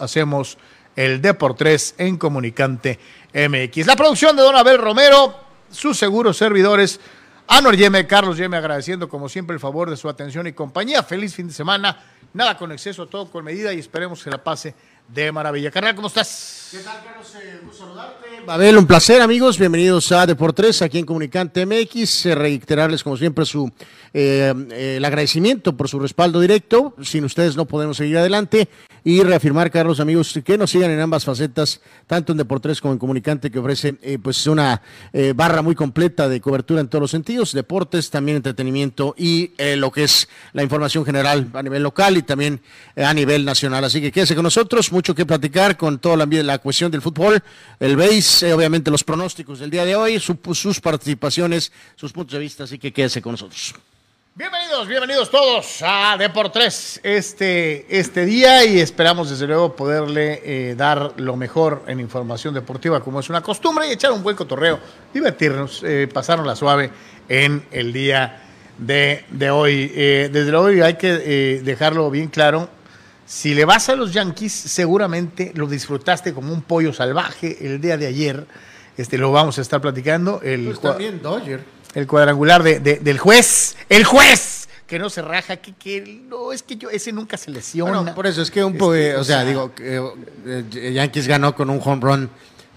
hacemos el Deportes en Comunicante MX. La producción de Don Abel Romero, sus seguros servidores, Anor Yeme, Carlos Yeme, agradeciendo como siempre el favor de su atención y compañía. Feliz fin de semana. Nada con exceso, todo con medida y esperemos que la pase de maravilla. Carnal, ¿cómo estás? ¿Qué tal, Carlos? Eh, gusto saludarte. Abel, un placer, amigos. Bienvenidos a Deportes aquí en Comunicante MX. Eh, reiterarles, como siempre, su eh, eh, el agradecimiento por su respaldo directo. Sin ustedes no podemos seguir adelante. Y reafirmar, Carlos, amigos, que nos sigan en ambas facetas, tanto en Deportes como en Comunicante, que ofrece eh, pues una eh, barra muy completa de cobertura en todos los sentidos, deportes, también entretenimiento y eh, lo que es la información general a nivel local y también eh, a nivel nacional. Así que quédese con nosotros, mucho que platicar con toda la, la cuestión del fútbol, el base, obviamente los pronósticos del día de hoy, su- sus participaciones, sus puntos de vista, así que quédese con nosotros. Bienvenidos, bienvenidos todos a Deportes este, este día y esperamos desde luego poderle eh, dar lo mejor en información deportiva como es una costumbre y echar un buen cotorreo, divertirnos, eh, pasarnos la suave en el día de, de hoy. Eh, desde luego hay que dejarlo bien claro, si le vas a los Yankees seguramente lo disfrutaste como un pollo salvaje el día de ayer, este, lo vamos a estar platicando. El, Pues también Dodger. El cuadrangular de, de- del juez, el juez, que no se raja, que, que no, es que yo, ese nunca se lesiona. Bueno, por eso es que un poco, Este, o o sea, sea- digo, que, eh, Yankees ganó con un home run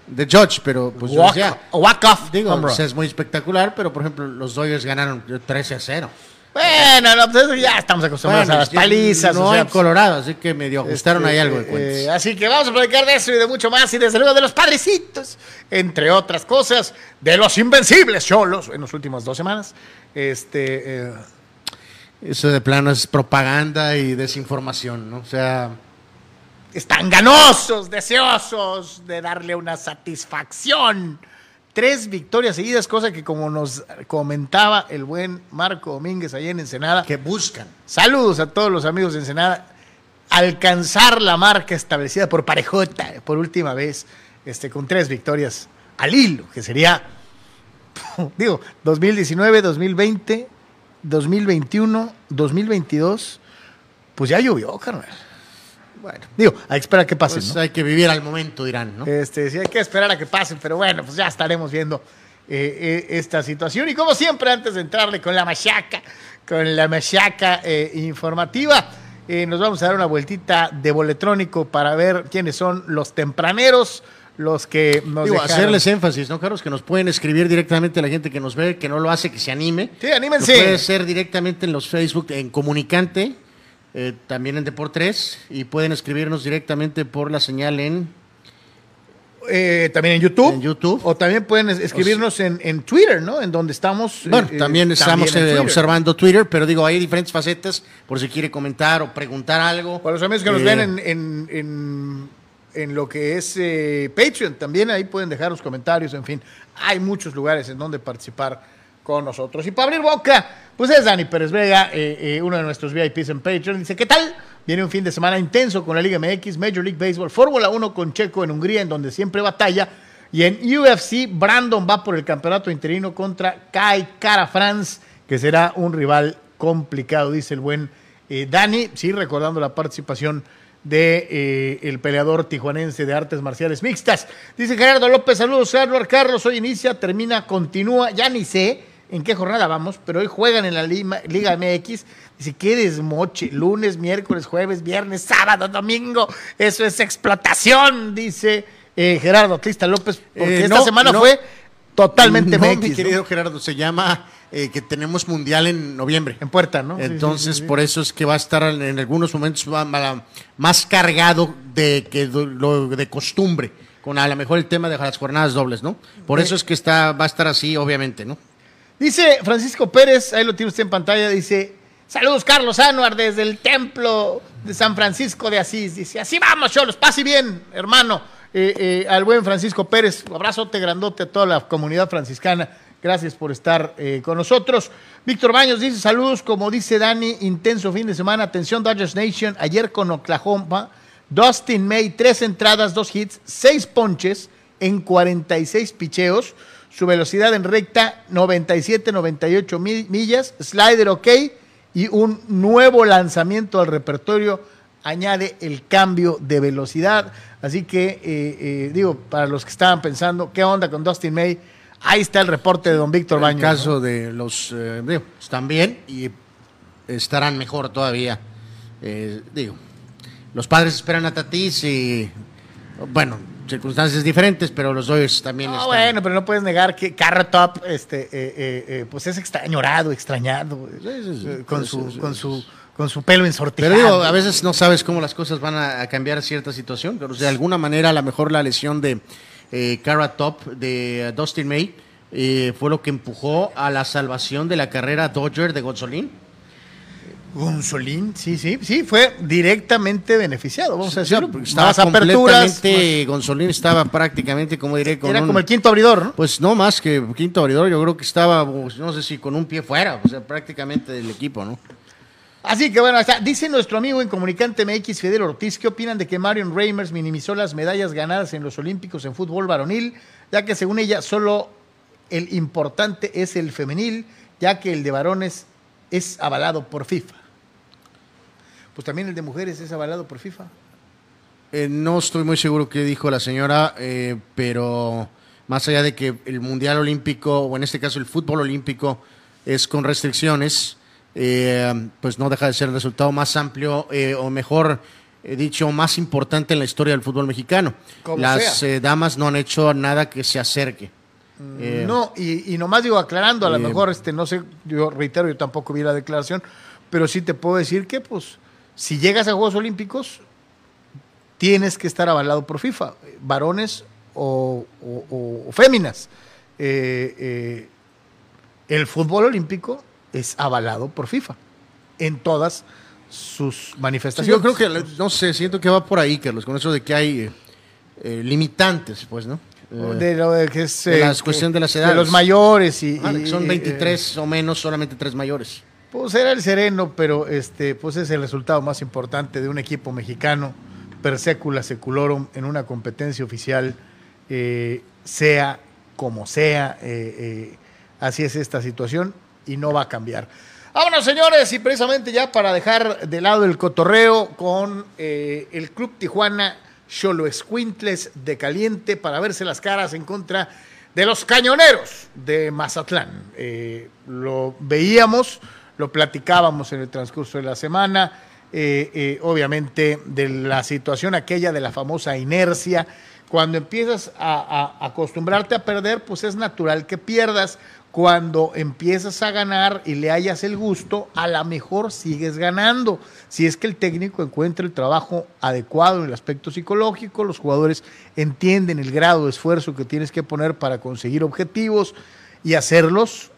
de Judge, pero pues yo decía, walk off, digo, run. pues, es muy espectacular, pero por ejemplo, los Dodgers ganaron 13 a 0. Bueno, no, pues ya estamos acostumbrados Bueno, a las palizas. No o sea, en Colorado, así que medio ajustaron este, ahí algo de cuentas. eh, así que vamos a platicar de eso y de mucho más, y desde luego de los padrecitos, entre otras cosas, de los invencibles cholos en las últimas dos semanas. Este, eh, Eso de plano es propaganda y desinformación, ¿no? O sea, están ganosos, deseosos de darle una satisfacción. Tres victorias seguidas, cosa que como nos comentaba el buen Marco Domínguez allá en Ensenada, que buscan. saludos a todos los amigos de Ensenada, alcanzar la marca establecida por Parejota por última vez, este, con tres victorias al hilo, que sería, digo, 2019, 2020, 2021, 2022, pues ya llovió, carnal. Bueno, Digo, hay que esperar a que pase, pues ¿no? hay que vivir al momento, dirán, ¿no? Este, sí, hay que esperar a que pasen, pero bueno, pues ya estaremos viendo eh, eh, esta situación. Y como siempre, antes de entrarle con la machaca, con la machaca eh, informativa, nos vamos a dar una vueltita de boletrónico para ver quiénes son los tempraneros, los que nos Digo, dejaron. hacerles énfasis, ¿no, Carlos? Que nos pueden escribir directamente la gente que nos ve, que no lo hace, que se anime. Sí, anímense. Lo puede ser directamente en los Facebook, en Comunicante, eh, también en Deportes, y pueden escribirnos directamente por la señal en... Eh, también en YouTube. En YouTube. O también pueden es- escribirnos en, en Twitter, ¿no? En donde estamos. eh, Bueno, eh, también estamos Twitter. observando Twitter, pero digo, hay diferentes facetas, por si quiere comentar o preguntar algo. Para los amigos que nos ven en, en- en- en lo que es eh, Patreon, también ahí pueden dejar los comentarios, en fin, hay muchos lugares en donde participar con nosotros. Y para abrir boca, pues es Dani Pérez Vega, eh, eh, uno de nuestros VIPs en Patreon, dice, ¿qué tal? Viene un fin de semana intenso con la Liga MX, Major League Baseball, Fórmula 1 con Checo en Hungría, en donde siempre batalla, y en UFC, Brandon va por el campeonato interino contra Kai Cara France, que será un rival complicado, dice el buen eh, Dani, sí, recordando la participación de el peleador tijuanense de artes marciales mixtas. Dice Gerardo López, saludos, Edward Carlos, hoy inicia, termina, continúa, ya ni sé en qué jornada vamos, pero hoy juegan en la Lima- Liga MX. Dice, qué desmoche, lunes, miércoles, jueves, viernes, sábado, domingo, eso es explotación, dice eh, Gerardo Atlista López, porque Eh, esta no, semana no. fue totalmente no, MX, mi querido Gerardo, se llama eh, que tenemos mundial en noviembre. en puerta, ¿no? Sí, Entonces, sí, sí. por eso es que va a estar en, algunos momentos más cargado de que lo de costumbre, con a lo mejor el tema de las jornadas dobles, ¿no? Por eso es que está va a estar así, obviamente, ¿no? Dice Francisco Pérez, ahí lo tiene usted en pantalla, dice, saludos Carlos Anuar desde el templo de San Francisco de Asís. Dice, así vamos, Cholos, pase bien, hermano. Eh, eh, al buen Francisco Pérez, abrazote grandote a toda la comunidad franciscana. Gracias por estar eh, con nosotros. Víctor Baños dice, saludos, como dice Dani, intenso fin de semana. Atención Dodgers Nation, ayer con Oklahoma. Dustin May, tres entradas, dos hits, seis ponches en 46 picheos. Su velocidad en recta 97, 98 mi- millas, slider ok y un nuevo lanzamiento al repertorio añade el cambio de velocidad. Así que, eh, eh, digo, para los que estaban pensando, ¿qué onda con Dustin May? Ahí está el reporte de don Víctor Baños. En el caso de los, eh, digo, están bien y estarán mejor todavía. Eh, digo, los padres esperan a Tatis y, bueno, circunstancias diferentes, pero los Dodgers también No, están. bueno, pero no puedes negar que Carrot Top, este, eh, eh, eh, pues es extrañorado, extrañado, eh, con, su, con, su, con su pelo ensortijado. Pero digo, a veces no sabes cómo las cosas van a, a cambiar cierta situación, pero de alguna manera a lo mejor la lesión de Cara Top, de Dustin May, eh, fue lo que empujó a la salvación de la carrera Dodger de Gonzolín. Gonzolín, sí, sí, sí, fue directamente beneficiado, vamos a decirlo. porque estaba más aperturas. completamente, Gonzolín estaba prácticamente, como diré, con Era un- como el quinto abridor, ¿no? Pues no más que quinto abridor, yo creo que estaba, pues, no sé si con un pie fuera, o sea, prácticamente del equipo, ¿no? Así que bueno, dice nuestro amigo en Comunicante MX, Fidel Ortiz, ¿qué opinan de que Marion Reimers minimizó las medallas ganadas en los Olímpicos en fútbol varonil, ya que según ella solo el importante es el femenil, ya que el de varones es avalado por FIFA? Pues también el de mujeres es avalado por FIFA. Eh, no estoy muy seguro qué dijo la señora, eh, pero más allá de que el Mundial Olímpico, o en este caso el fútbol olímpico, es con restricciones, eh, pues no deja de ser el resultado más amplio, o mejor dicho, más importante en la historia del fútbol mexicano. Como Las damas no han hecho nada que se acerque. Eh, no, y, y nomás digo aclarando, a lo mejor, este, no sé, yo reitero, yo tampoco vi la declaración, pero sí te puedo decir que, pues, si llegas a Juegos Olímpicos, tienes que estar avalado por FIFA, varones o, o- féminas. Eh, eh, el fútbol olímpico es avalado por FIFA en todas sus Sí, manifestaciones. yo creo que, no sé, siento que va por ahí, Carlos, con eso de que hay eh, eh, limitantes, pues, ¿no? De lo de que es, de las cuestión de las de edades. los mayores y, ah, y- son y, 23 o menos, solamente tres mayores. Pues era el sereno, pero este, pues es el resultado más importante de un equipo mexicano, per secula seculorum, en una competencia oficial, eh, sea como sea. eh, eh, así es esta situación y no va a cambiar. Vámonos, señores, y precisamente ya para dejar de lado el cotorreo con el Club Tijuana Cholo Escuintles de Caliente para verse las caras en contra de los cañoneros de Mazatlán. Lo veíamos, lo platicábamos en el transcurso de la semana, eh, eh, obviamente de la situación aquella de la famosa inercia. Cuando empiezas a, a acostumbrarte a perder, pues es natural que pierdas. Cuando empiezas a ganar y le hayas el gusto, a lo mejor sigues ganando. Si es que el técnico encuentra el trabajo adecuado en el aspecto psicológico, los jugadores entienden el grado de esfuerzo que tienes que poner para conseguir objetivos y hacerlos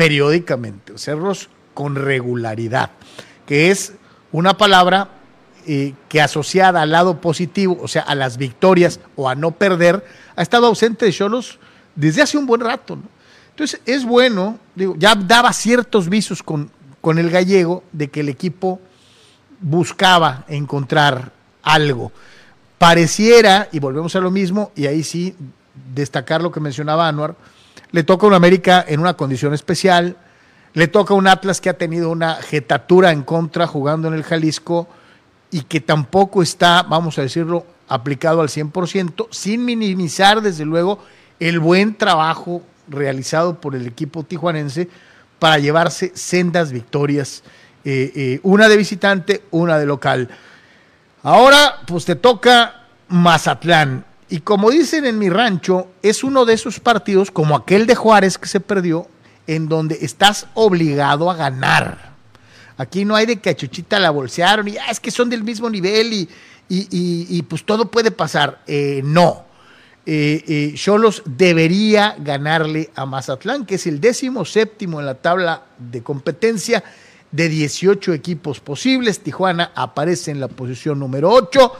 periódicamente, hacerlos con regularidad, que es una palabra eh, que asociada al lado positivo, o sea, a las victorias o a no perder, ha estado ausente de Cholos desde hace un buen rato. Entonces, es bueno, digo, ya daba ciertos visos con, con el gallego de que el equipo buscaba encontrar algo. Pareciera, y volvemos a lo mismo, y ahí sí destacar lo que mencionaba Anuar, le toca un América en una condición especial, le toca un Atlas que ha tenido una jetatura en contra jugando en el Jalisco y que tampoco está, vamos a decirlo, aplicado al 100%, sin minimizar desde luego el buen trabajo realizado por el equipo tijuanense para llevarse sendas victorias, eh, eh, una de visitante, una de local. Ahora, pues te toca Mazatlán. Y como dicen en mi rancho, es uno de esos partidos, como aquel de Juárez que se perdió, en donde estás obligado a ganar. Aquí no hay de que a Chuchita la bolsearon y ah, es que son del mismo nivel y, pues todo puede pasar. Eh, no. Eh, eh, Cholos debería ganarle a Mazatlán, que es el décimo séptimo en la tabla de competencia de 18 equipos posibles. Tijuana aparece en la posición número 8.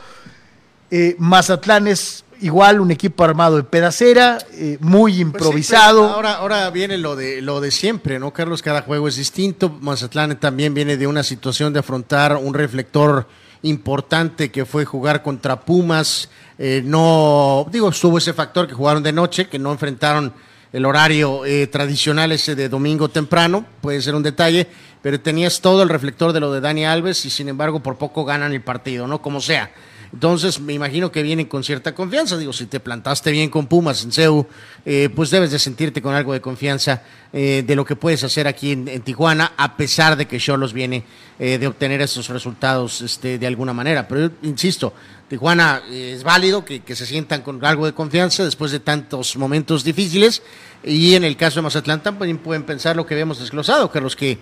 Eh, Mazatlán es igual un equipo armado de pedacera, eh, muy Pues sí, improvisado. ahora, ahora viene lo de, lo de siempre, ¿no, Carlos? Cada juego es distinto. Mazatlán también viene de una situación de afrontar un reflector importante que fue jugar contra Pumas. Eh, no, digo, estuvo ese factor que jugaron de noche, que no enfrentaron el horario eh, tradicional ese de domingo temprano, puede ser un detalle, pero tenías todo el reflector de lo de Dani Alves y sin embargo por poco ganan el partido, ¿no? Como sea. Entonces, me imagino que vienen con cierta confianza. Digo, si te plantaste bien con Pumas en CEU, eh, pues debes de sentirte con algo de confianza eh, de lo que puedes hacer aquí en, Tijuana, a pesar de que Cholos viene eh, de obtener esos resultados este, de alguna manera. Pero insisto, Tijuana es válido que, que, se sientan con algo de confianza después de tantos momentos difíciles. Y en el caso de Mazatlán también pueden pensar lo que habíamos desglosado, que los que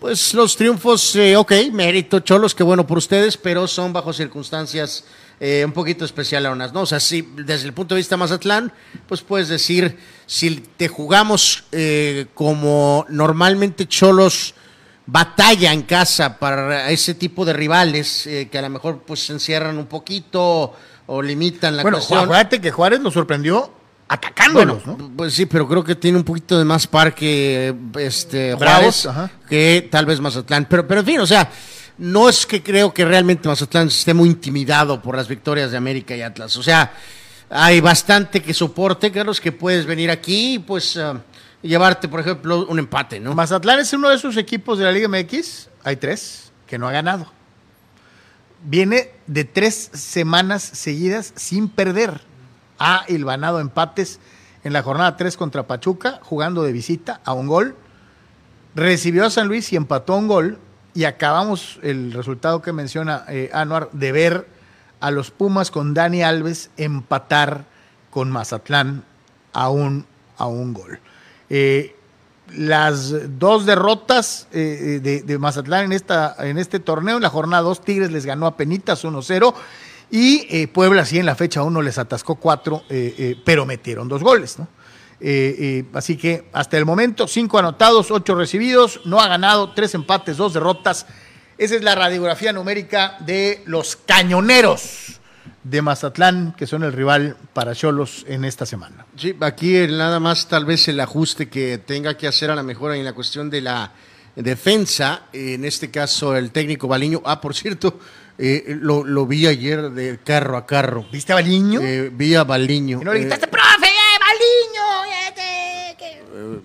pues los triunfos, eh, ok, mérito, cholos, qué bueno por ustedes, pero son bajo circunstancias eh, un poquito especiales, ¿no? O sea, si desde el punto de vista Mazatlán, pues puedes decir, si te jugamos eh, como normalmente cholos batalla en casa para ese tipo de rivales que a lo mejor pues se encierran un poquito o limitan la bueno, cuestión. acuérdate que Juárez nos sorprendió atacándolos, ¿no? Pues sí, pero creo que tiene un poquito de más parque este, Juárez que tal vez Mazatlán. Pero, pero en fin, o sea, no es que creo que realmente Mazatlán esté muy intimidado por las victorias de América y Atlas. O sea, hay bastante que soporte, Carlos, que puedes venir aquí y pues ah, llevarte, por ejemplo, un empate, ¿no? Mazatlán es uno de esos equipos de la Liga MX, hay tres, que no ha ganado. Viene de tres semanas seguidas sin perder ha hilvanado empates en la jornada 3 contra Pachuca, jugando de visita a un gol. Recibió a San Luis y empató un gol. Y acabamos el resultado que menciona eh, Anuar de ver a los Pumas con Dani Alves empatar con Mazatlán a un, a un gol. Eh, las dos derrotas eh, de, de, Mazatlán en, esta, en este torneo, en la jornada 2, Tigres les ganó a Penitas 1-0 y eh, Puebla sí en la fecha uno les atascó cuatro, eh, eh, pero metieron dos goles, ¿no? así que hasta el momento, cinco anotados, ocho recibidos, no ha ganado, tres empates, dos derrotas. Esa es la radiografía numérica de los cañoneros de Mazatlán, que son el rival para Cholos en esta semana. Sí, aquí nada más tal vez el ajuste que tenga que hacer a la mejora en la cuestión de la defensa, en este caso el técnico Baliño. Ah, por cierto, eh, lo, lo, vi ayer de carro a carro. ¿Viste a Baliño? Eh, vi a Baliño. ¿Y no le gritaste, profe, eh, Baliño? Eh,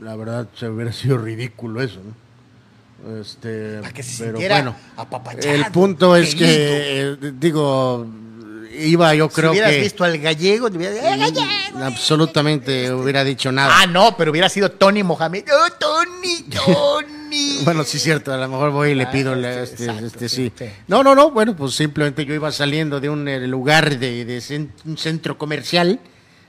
la verdad, se hubiera sido ridículo eso, ¿no? Este, Para que se pero bueno, apapachado, el punto es que, digo, iba yo creo si hubieras que... visto al gallego, te hubiera ¡Eh, gallego! Absolutamente hubiera dicho nada. Ah, no, pero hubiera sido Tony Mohamed. ¡Oh, Tony, Tony! bueno, sí es cierto, a lo mejor voy y le ah, pido este, este, exacto, este sí. sí. No, no, no, bueno, pues simplemente yo iba saliendo de un eh, lugar de, de un centro comercial.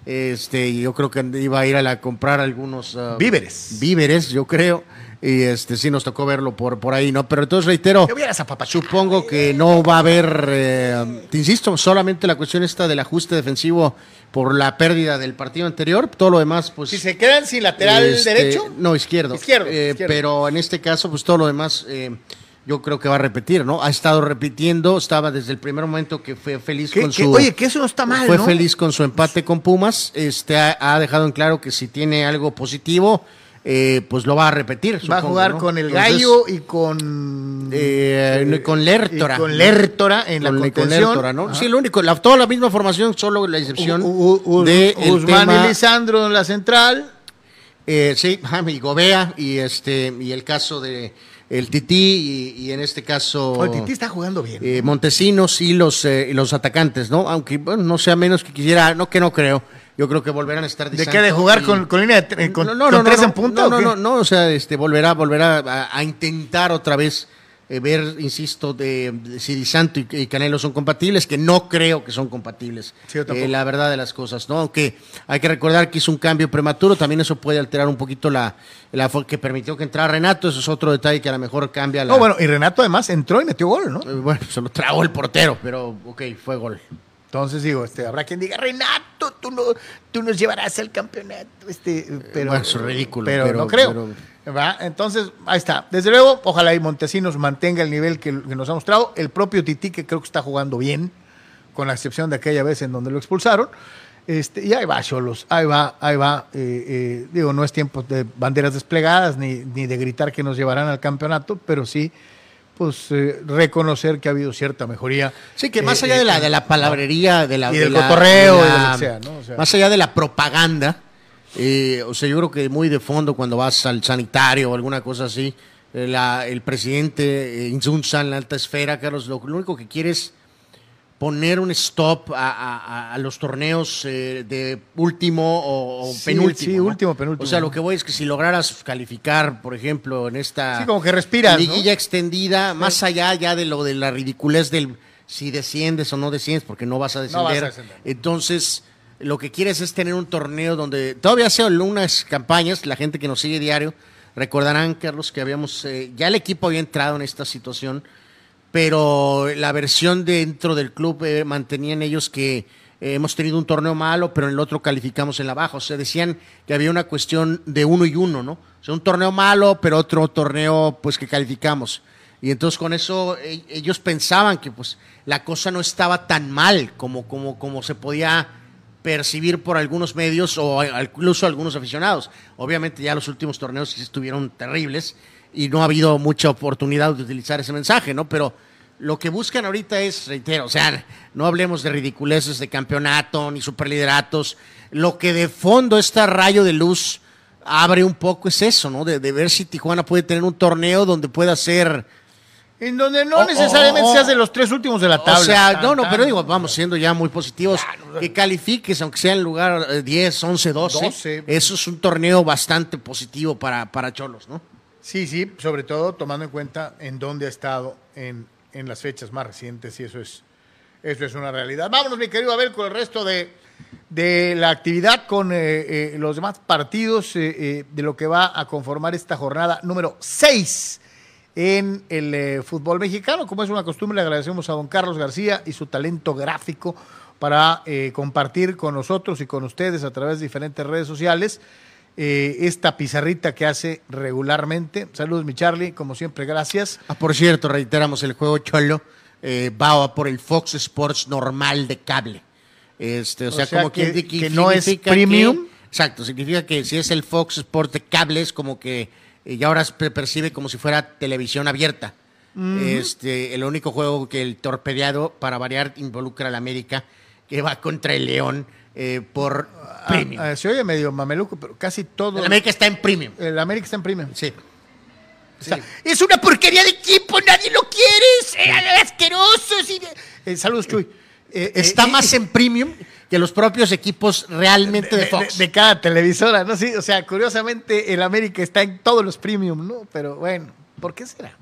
Este, y yo creo que iba a ir a, la, a comprar algunos uh, víveres. Víveres, yo creo y este sí nos tocó verlo por, por ahí, ¿no? Pero entonces reitero, supongo que no va a haber, eh, te insisto, solamente la cuestión esta del ajuste defensivo por la pérdida del partido anterior, todo lo demás, pues... Si se quedan sin lateral este, derecho. No, izquierdo. Izquierdo, eh, Pero en este caso, pues todo lo demás... Eh, yo creo que va a repetir, ¿no? Ha estado repitiendo, estaba desde el primer momento que fue feliz con su. Oye, que eso no está mal. Fue feliz con su empate con Pumas. Este ha, dejado en claro que si tiene algo positivo, eh, pues lo va a repetir. Va a jugar con el Gallo y con eh, con Lertora. con Lertora en la contención. ¿no? Sí, lo único, la, toda la misma formación, solo la excepción de Guzmán y Lisandro en la central. Eh, sí, y Gobea y este y el caso de el Tití y, en este caso el Tití está jugando bien. Eh, Montesinos y los y los atacantes, ¿no? Aunque bueno, no sea menos que quisiera, no que no creo yo creo que volverán a estar ¿De qué? ¿De jugar con, con, línea de, con, no, no, tres en punta? No, no, no, o sea, este, volverá, volverá a, intentar otra vez eh, ver, insisto, de, si Santo y, Canelo son compatibles, que no creo que son compatibles. eh, la verdad de las cosas, ¿no? Aunque hay que recordar que hizo un cambio prematuro, también eso puede alterar un poquito la, la que permitió que entrara Renato, eso es otro detalle que a lo mejor cambia la... No, bueno, y Renato además entró y metió gol, ¿no? Eh, bueno, se lo tragó el portero, pero ok, fue gol. Entonces digo, este, habrá quien diga, Renato, tú, no, tú nos llevarás al campeonato. Este, pero, bueno, es ridículo. Pero, no creo. Entonces, ahí está. Desde luego, ojalá y Montesinos mantenga el nivel que, nos ha mostrado. El propio Titi, que creo que está jugando bien, con la excepción de aquella vez en donde lo expulsaron. Este, y ahí va, Cholos, ahí va, ahí va. Eh, eh, digo, no es tiempo de banderas desplegadas ni, ni de gritar que nos llevarán al campeonato, pero sí pues eh, reconocer que ha habido cierta mejoría. Sí, que más allá de la de la palabrería, de la y del de cotorreo, de lo que sea, ¿no? más allá de la propaganda, eh, o sea, yo creo que muy de fondo cuando vas al sanitario o alguna cosa así, la- el presidente eh, Insunza en la alta esfera, Carlos, lo, lo único que quiere es poner un stop a, a- a- a los torneos eh, de último o, o Sí, penúltimo. sí, ¿no? último, penúltimo. O sea, lo que voy es que si lograras calificar, por ejemplo, en esta Sí, como que respiras, ¿no? liguilla extendida, más allá ya de lo de la ridiculez del si desciendes o no desciendes, porque no vas a No vas a descender. descender. Entonces, lo que quieres es tener un torneo donde todavía hace unas campañas, la gente que nos sigue diario, recordarán, Carlos, que habíamos, eh, ya el equipo había entrado en esta situación, pero la versión dentro del club eh, mantenían ellos que eh, hemos tenido un torneo malo, pero en el otro calificamos en la baja. O sea, decían que había una cuestión de uno y uno, ¿no? O sea, un torneo malo, pero otro torneo, pues, que calificamos. Y entonces con eso e- ellos pensaban que, pues, la cosa no estaba tan mal como, como, como se podía percibir por algunos medios o incluso algunos aficionados. Obviamente ya los últimos torneos estuvieron terribles y no ha habido mucha oportunidad de utilizar ese mensaje, ¿no? Pero lo que buscan ahorita es, reitero, o sea, no hablemos de ridiculeces de campeonato ni superlideratos. Lo que de fondo esta rayo de luz abre un poco es eso, ¿no? De, de ver si Tijuana puede tener un torneo donde pueda ser En donde no Oh, necesariamente oh, oh. seas de los tres últimos de la tabla. o sea, Tan, no, no, tan. pero digo, vamos siendo ya muy positivos. Que califiques, aunque sea en lugar eh, 10, 11, 12. 12. Eso es un torneo bastante positivo para, para Cholos, ¿no? Sí, sí, sobre todo tomando en cuenta en dónde ha estado en, en las fechas más recientes y eso es, eso es una realidad. Vámonos, mi querido Abel, con el resto de, de la actividad, con eh, eh, los demás partidos eh, eh, de lo que va a conformar esta jornada número 6 en el fútbol mexicano. Como es una costumbre, le agradecemos a don Carlos García y su talento gráfico para compartir con nosotros y con ustedes a través de diferentes redes sociales eh, esta pizarrita que hace regularmente. Saludos, mi Charlie, como siempre, gracias. Ah, por cierto, reiteramos, el juego Cholo eh, va por el Fox Sports normal de cable. Este, o, O sea, sea, como que- que, que no es premium. que- exacto, significa que si es el Fox Sports de cable es como que eh, ya ahora se percibe como si fuera televisión abierta. Este, el único juego que el torpedeado, para variar, involucra al América, que va contra el León eh, por premium. Ah, ah, se oye medio mameluco, pero casi todo. el América está en premium. el América está en premium. Sí. O sea, es una porquería de equipo, nadie lo quiere, eran asquerosos. y- Eh, saludos, Chuy. Eh, Está eh, más eh, en premium que los propios equipos realmente de, Fox. de cada televisora, ¿no? Sí, o sea, curiosamente el América está en todos los premium, ¿no? Pero bueno, ¿por qué será?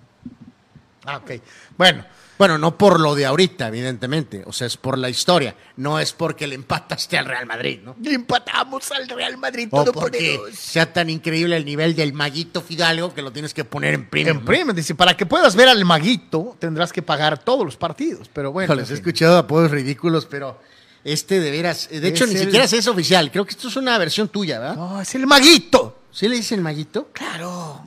Ah, ok. Bueno, Bueno, no por lo de ahorita, evidentemente. O sea, es por la historia. No es porque le empataste al Real Madrid, ¿no? le empatamos al Real Madrid O porque todopoderoso. sea tan increíble el nivel del maguito Fidalgo que lo tienes que poner en premium. En premium, dice, para que puedas ver al maguito tendrás que pagar todos los partidos, pero bueno. Les he escuchado apodos ridículos, pero este de veras. De hecho, Es ni el- siquiera es oficial. Creo que esto es una versión tuya, ¿verdad? No, es el maguito. ¿Sí le dicen maguito? Claro.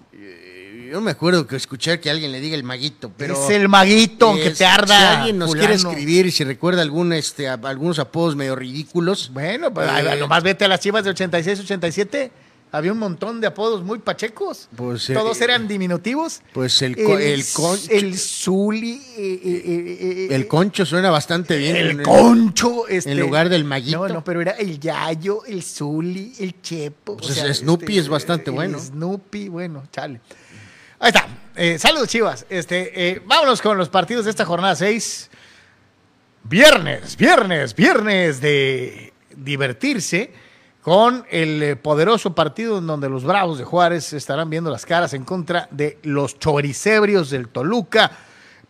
Yo me acuerdo que escuchar que alguien le diga el maguito, pero. es el maguito, aunque te arda. Si alguien nos quiere escribir y si recuerda algún, este, a- algunos apodos medio ridículos. Bueno, pues Eh, nomás vete a las chivas de 86, 87. Había un montón de apodos muy pachecos. Pues, eh, Todos eran diminutivos. Pues el, co- el, concho, El Zuli. eh, eh, eh, el concho suena bastante bien. El en- concho. Este, en lugar del maguito. No, no, pero era el Yayo, el Zuli, el Chepo. Pues Snoopy es bastante el bueno. Snoopy, bueno, chale. Ahí está. Eh, saludos, chivas. Este, eh, vámonos con los partidos de esta jornada 6. Viernes, viernes, viernes de divertirse con el eh, poderoso partido en donde los Bravos de Juárez estarán viendo las caras en contra de los choricebrios del Toluca.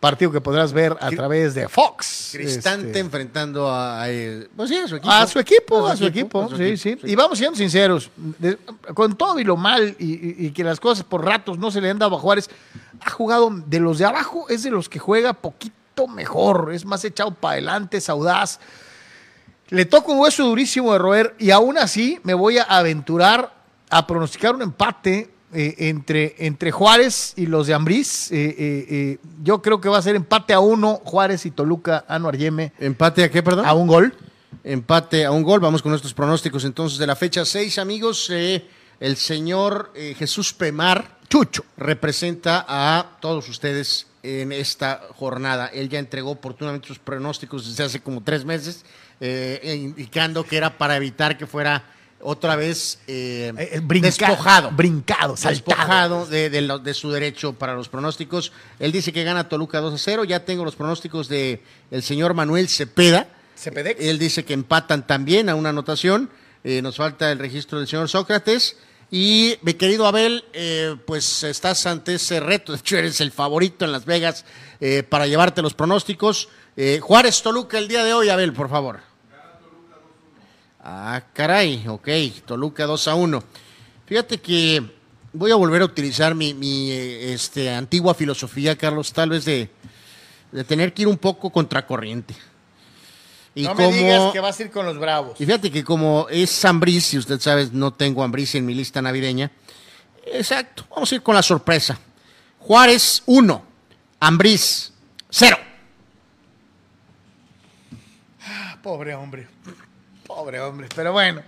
Partido que podrás ver a través de Fox. Cristante Este, enfrentando a, a, pues sí, a su equipo. a su equipo, a su equipo, a su sí, equipo, sí. Y vamos siendo sinceros, de- con todo y lo mal y, y- y que las cosas por ratos no se le han dado a Juárez, ha jugado de los de abajo, es de los que juega poquito mejor, es más echado para adelante, es audaz. Le toca un hueso durísimo de roer y aún así me voy a aventurar a pronosticar un empate eh, entre, entre Juárez y los de Ambriz. Eh, eh, yo creo que va a ser empate a uno, Juárez y Toluca, Anuar Yeme, ¿Empate a qué, perdón? a un gol. Empate a un gol. Vamos con nuestros pronósticos entonces de la fecha 6, amigos. El señor Jesús Pemar Chucho. representa a todos ustedes en esta jornada. Él ya entregó oportunamente sus pronósticos desde hace como tres meses, eh, indicando que era para evitar que fuera otra vez eh, Eh, eh, brinca- despojado. brincado, saltado. Despojado de, de lo- de su derecho para los pronósticos. Él dice que gana Toluca 2 a 0. Ya tengo los pronósticos de el señor Manuel Cepeda. Cepedex. Él dice que empatan también a una anotación. Eh, nos falta el registro del señor Sócrates. Y mi querido Abel, eh, pues estás ante ese reto. De hecho, eres el favorito en Las Vegas eh, para llevarte los pronósticos. Eh, Juárez Toluca el día de hoy, Abel, por favor. Ah, caray, ok, Toluca 2 a 1. Fíjate que voy a volver a utilizar mi, mi, eh, este, antigua filosofía, Carlos, tal vez de, de tener que ir un poco contracorriente. Y no me digas que vas a ir con los bravos. y fíjate que como es Sambriz, si usted sabe, no tengo Ambriz en mi lista navideña. Exacto, vamos a ir con la sorpresa. Juárez 1, Ambriz 0. Ah, Pobre hombre. Pobre hombre. Pero bueno.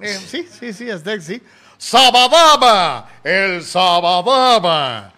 Eh, sí, sí, sí, hasta que sí. Sabadaba, el Sabadaba.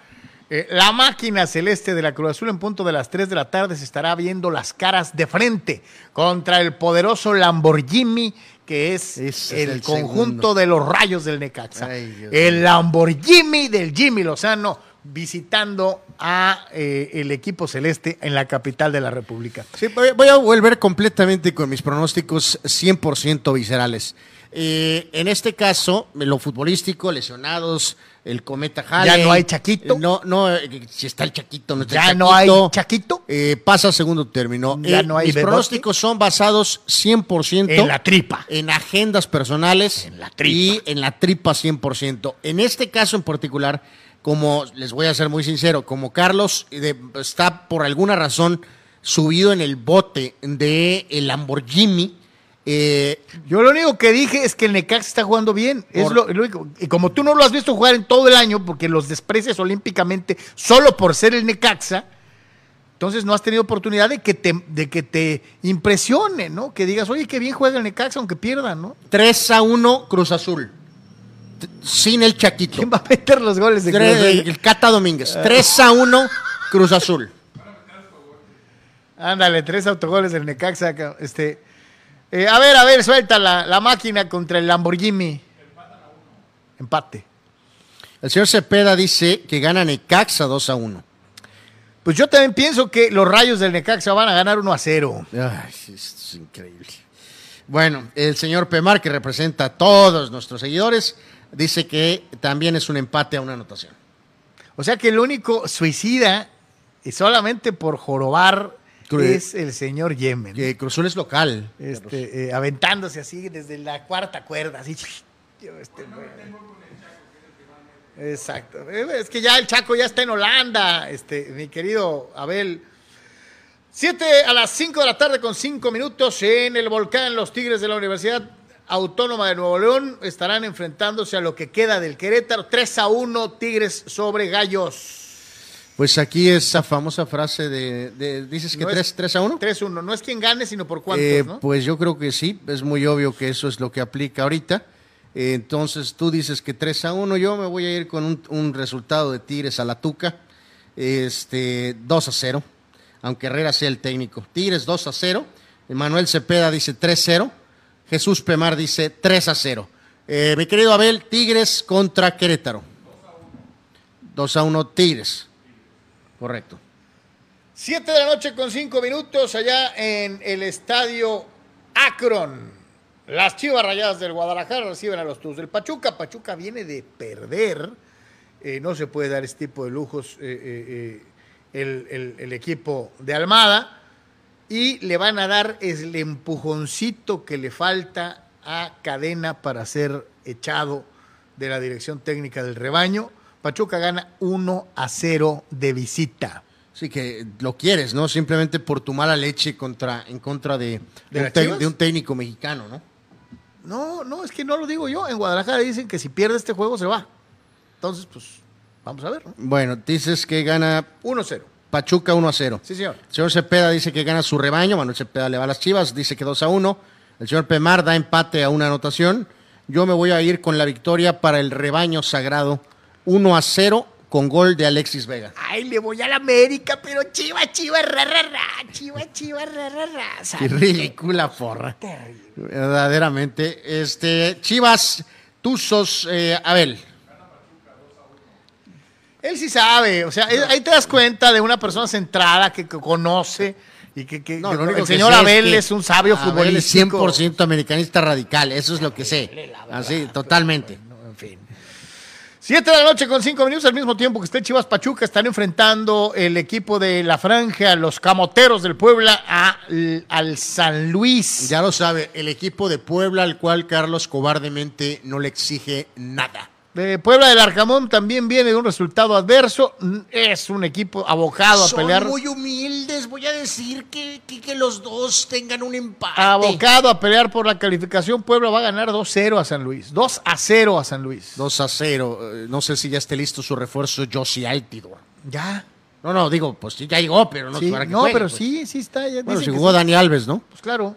Eh, la máquina celeste de la Cruz Azul en punto de las 3 de la tarde se estará viendo las caras de frente contra el poderoso Lamborghini que es el, el conjunto segundo. de los rayos del Necaxa. Ay, el Lamborghini del Jimmy Lozano visitando a eh, el equipo celeste en la capital de la República. Sí, voy, voy a volver completamente con mis pronósticos 100% viscerales. Eh, en este caso, lo futbolístico, lesionados, el cometa Halley. ¿Ya no hay Chaquito? No, no, eh, si está el Chaquito, no está ¿Ya el no hay Chaquito. Chaquito? Eh, pasa a segundo término. ¿Ya Eh, no hay mis pronósticos son basados 100% En la tripa. en agendas personales En la tripa. y en la tripa 100%. En este caso en particular, como les voy a ser muy sincero, como Carlos eh, de- está por alguna razón subido en el bote de el Lamborghini, eh, Yo lo único que dije es que el Necaxa está jugando bien. Es lo único. Y como tú no lo has visto jugar en todo el año, porque los desprecias olímpicamente solo por ser el Necaxa, entonces no has tenido oportunidad de que te, de que te impresione, ¿no? Que digas, oye, qué bien juega el Necaxa, aunque pierda, ¿no? 3 a 1 Cruz Azul. Sin el Chaquito. ¿Quién va a meter los goles de Cruz Azul? el Cata Domínguez. 3 a 1 Cruz Azul. Ándale, tres autogoles del Necaxa. ca- Este, eh, a ver, a ver, suelta la, la máquina contra el Lamborghini. Empate. El señor Cepeda dice que gana Necaxa 2 a 1. Pues yo también pienso que los rayos del Necaxa van a ganar 1 a 0. Ay, esto es increíble. Bueno, el señor Pemar, que representa a todos nuestros seguidores, dice que también es un empate a una anotación. O sea que el único suicida, y solamente por jorobar, es el señor Yemen. Que Cruzul es local. Este, eh, aventándose así desde la cuarta cuerda, así. Yo, este. Exacto. Eh, Es que ya el Chaco ya está en Holanda, este, mi querido Abel. Siete a las 5 de la tarde con cinco minutos en el volcán Los Tigres de la Universidad Autónoma de Nuevo León estarán enfrentándose a lo que queda del Querétaro. 3 a 1 Tigres sobre Gallos. Pues aquí esa famosa frase de, de- dices que No 3, es- 3 a 1. 3-1. No es quien gane, sino por cuántos, Eh, ¿no? Pues yo creo que sí, es muy obvio que eso es lo que aplica ahorita. Eh, entonces tú dices que 3 a 1, yo me voy a ir con un, un resultado de Tigres a la Tuca, este, 2 a 0, aunque Herrera sea el técnico. Tigres 2 a 0, Manuel Cepeda dice 3 a 0, Jesús Pemar dice 3 a 0. Eh, mi querido Abel, Tigres contra Querétaro. 2 a 1 Tigres. Correcto. 7 de la noche con 5 minutos allá en el estadio Akron. Las Chivas Rayadas del Guadalajara reciben a los Tuzos del Pachuca. Pachuca viene de perder. Eh, no se puede dar este tipo de lujos eh, eh, eh, el, el- el equipo de Almada. Y le van a dar el empujoncito que le falta a Cadena para ser echado de la dirección técnica del rebaño. Pachuca gana 1 a 0 de visita. Sí, que lo quieres, ¿no? Simplemente por tu mala leche contra, en contra de, ¿De un, te- de un técnico mexicano, ¿no? No, no, es que no lo digo yo. En Guadalajara dicen que si pierde este juego se va. Entonces, pues, vamos a ver, ¿no? Bueno, dices que gana 1-0. Pachuca 1 a 0. Sí, señor. El señor Cepeda dice que gana su rebaño. Manuel Cepeda le va a las chivas, dice que 2 a 1. El señor Pemar da empate a una anotación. Yo me voy a ir con la victoria para el rebaño sagrado 1 a 0 con gol de Alexis Vega. Ay, le voy a la América, pero chiva, chiva, ra, ra, ra, chiva, chiva, ra, ra, ra. Qué ridícula porra. terrible. Verdaderamente. Este, Chivas, Tuzos, eh, Abel. Él sí sabe, o sea, ahí te das cuenta de una persona centrada que, que conoce y que, que- No, que lo único el que señor Abel que es un sabio Abel futbolístico. es 100% americanista radical, eso es lo que sé. Así, totalmente. No, en fin. Siete de la noche con cinco minutos, al mismo tiempo que esté Chivas Pachuca, están enfrentando el equipo de la franja, los camoteros del Puebla, a- al San Luis. Ya lo sabe, el equipo de Puebla al cual Carlos cobardemente no le exige nada. De Puebla del Arcamón también viene de un resultado adverso. Es un equipo abocado a pelear. humildes, voy a decir que, que, los dos tengan un empate. Abocado a pelear por la calificación. Puebla va a ganar 2-0 a San Luis. 2 a 0 a San Luis. 2 a 0. Eh, No sé si ya esté listo su refuerzo Josie Altidor. Ya. No, no, digo, pues sí, ya llegó, pero no Sí, para que no, juegue, pero pues. sí, sí está. Ya Bueno, que jugó sí. Dani Alves, ¿no? Pues claro.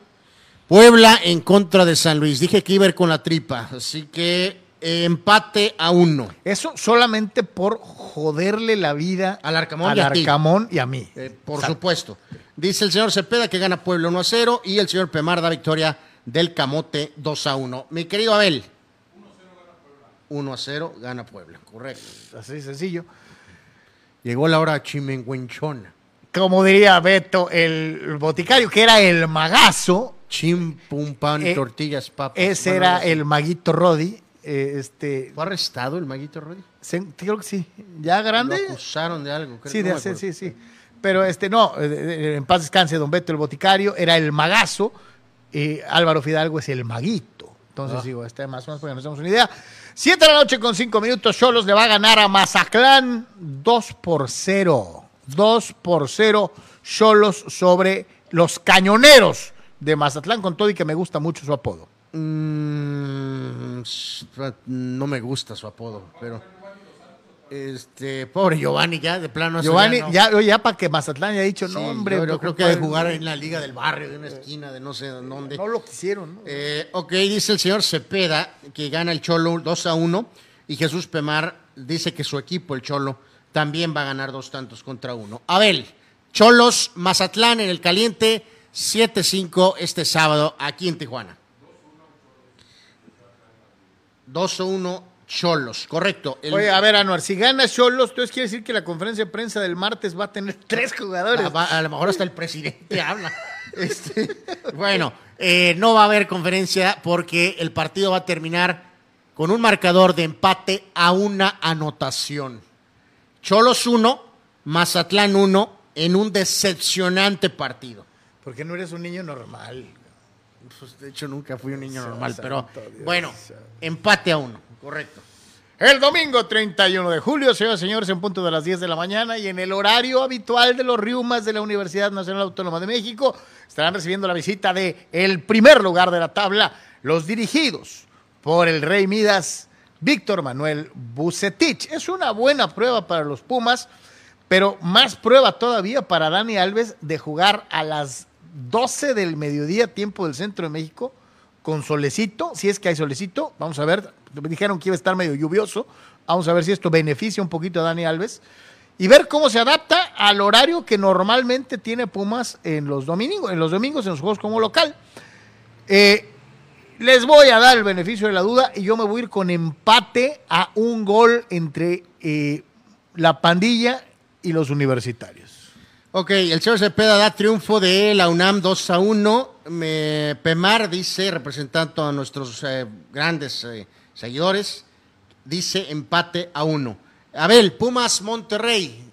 Puebla en contra de San Luis. Dije que iba a ir con la tripa, así que empate a uno. Eso solamente por joderle la vida Al Arcamón al y a. Arcamón y a mí. Eh, por Exacto. supuesto. Dice el señor Cepeda que gana Puebla 1 a 0 y el señor Pemar da victoria del Camote 2 a 1. Mi querido Abel. 1 a 0 gana Puebla, correcto. Así sencillo. Llegó la hora chimenguenchona. Como diría Beto, el boticario, que era el magazo, Chim, pum, pan, Eh, tortillas, papas. ese Bueno, era el maguito Rodi. Eh, este, ¿Fue arrestado el maguito Rodri? se- creo que sí. ¿Ya grande? Lo acusaron de algo. creo, Sí, no de hacer, sí, sí. Pero este, no, eh, eh, en paz descanse, don Beto el boticario, era el magazo, y Álvaro Fidalgo es el maguito. Entonces, Ah. digo, está más o menos para que nos demos una idea. Siete de la noche con cinco minutos, Cholos le va a ganar a Mazatlán 2 por 0. 2 por 0, Cholos sobre los cañoneros de Mazatlán, con todo y que me gusta mucho su apodo. Mm, no me gusta su apodo, pero. Este, pobre Giovanni, ya de plano. Giovanni, no. ya, ya para que Mazatlán haya dicho, Sí, no, hombre. yo, creo que ha de jugar en la liga del barrio, de una esquina, de no sé dónde. No lo quisieron, ¿no? Eh, ok, dice el señor Cepeda que gana el Cholo 2 a 1 y Jesús Pemar dice que su equipo, el Cholo, también va a ganar dos tantos contra uno. Abel, Cholos, Mazatlán en el caliente, 7-5 este sábado aquí en Tijuana. 2 a 1 Cholos, correcto. El- Oye, a ver, Anuar, si gana Cholos, entonces quiere decir que la conferencia de prensa del martes va a tener tres jugadores. a, a lo mejor hasta el presidente habla. Este, bueno, eh, no va a haber conferencia porque el partido va a terminar con un marcador de empate a una anotación. Cholos 1, Mazatlán 1 en un decepcionante partido. Porque no eres un niño normal. Pues, de hecho, nunca fui un niño normal, pero bueno, empate a uno, correcto. El domingo 31 de julio, señoras y señores, en punto de las 10 de la mañana y en el horario habitual de los Riumas de la Universidad Nacional Autónoma de México, estarán recibiendo la visita de el primer lugar de la tabla, los dirigidos por el Rey Midas, Víctor Manuel Bucetich. Es una buena prueba para los Pumas, pero más prueba todavía para Dani Alves de jugar a las 12 del mediodía, tiempo del centro de México, con solecito, si es que hay solecito, vamos a ver, me dijeron que iba a estar medio lluvioso, vamos a ver si esto beneficia un poquito a Dani Alves y ver cómo se adapta al horario que normalmente tiene Pumas en los domingos, en los domingos en los juegos como local. Eh, les voy a dar el beneficio de la duda y yo me voy a ir con empate a un gol entre eh, la pandilla y los universitarios. Ok, el señor Cepeda da triunfo de la UNAM 2 a 1. Me- Pemar dice, representando a nuestros eh, grandes eh, seguidores, dice empate a 1. Abel, Pumas Monterrey.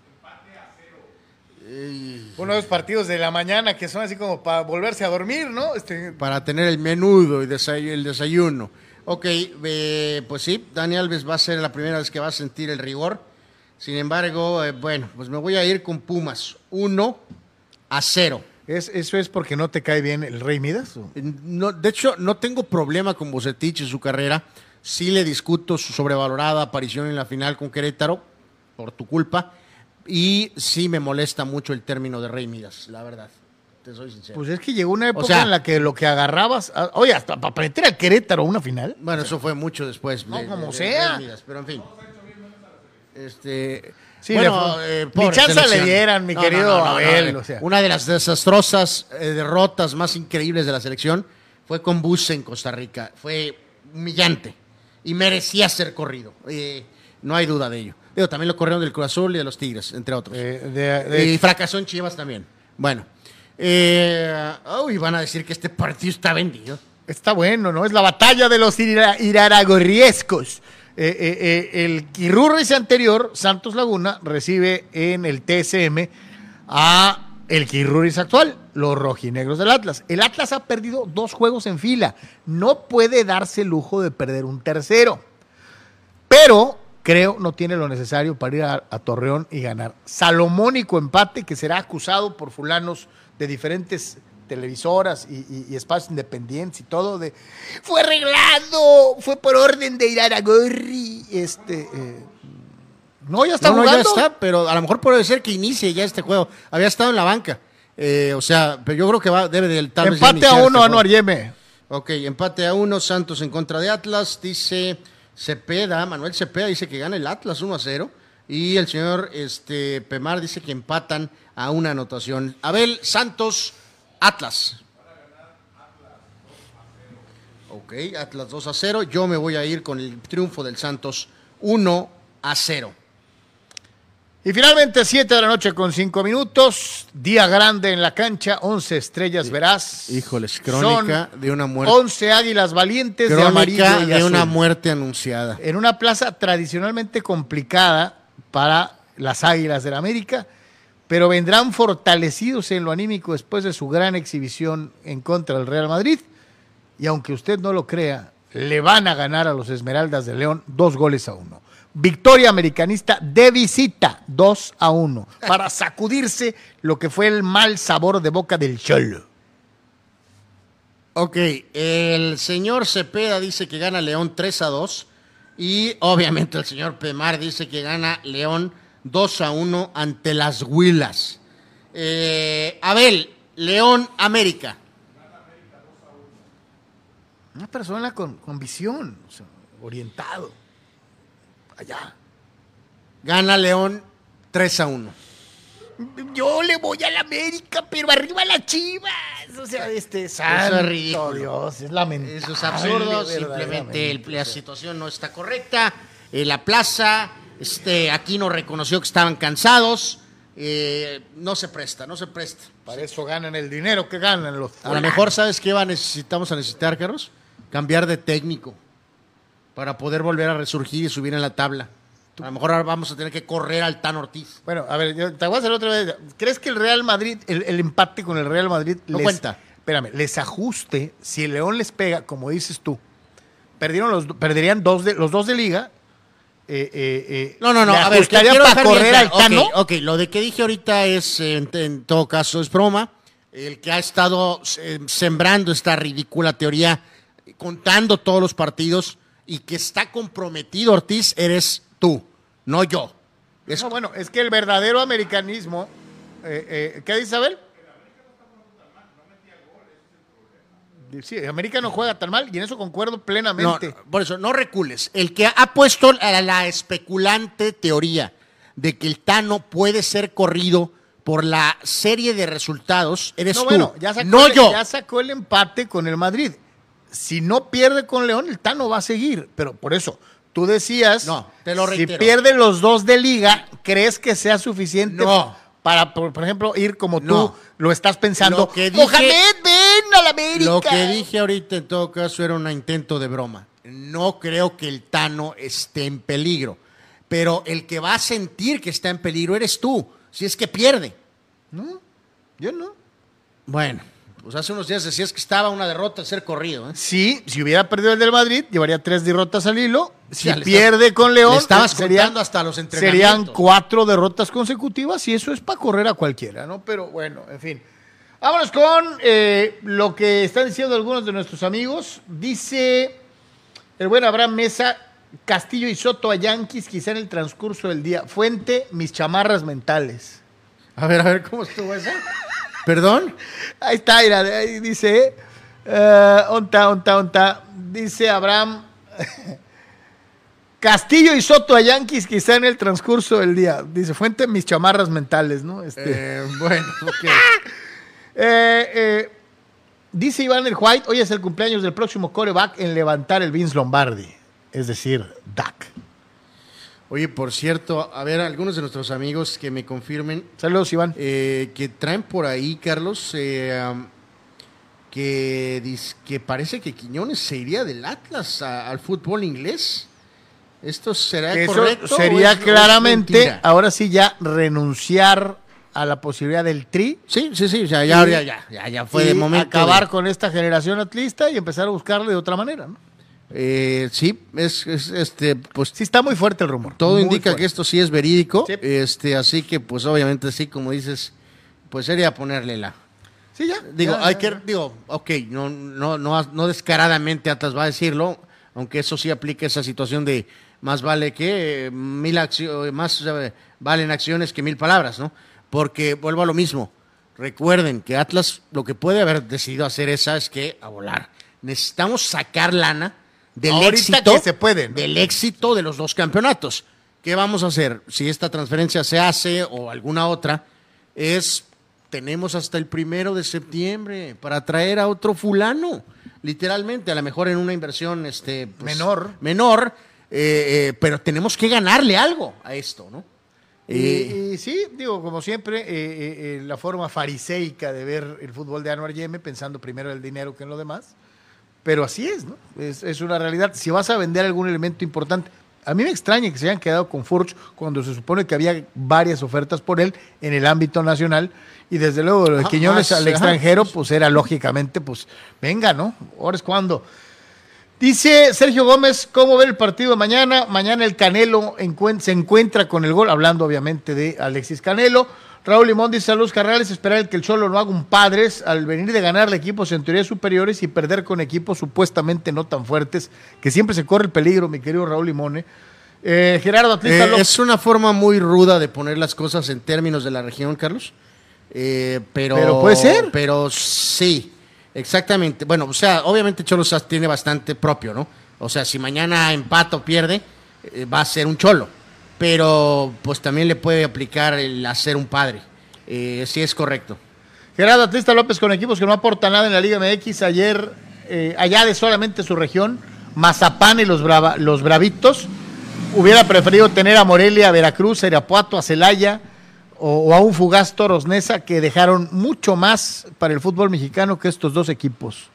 Uno de los partidos de la mañana que son así como para volverse a dormir, ¿no? Este, Para tener el menudo y desay- el desayuno. Ok, eh, pues sí, Dani Alves va a ser la primera vez que va a sentir el rigor. Sin embargo, eh, bueno, pues me voy a ir con Pumas 1 a 0. ¿es, ¿Eso es porque no te cae bien el Rey Midas? o? No, de hecho, no tengo problema con Bocetich y su carrera. Sí le discuto su sobrevalorada aparición en la final con Querétaro, por tu culpa. Y sí me molesta mucho el término de Rey Midas, la verdad. Te soy sincero. Pues es que llegó una época sea- en la que lo que agarrabas. ah, oye, hasta para meter al Querétaro a una final. bueno, eso fue mucho después. No, de- como de- sea. Midas, pero en fin. Este, Sí, bueno, le- eh, ni chance le dieran, mi querido Abel, o sea. Una de las desastrosas eh, derrotas más increíbles de la selección fue con Bus en Costa Rica. Fue humillante y merecía ser corrido. Eh, no hay duda de ello. Digo, también lo corrieron del Cruz Azul y de los Tigres, entre otros. Eh, de- de- y fracasó en Chivas también. Bueno. Eh, uy, van a decir que este partido está vendido. Está bueno, ¿no? Es la batalla de los ira- iraragorriescos. Eh, eh, eh, el Quirurris anterior, Santos Laguna, recibe en el TSM a el Quirurris actual, los rojinegros del Atlas. El Atlas ha perdido dos juegos en fila. No puede darse el lujo de perder un tercero. Pero creo no tiene lo necesario para ir a, a Torreón y ganar. Salomónico empate que será acusado por fulanos de diferentes televisoras y, y- y espacios independientes y todo de fue arreglado, fue por orden de Iraragorri, este eh, no ya está no, no, ya está, pero a lo mejor puede ser que inicie ya este juego. Había estado en la banca. Eh, o sea, pero yo creo que va, debe del tal vez Empate a uno, este Anuar. Yeme. Ok, empate a uno, Santos en contra de Atlas, dice Cepeda, Manuel Cepeda dice que gana el Atlas 1 a 0 y el señor este, Pemar dice que empatan a una anotación. Abel, Santos, Atlas. Ok, Atlas 2 a 0, yo me voy a ir con el triunfo del Santos 1 a 0. Y finalmente, 7 de la noche con 5 minutos. Día grande en la cancha. 11 estrellas verás. Híjoles, crónica Son de una muerte. 11 águilas valientes de amarillo Crónica y de azul. una muerte anunciada. En una plaza tradicionalmente complicada para las águilas del América. Pero vendrán fortalecidos en lo anímico después de su gran exhibición en contra del Real Madrid. Y aunque usted no lo crea, le van a ganar a los Esmeraldas de León dos goles a uno. Victoria americanista de visita, 2 a 1, para sacudirse lo que fue el mal sabor de boca del Cholo. Ok, el señor Cepeda dice que gana León 3 a 2 y obviamente el señor Pemar dice que gana León 2 a 1 ante las Huilas. Eh, Abel, León América. Una persona con, con visión, o sea, orientado. Allá. Gana León 3 a 1. Yo le voy a la América, pero arriba las chivas. O sea, este santo es ridículo. Dios, es lamentable. Eso es absurdo, simplemente el- la situación no está correcta. Eh, la plaza, este, aquí no reconoció que estaban cansados. Eh, no se presta, no se presta. Para eso ganan el dinero que ganan los. A lo mejor, ¿sabes qué va a necesitamos a necesitar, Carlos? Cambiar de técnico para poder volver a resurgir y subir en la tabla. A lo mejor ahora vamos a tener que correr al Tan Ortiz. Bueno, a ver, yo te voy a hacer otra vez. ¿Crees que el Real Madrid, el, el empate con el Real Madrid, No les, cuenta. Espérame, les ajuste si el León les pega, como dices tú, perdieron los, perderían dos de, los dos de liga. Eh, eh, eh, No, no, no. A ver, quiero para correr al. Tano. Ok, ok, lo de que dije ahorita es, en, en todo caso, es broma. El que ha estado eh, sembrando esta ridícula teoría, contando todos los partidos y que está comprometido Ortiz, eres tú, no yo. Es- No, bueno, es que el verdadero americanismo. eh, eh, ¿Qué dice Isabel? Sí, América no juega tan mal y en eso concuerdo plenamente. no, por eso, no recules. El que ha puesto la, la especulante teoría de que el Tano puede ser corrido por la serie de resultados, eres No, tú, bueno, ya sacó, no el, yo. ya sacó el empate con el Madrid. Si no pierde con León, el Tano va a seguir. Pero por eso, tú decías, No, te lo si pierde los dos de liga, ¿crees que sea suficiente No. para, por, por ejemplo, ir como tú lo estás pensando? Lo que dije- Mohamed, ven la América. Lo que dije ahorita en todo caso era un intento de broma. No creo que el Tano esté en peligro. Pero el que va a sentir que está en peligro eres tú, si es que pierde. No, yo no. Bueno, pues hace unos días decías que estaba una derrota al ser corrido. ¿eh? Sí, si hubiera perdido el del Madrid, llevaría tres derrotas al hilo. Si pierde estás- con León, le estabas serían- contando hasta los Serían cuatro derrotas consecutivas y eso es para correr a cualquiera, ¿no? Pero bueno, en fin. Vámonos con eh, lo que están diciendo algunos de nuestros amigos. Dice el buen Abraham Mesa, Castillo y Soto a Yankees, quizá en el transcurso del día. Fuente, mis chamarras mentales. A ver, a ver, ¿cómo estuvo esa? ¿Perdón? Ahí está, mira, ahí dice, eh, onta, onta, onta. Dice Abraham, Castillo y Soto a Yankees quizá en el transcurso del día. Dice, fuente mis chamarras mentales, ¿no? Este, Eh, bueno, ok. eh, eh, dice Iván el White, hoy es el cumpleaños del próximo coreback en levantar el Vince Lombardi. Es decir, Dak. Oye, por cierto, a ver, algunos de nuestros amigos que me confirmen Saludos, Iván. eh, que traen por ahí, Carlos, am, que, dis- que parece que Quiñones se iría del Atlas a- al fútbol inglés. ¿Esto será eso correcto? sería es- o es claramente, ahora sí, ya renunciar a la posibilidad del tri. Sí, sí, sí, ya, ya, ya, ya, ya fue de momento. acabar con esta generación atlista y empezar a buscarle de otra manera. ¿no? Eh, sí, es, es, este, pues Sí, está muy fuerte el rumor. todo muy indica fuerte. que esto sí es verídico. Sí. Este, así que, pues obviamente, sí, como dices, pues sería ponerle la. Sí, ya. Digo, ya, hay ya, que, ya. digo, ok, no, no, no, no descaradamente Atlas va a decirlo, aunque eso sí aplica esa situación de más vale que mil acciones, más eh, valen acciones que mil palabras, ¿no? Porque vuelvo a lo mismo. Recuerden que Atlas lo que puede haber decidido hacer esa es que a volar. Necesitamos sacar lana del Ahorita éxito que se puede, ¿no? del éxito de los dos campeonatos. ¿Qué vamos a hacer? Si esta transferencia se hace o alguna otra, es tenemos hasta el primero de septiembre para traer a otro fulano, literalmente, a lo mejor en una inversión este, pues, Menor. menor, eh, eh, pero tenemos que ganarle algo a esto, ¿no? Y, Eh, y sí, digo, como siempre, eh, eh, eh, la forma fariseica de ver el fútbol de Anwar Yeme, pensando primero en el dinero que en lo demás. Pero así es, ¿no? Es, es una realidad. Si vas a vender algún elemento importante, a mí me extraña que se hayan quedado con Furch cuando se supone que había varias ofertas por él en el ámbito nacional. Y desde luego, lo de Ajá, Quiñones al extranjero, pues era lógicamente, pues venga, ¿no? Ahora es cuando. Dice Sergio Gómez, ¿cómo ver el partido de mañana? Mañana el Canelo se encuentra con el gol, hablando obviamente de Alexis Canelo. Raúl Limón dice, saludos carnales, esperar que el Cholo no haga un padres al venir de ganarle equipos en teoría superiores y perder con equipos supuestamente no tan fuertes, que siempre se corre el peligro, mi querido Raúl Limón. ¿eh? Eh, Gerardo Atlista Eh, es una forma muy ruda de poner las cosas en términos de la región, Carlos. Eh, pero, Pero puede ser. Pero sí, exactamente. Bueno, o sea, obviamente Cholos tiene bastante propio, ¿no? O sea, si mañana empata o pierde, eh, va a ser un cholo. Pero pues también le puede aplicar el hacer un padre. Eh, sí es correcto. Gerardo Atlista López con equipos que no aportan nada en la Liga MX ayer, eh, allá de solamente su región, Mazapán y los, Brava- los Bravitos. Hubiera preferido tener a Morelia, a Veracruz, a Irapuato, a Celaya o, o a un fugaz Toros Neza que dejaron mucho más para el fútbol mexicano que estos dos equipos.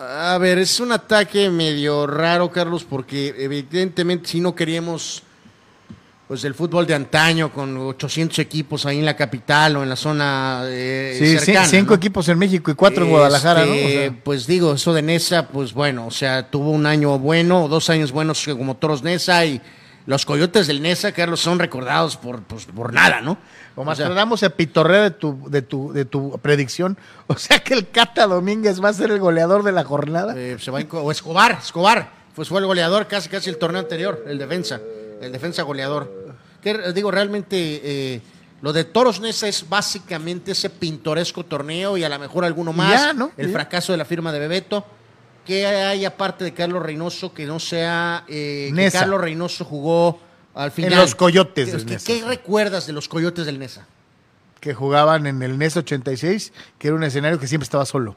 A ver, es un ataque medio raro, Carlos, porque evidentemente si no queríamos pues el fútbol de antaño con 800 equipos ahí en la capital o en la zona eh, Sí, cercana, cinco ¿no? equipos en México y cuatro en Guadalajara, ¿no? O Este, sea, Pues digo, eso de Nesa, pues bueno, o sea, tuvo un año bueno, o dos años buenos como Toros Nesa y los coyotes del Nesa, Carlos, son recordados por, pues, por nada, ¿no? o más tratamos a pitorrea de tu, de, tu, de tu predicción. O sea que el Cata Domínguez va a ser el goleador de la jornada. Eh, se va o Escobar, Escobar, pues fue el goleador casi casi el torneo anterior, el defensa, el defensa goleador. Que eh, digo, realmente eh, lo de Toros Nesa es básicamente ese pintoresco torneo y a lo mejor alguno más, Ya, ¿no? el Ya. fracaso de la firma de Bebeto. ¿Qué hay aparte de Carlos Reynoso que no sea eh, que Nesa. Carlos Reynoso jugó al final? los Coyotes ¿Qué, del qué- Nesa. qué recuerdas de los Coyotes del Nesa? que jugaban en el NES 86, que era un escenario que siempre estaba solo.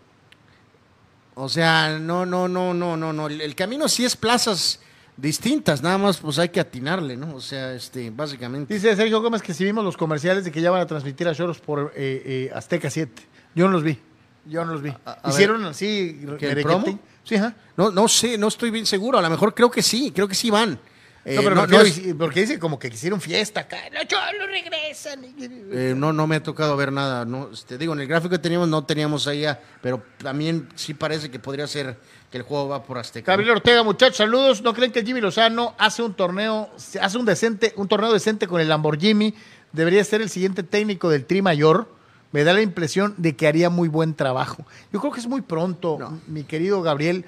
O sea, no, no, no, no, no, no. El, camino sí es plazas distintas, nada más pues hay que atinarle, ¿no? O sea, este, básicamente. Dice Sergio Gómez que si vimos los comerciales de que ya van a transmitir a Choros por eh, eh, Azteca 7. Yo no los vi. Yo no los vi. A- a Hicieron así. ¿Que el merequetín. promo? Sí, ajá. No, no sé, no estoy bien seguro. A lo mejor creo que sí, creo que sí van. Eh, no, pero no, no es- porque dice como que hicieron fiesta acá. Los cholos regresan. eh, no, no me ha tocado ver nada. No, este, digo, en el gráfico que teníamos no teníamos ah, pero también sí parece que podría ser que el juego va por Azteca. Gabriel Ortega, muchachos, saludos. ¿No creen que Jimmy Lozano hace un torneo, hace un decente, un torneo decente con el Lamborghini? Debería ser el siguiente técnico del Tri Mayor. Me da la impresión de que haría muy buen trabajo. Yo creo que es muy pronto, No. mi querido Gabriel,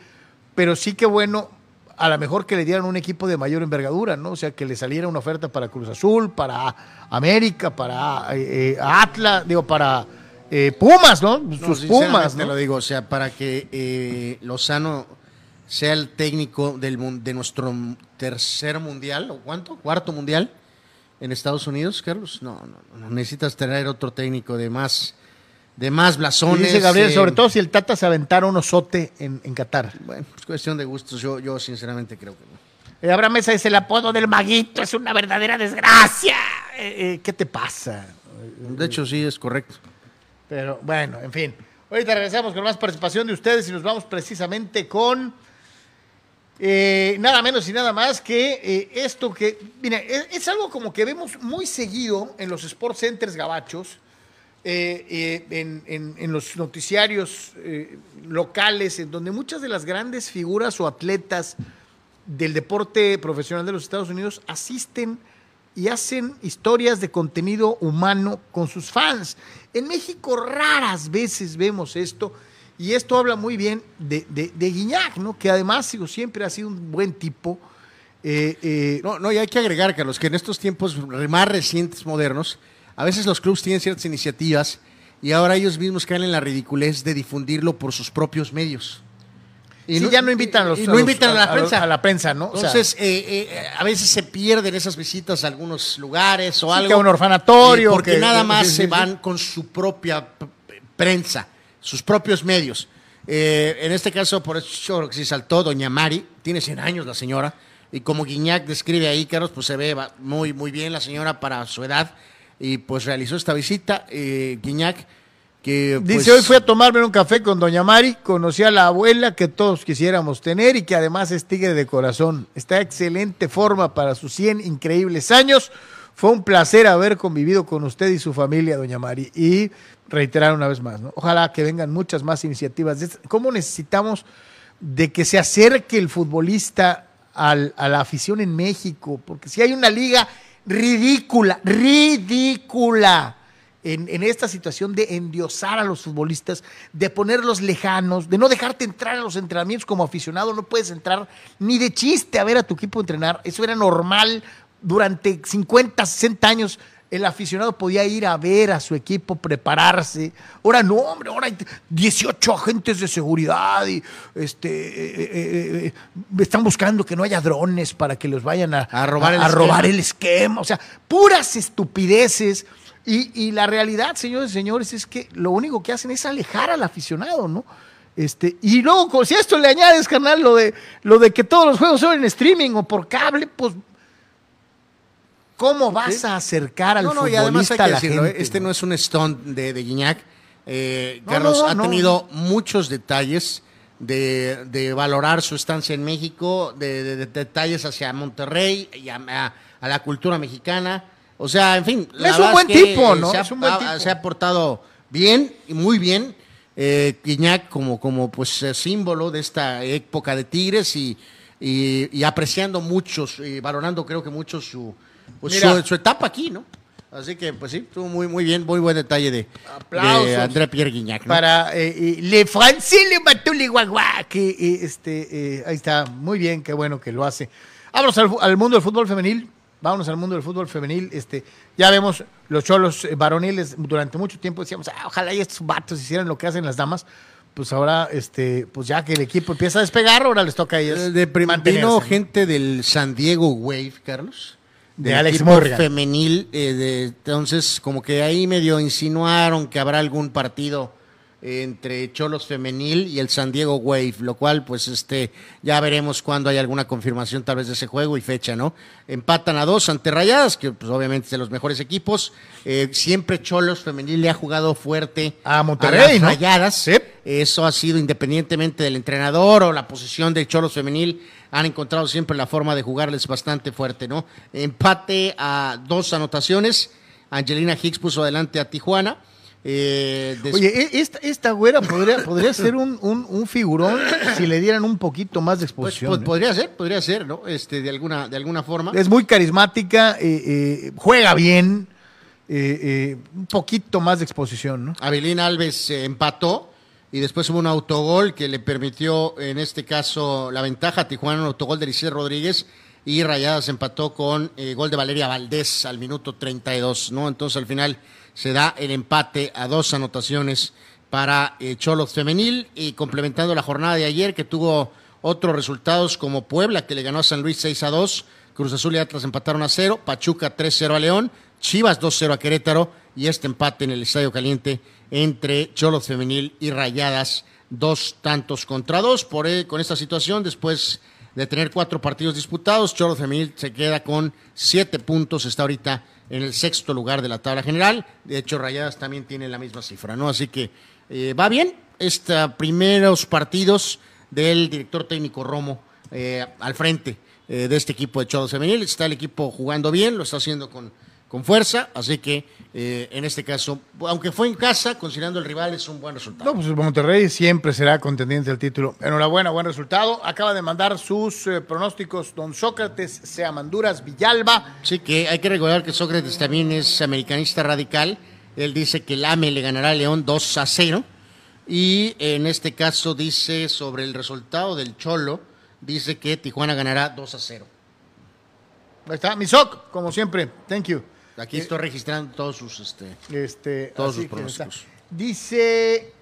pero sí que bueno, a lo mejor que le dieran un equipo de mayor envergadura, ¿no? O sea, que le saliera una oferta para Cruz Azul, para América, para eh, eh, Atlas, digo, para eh, Pumas, ¿no? Sus Pumas, Te ¿no? lo digo, o sea, para que eh, Lozano sea el técnico del, de nuestro tercer mundial, ¿o cuánto? ¿Cuarto mundial en Estados Unidos, Carlos? No, no, no necesitas tener otro técnico de más, de más blasones. dice Gabriel, sobre todo si el Tata se aventara un osote en, en Qatar. Bueno, es cuestión de gustos, yo, yo sinceramente creo que no. Eh, Abraham Mesa dice, el apodo del maguito es una verdadera desgracia. Eh, eh, ¿Qué te pasa? De hecho, sí, es correcto. Pero bueno, en fin. Ahorita regresamos con más participación de ustedes y nos vamos precisamente con eh, nada menos y nada más que eh, esto que, mira, es, algo como que vemos muy seguido en los Sports Centers gabachos, eh, en, los noticiarios locales, en donde muchas de las grandes figuras o atletas del deporte profesional de los Estados Unidos asisten y hacen historias de contenido humano con sus fans. En México raras veces vemos esto y esto habla muy bien de, de, de Guiñac, ¿no? que además digo, siempre ha sido un buen tipo. Eh, eh, no, no, y hay que agregar, Carlos, que en estos tiempos más recientes, modernos, a veces los clubes tienen ciertas iniciativas y ahora ellos mismos caen en la ridiculez de difundirlo por sus propios medios. Y sí, no, ya no invitan, los, no invitan a, la a, prensa. A la prensa, ¿no? Entonces, o sea, eh, eh, a veces se pierden esas visitas a algunos lugares o sí, algo. Que a un orfanatorio. porque que, nada más sí, se van con su propia prensa, sus propios medios. Eh, en este caso, por eso que se saltó Doña Mari, tiene 100 años la señora, y como Guiñac describe ahí, Carlos, pues se ve muy, muy bien la señora para su edad, y pues realizó esta visita. Eh, Guiñac que, pues... Dice, hoy fui a tomarme un café con doña Mari, conocí a la abuela que todos quisiéramos tener y que además es tigre de corazón. Está excelente forma para sus 100 increíbles años. Fue un placer haber convivido con usted y su familia, doña Mari. Y reiterar una vez más, ¿no? Ojalá que vengan muchas más iniciativas. ¿Cómo necesitamos de que se acerque el futbolista al, a la afición en México? Porque si hay una liga ridícula, ridícula en, en, esta situación de endiosar a los futbolistas, de ponerlos lejanos, de no dejarte entrar a los entrenamientos como aficionado, no puedes entrar ni de chiste a ver a tu equipo entrenar, eso era normal durante 50, 60 años. El aficionado podía ir a ver a su equipo prepararse. Ahora no, hombre, ahora hay 18 agentes de seguridad y este, eh, eh, eh, están buscando que no haya drones para que los vayan a, a robar, a, el, a esquema. robar el esquema. O sea, puras estupideces. Y, y, la realidad, señores y señores, es que lo único que hacen es alejar al aficionado, ¿no? Este, y luego, si a esto le añades, carnal, lo de, lo de que todos los juegos son en streaming o por cable, pues, ¿cómo vas ¿Sí? a acercar al no, no, futbolista y además hay que a la decirlo, gente? Este no es un stunt de, de Guiñac. Eh, No, Carlos ha tenido muchos detalles de, de valorar su estancia en México, de, de- de detalles hacia Monterrey y a, a- a la cultura mexicana. O sea, en fin. la Es un buen tipo, ¿no? Se ha, Es un buen ha- tipo. se ha portado bien y muy bien. Eh, Guiñac como, como pues eh, símbolo de esta época de Tigres y, y, y apreciando muchos, y valorando creo que mucho su, pues, su, su etapa aquí, ¿no? Así que, pues sí, estuvo muy, muy bien, muy buen detalle de, de André Pierre Guignac. ¿no? Para eh, Le Francés Le Guagua, que eh, este, eh, ahí está, muy bien, qué bueno que lo hace. Vámonos al, mundo del fútbol femenil, vámonos al mundo del fútbol femenil, este, ya vemos los cholos eh, varoniles, durante mucho tiempo decíamos, "Ah, ojalá y estos vatos hicieran lo que hacen las damas, pues ahora, este, pues ya que el equipo empieza a despegar, ahora les toca a ellas De prim- mantenerse, vino ¿no? gente del San Diego Wave, Carlos. De Alex Morgan. femenil. eh, de- entonces, como que ahí medio insinuaron que habrá algún partido eh, entre Cholos Femenil y el San Diego Wave, lo cual, pues, este, ya veremos cuando hay alguna confirmación tal vez de ese juego y fecha, ¿no? Empatan a dos ante Rayadas, que pues obviamente es de los mejores equipos. Eh, siempre Cholos Femenil le ha jugado fuerte A Monterrey, las ¿no? Rayadas. Sí. Eso ha sido independientemente del entrenador o la posición de Cholos Femenil, han encontrado siempre la forma de jugarles bastante fuerte, ¿no? Empate a dos anotaciones. Angelina Hicks puso adelante a Tijuana. Eh, Oye, e- esta, esta güera podría, podría ser un, un, un figurón si le dieran un poquito más de pues, exposición. pues, ¿eh? podría ser, podría ser, ¿no? Este, de alguna, de alguna forma. Es muy carismática, eh, juega bien, un poquito más de exposición, ¿no? Avelín Alves empató y después hubo un autogol que le permitió, en este caso, la ventaja a Tijuana, un autogol de Liceo Rodríguez y Rayadas empató con eh, gol de Valeria Valdés al minuto 32, ¿no? Entonces al final se da el empate a dos anotaciones para eh, Cholos Femenil y complementando la jornada de ayer que tuvo Otros resultados como Puebla, que le ganó a San Luis 6 a 2, Cruz Azul y Atlas empataron a 0, Pachuca 3-0 a León, Chivas 2-0 a Querétaro y este empate en el Estadio Caliente entre Cholos Femenil y Rayadas, dos tantos contra dos. Por, eh, con esta situación, después de tener cuatro partidos disputados, Cholos Femenil se queda con siete puntos, está ahorita en el sexto lugar de la tabla general. De hecho, Rayadas también tiene la misma cifra, ¿no? Así que eh, va bien. Estos primeros partidos del director técnico Romo eh, al frente de este equipo de Cholos Femenil. Está el equipo jugando bien, lo está haciendo con, con fuerza, así que eh, en este caso, aunque fue en casa, considerando el rival, es un buen resultado. No, pues Monterrey siempre será contendiente del título. Enhorabuena, buen resultado. Acaba de mandar sus eh, pronósticos don Sócrates Seamanduras Villalba. Sí, que hay que recordar que Sócrates también es americanista radical. Él dice que el AME le ganará a León 2 a 0. Y en este caso dice sobre el resultado del Cholo, dice que Tijuana ganará 2 a 0. Ahí está, mi Soc, como siempre. Thank you. Aquí estoy registrando todos sus este, Este, todos sus pronósticos. Dice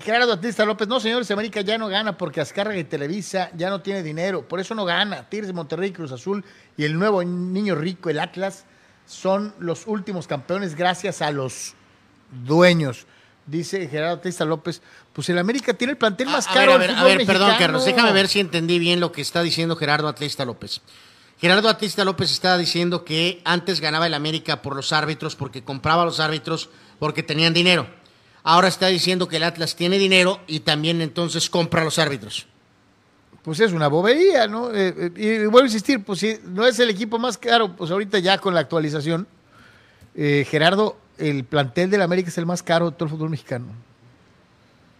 Gerardo Batista López, no señores, América ya no gana porque Azcárraga y Televisa ya no tiene dinero, por eso no gana. Tigres de Monterrey, Cruz Azul y el nuevo niño rico, el Atlas, son los últimos campeones gracias a los dueños. Dice Gerardo Batista López, pues el América tiene el plantel más a caro ver, a ver, a fútbol ver, perdón. Carlos, déjame ver si entendí bien lo que está diciendo Gerardo Atlista López. Gerardo Atlista López está diciendo que antes ganaba el América por los árbitros, porque compraba a los árbitros, porque tenían dinero. Ahora está diciendo que el Atlas tiene dinero y también entonces compra a los árbitros. Pues es una bobería, ¿no? Eh, eh, y vuelvo a insistir, pues si no es el equipo más caro, pues ahorita ya con la actualización, eh, Gerardo, el plantel del América es el más caro de todo el fútbol mexicano.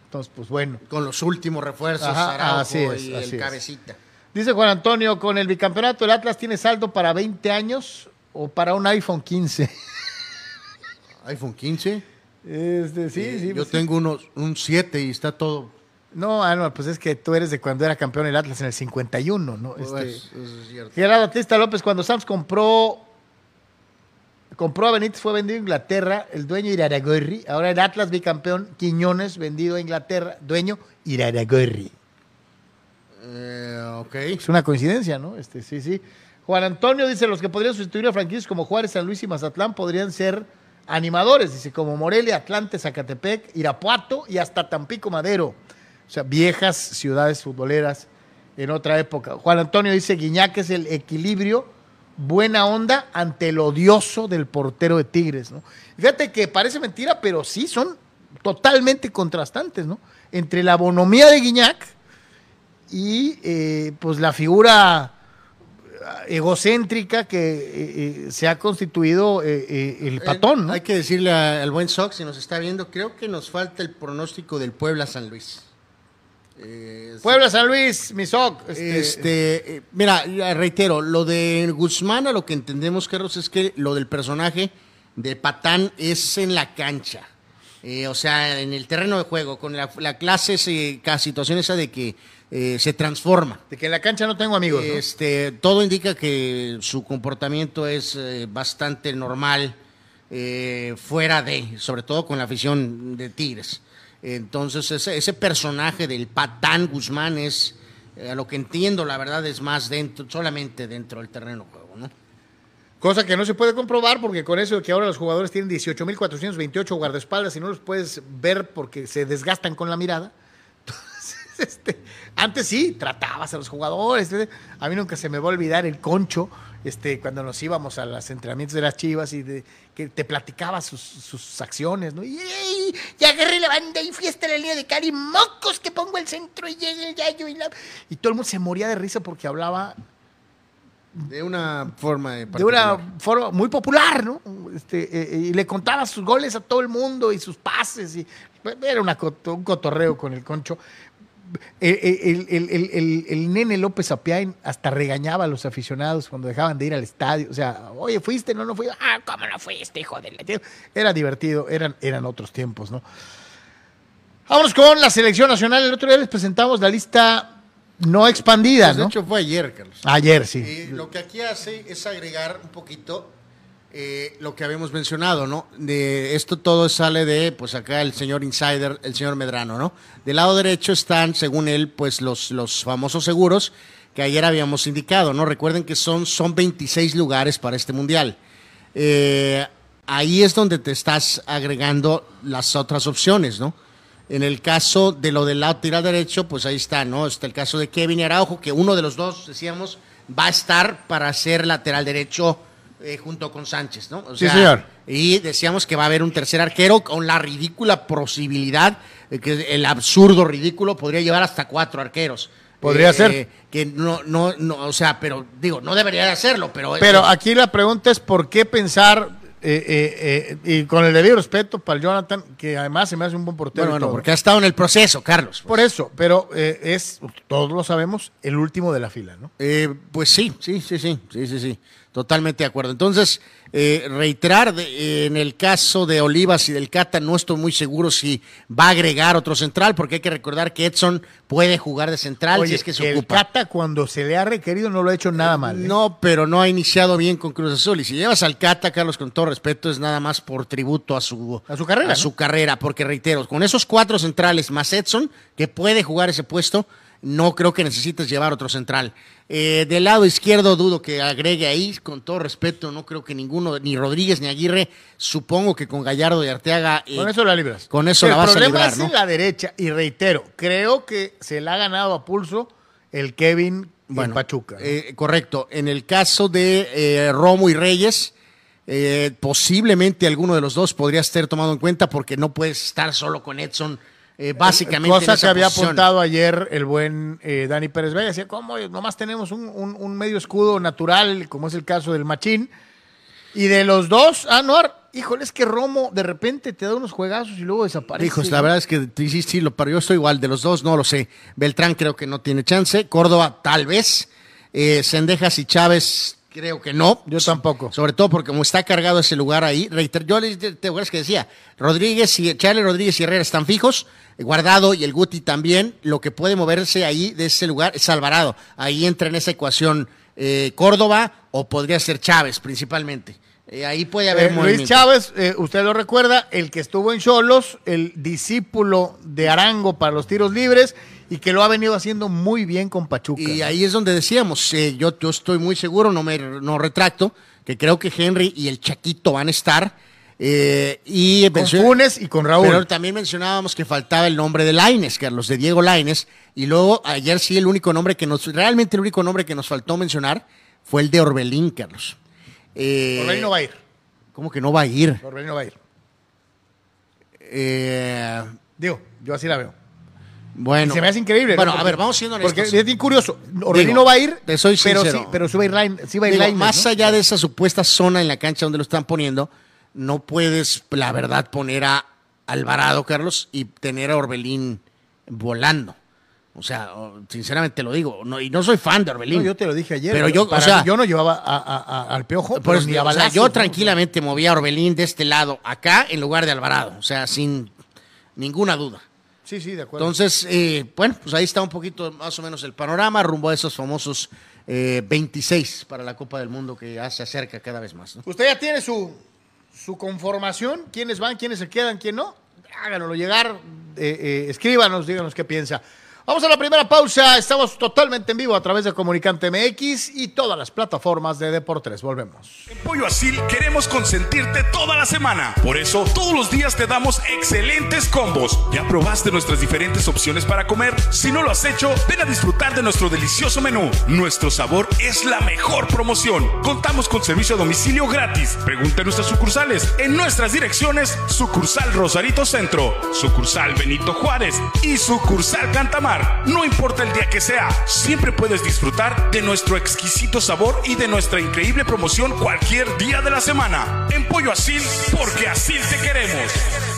Entonces, pues bueno. Con los últimos refuerzos, Ajá, Araujo así es, y así el es. Dice Juan Antonio, con el bicampeonato el Atlas tiene saldo para 20 años o para un iPhone 15. iPhone 15. Este, sí, Eh, sí. Yo pues tengo unos, un 7 y está todo. No, Anual, pues es que tú eres de cuando era campeón el Atlas en el 51, ¿no? Este, Pues, eso es cierto. Gerardo Batista López, cuando Sams compró compró a Benítez, fue vendido a Inglaterra, el dueño Iraragorri. Ahora el Atlas bicampeón, Quiñones, vendido a Inglaterra, dueño Iraragorri. Eh, ok. Es una coincidencia, ¿no? Este, sí, sí. Juan Antonio dice, los que podrían sustituir a franquicias como Juárez, San Luis y Mazatlán podrían ser animadores, dice, como Morelia, Atlante, Zacatepec, Irapuato y hasta Tampico Madero. O sea, viejas ciudades futboleras en otra época. Juan Antonio dice, Guiñac es el equilibrio, buena onda ante el odioso del portero de Tigres, ¿no? Fíjate que parece mentira, pero sí son totalmente contrastantes, ¿no? Entre la bonomía de Guiñac y eh, pues la figura egocéntrica que eh, eh, se ha constituido eh, el patón, ¿no? Hay que decirle a- al buen Sox, si nos está viendo, creo que nos falta el pronóstico del Puebla San Luis. Puebla San Luis, Misoc. Este, Este, eh, mira, reitero, lo de Guzmán, a lo que entendemos, Carlos, es que lo del personaje de Patán es en la cancha. Eh, o sea, en el terreno de juego, con la, la clase, la situación esa de que eh, se transforma. de que en la cancha no tengo amigos, ¿no? Este, todo indica que su comportamiento es eh, bastante normal eh, fuera de, sobre todo con la afición de Tigres. Entonces, ese, ese personaje del Patán Guzmán es, a lo que entiendo, la verdad, es más dentro, solamente dentro del terreno de juego, ¿no? Cosa que no se puede comprobar porque con eso de que ahora los jugadores tienen 18.428 guardaespaldas y no los puedes ver porque se desgastan con la mirada. Entonces, este, antes sí, tratabas a los jugadores. este, A mí nunca se me va a olvidar el concho este, cuando nos íbamos a los entrenamientos de las chivas y de, que te platicaba sus, sus acciones. ¿no? Y, "Ey, ya agarré la banda y fiesta en la línea de cari, mocos que pongo el centro y llega el gallo. Y, la... y todo el mundo se moría de risa porque hablaba De una forma de de una forma muy popular, ¿no? Este, eh, y le contaba sus goles a todo el mundo y sus pases. Y, era una un cotorreo con el concho. El, el- el- el- nene López Apiain hasta regañaba a los aficionados cuando dejaban de ir al estadio. O sea, oye, ¿fuiste? No, no fui. Ah, ¿cómo no fuiste, hijo de la tío? Era divertido, eran, eran otros tiempos, ¿no? Vámonos con la selección nacional. El otro día les presentamos la lista no expandida, Pues, de ¿no? hecho, fue ayer, Carlos. Ayer, sí. Eh, lo que aquí hace es agregar un poquito eh, lo que habíamos mencionado, ¿no? De esto todo sale de, pues acá el señor Insider, el señor Medrano, ¿no? Del lado derecho están, según él, pues los, los famosos seguros que ayer habíamos indicado, ¿no? Recuerden que son, son 26 lugares para este mundial. Eh, ahí es donde te estás agregando las otras opciones, ¿no? En el caso de lo del lado tirar derecho, pues ahí está, ¿no? Está el caso de Kevin Araujo, que uno de los dos, decíamos, va a estar para ser lateral derecho eh, junto con Sánchez, ¿no? sí, señor. Y decíamos que va a haber un tercer arquero con la ridícula posibilidad, de que el absurdo ridículo podría llevar hasta cuatro arqueros. Podría eh, ser. Que no, no, no, o sea, pero digo, no debería de hacerlo, pero. Pero aquí la pregunta es: ¿por qué pensar eh, eh, eh, y con el debido respeto para el Jonathan, que además se me hace un buen portero. Bueno, porque ha estado en el proceso, Carlos. Por eso, pero es, todos lo sabemos, el último de la fila, ¿no? pues sí, sí, sí, sí, sí, sí, sí. Totalmente de acuerdo. Entonces, eh, reiterar, en el caso de Olivas y del Cata, no estoy muy seguro si va a agregar otro central, porque hay que recordar que Edson puede jugar de central si es que se el Cata, cuando se le ha requerido, no lo ha hecho nada mal. ¿eh? No, pero no ha iniciado bien con Cruz Azul. Y si llevas al Cata, Carlos, con todo respeto, es nada más por tributo a su, a su carrera. A su carrera, porque reitero, con esos cuatro centrales más Edson, que puede jugar ese puesto, no creo que necesites llevar otro central. Eh, del lado izquierdo dudo que agregue ahí, con todo respeto, no creo que ninguno, ni Rodríguez ni Aguirre, supongo que con Gallardo y Arteaga. Eh, con eso la libras. Con eso la vas a librar, es en la derecha, y reitero, creo que se la ha ganado a pulso el Kevin bueno, Pachuca. Eh, correcto. En el caso de Romo y Reyes, posiblemente alguno de los dos podría ser tomado en cuenta porque no puedes estar solo con Edson eh, básicamente. Cosa que había apuntado ayer el buen eh, Dani Pérez Vega. Decía, ¿cómo? Nomás tenemos un, medio escudo natural, como es el caso del Machín. Y de los dos, ah, no, híjole, es que Romo de repente te da unos juegazos y luego desaparece. Hijos, la verdad es que sí, sí, lo parió. Yo estoy igual, de los dos no lo sé. Beltrán creo que no tiene chance. Córdoba tal vez. Eh, Sendejas y Chávez Creo que no. Yo tampoco. Sobre todo porque como está cargado ese lugar ahí, yo te acuerdas que decía, Rodríguez y Charlie Rodríguez y Herrera están fijos, Guardado y el Guti también, lo que puede moverse ahí de ese lugar es Alvarado. Ahí entra en esa ecuación eh, Córdoba o podría ser Chávez principalmente. Eh, ahí puede haber eh, Luis Chávez, usted lo recuerda, el que estuvo en Cholos, el discípulo de Arango para los tiros libres y que lo ha venido haciendo muy bien con Pachuca. Y ahí es donde decíamos, eh, yo, yo, estoy muy seguro, no me no retracto, que creo que Henry y el Chaquito van a estar. Eh, y con Funes y con Raúl. Pero también mencionábamos que faltaba el nombre de Laines, Carlos, de Diego Laines. Y luego ayer sí el único nombre que nos, realmente el único nombre que nos faltó mencionar fue el de Orbelín, Carlos. Eh, Orbelín no va a ir. ¿Cómo que no va a ir? Orbelín no va a ir. Eh, Digo, yo así la veo. Bueno. se me hace increíble. Bueno, a ver, vamos siendo honestos. Porque es bien curioso. Orbelín no va a ir, te soy pero sí, pero sí va a ir, sí va a ir Más allá de esa supuesta zona en la cancha donde lo están poniendo, no puedes, la verdad, poner a Alvarado, Carlos, y tener a Orbelín volando. O sea, sinceramente lo digo, no, y no soy fan de Orbelín. No, yo te lo dije ayer. Pero yo, o sea, yo no llevaba al Piojo, pero ni a o sea, yo tranquilamente movía a Orbelín de este lado acá en lugar de Alvarado, o sea, sin ninguna duda. Sí, sí, de acuerdo. Entonces, eh, bueno, pues ahí está un poquito más o menos el panorama rumbo a esos famosos 26 eh, para la Copa del Mundo que ya se acerca cada vez más. ¿Usted ya tiene su, su conformación? ¿Quiénes van, quiénes se quedan, quién no? Háganoslo llegar, eh, escríbanos, díganos qué piensa. Vamos a la primera pausa. Estamos totalmente en vivo a través de Comunicante MX y todas las plataformas de Deportes. Volvemos. En Pollo Asil queremos consentirte toda la semana. Por eso, todos los días te damos excelentes combos. ¿Ya probaste nuestras diferentes opciones para comer? Si no lo has hecho, ven a disfrutar de nuestro delicioso menú. Nuestro sabor es la mejor promoción. Contamos con servicio a domicilio gratis. Pregunta en nuestras sucursales. En nuestras direcciones, sucursal Rosarito Centro, sucursal Benito Juárez y sucursal Cantamar. No importa el día que sea, siempre puedes disfrutar de nuestro exquisito sabor y de nuestra increíble promoción cualquier día de la semana. En Pollo Asil, porque así te queremos.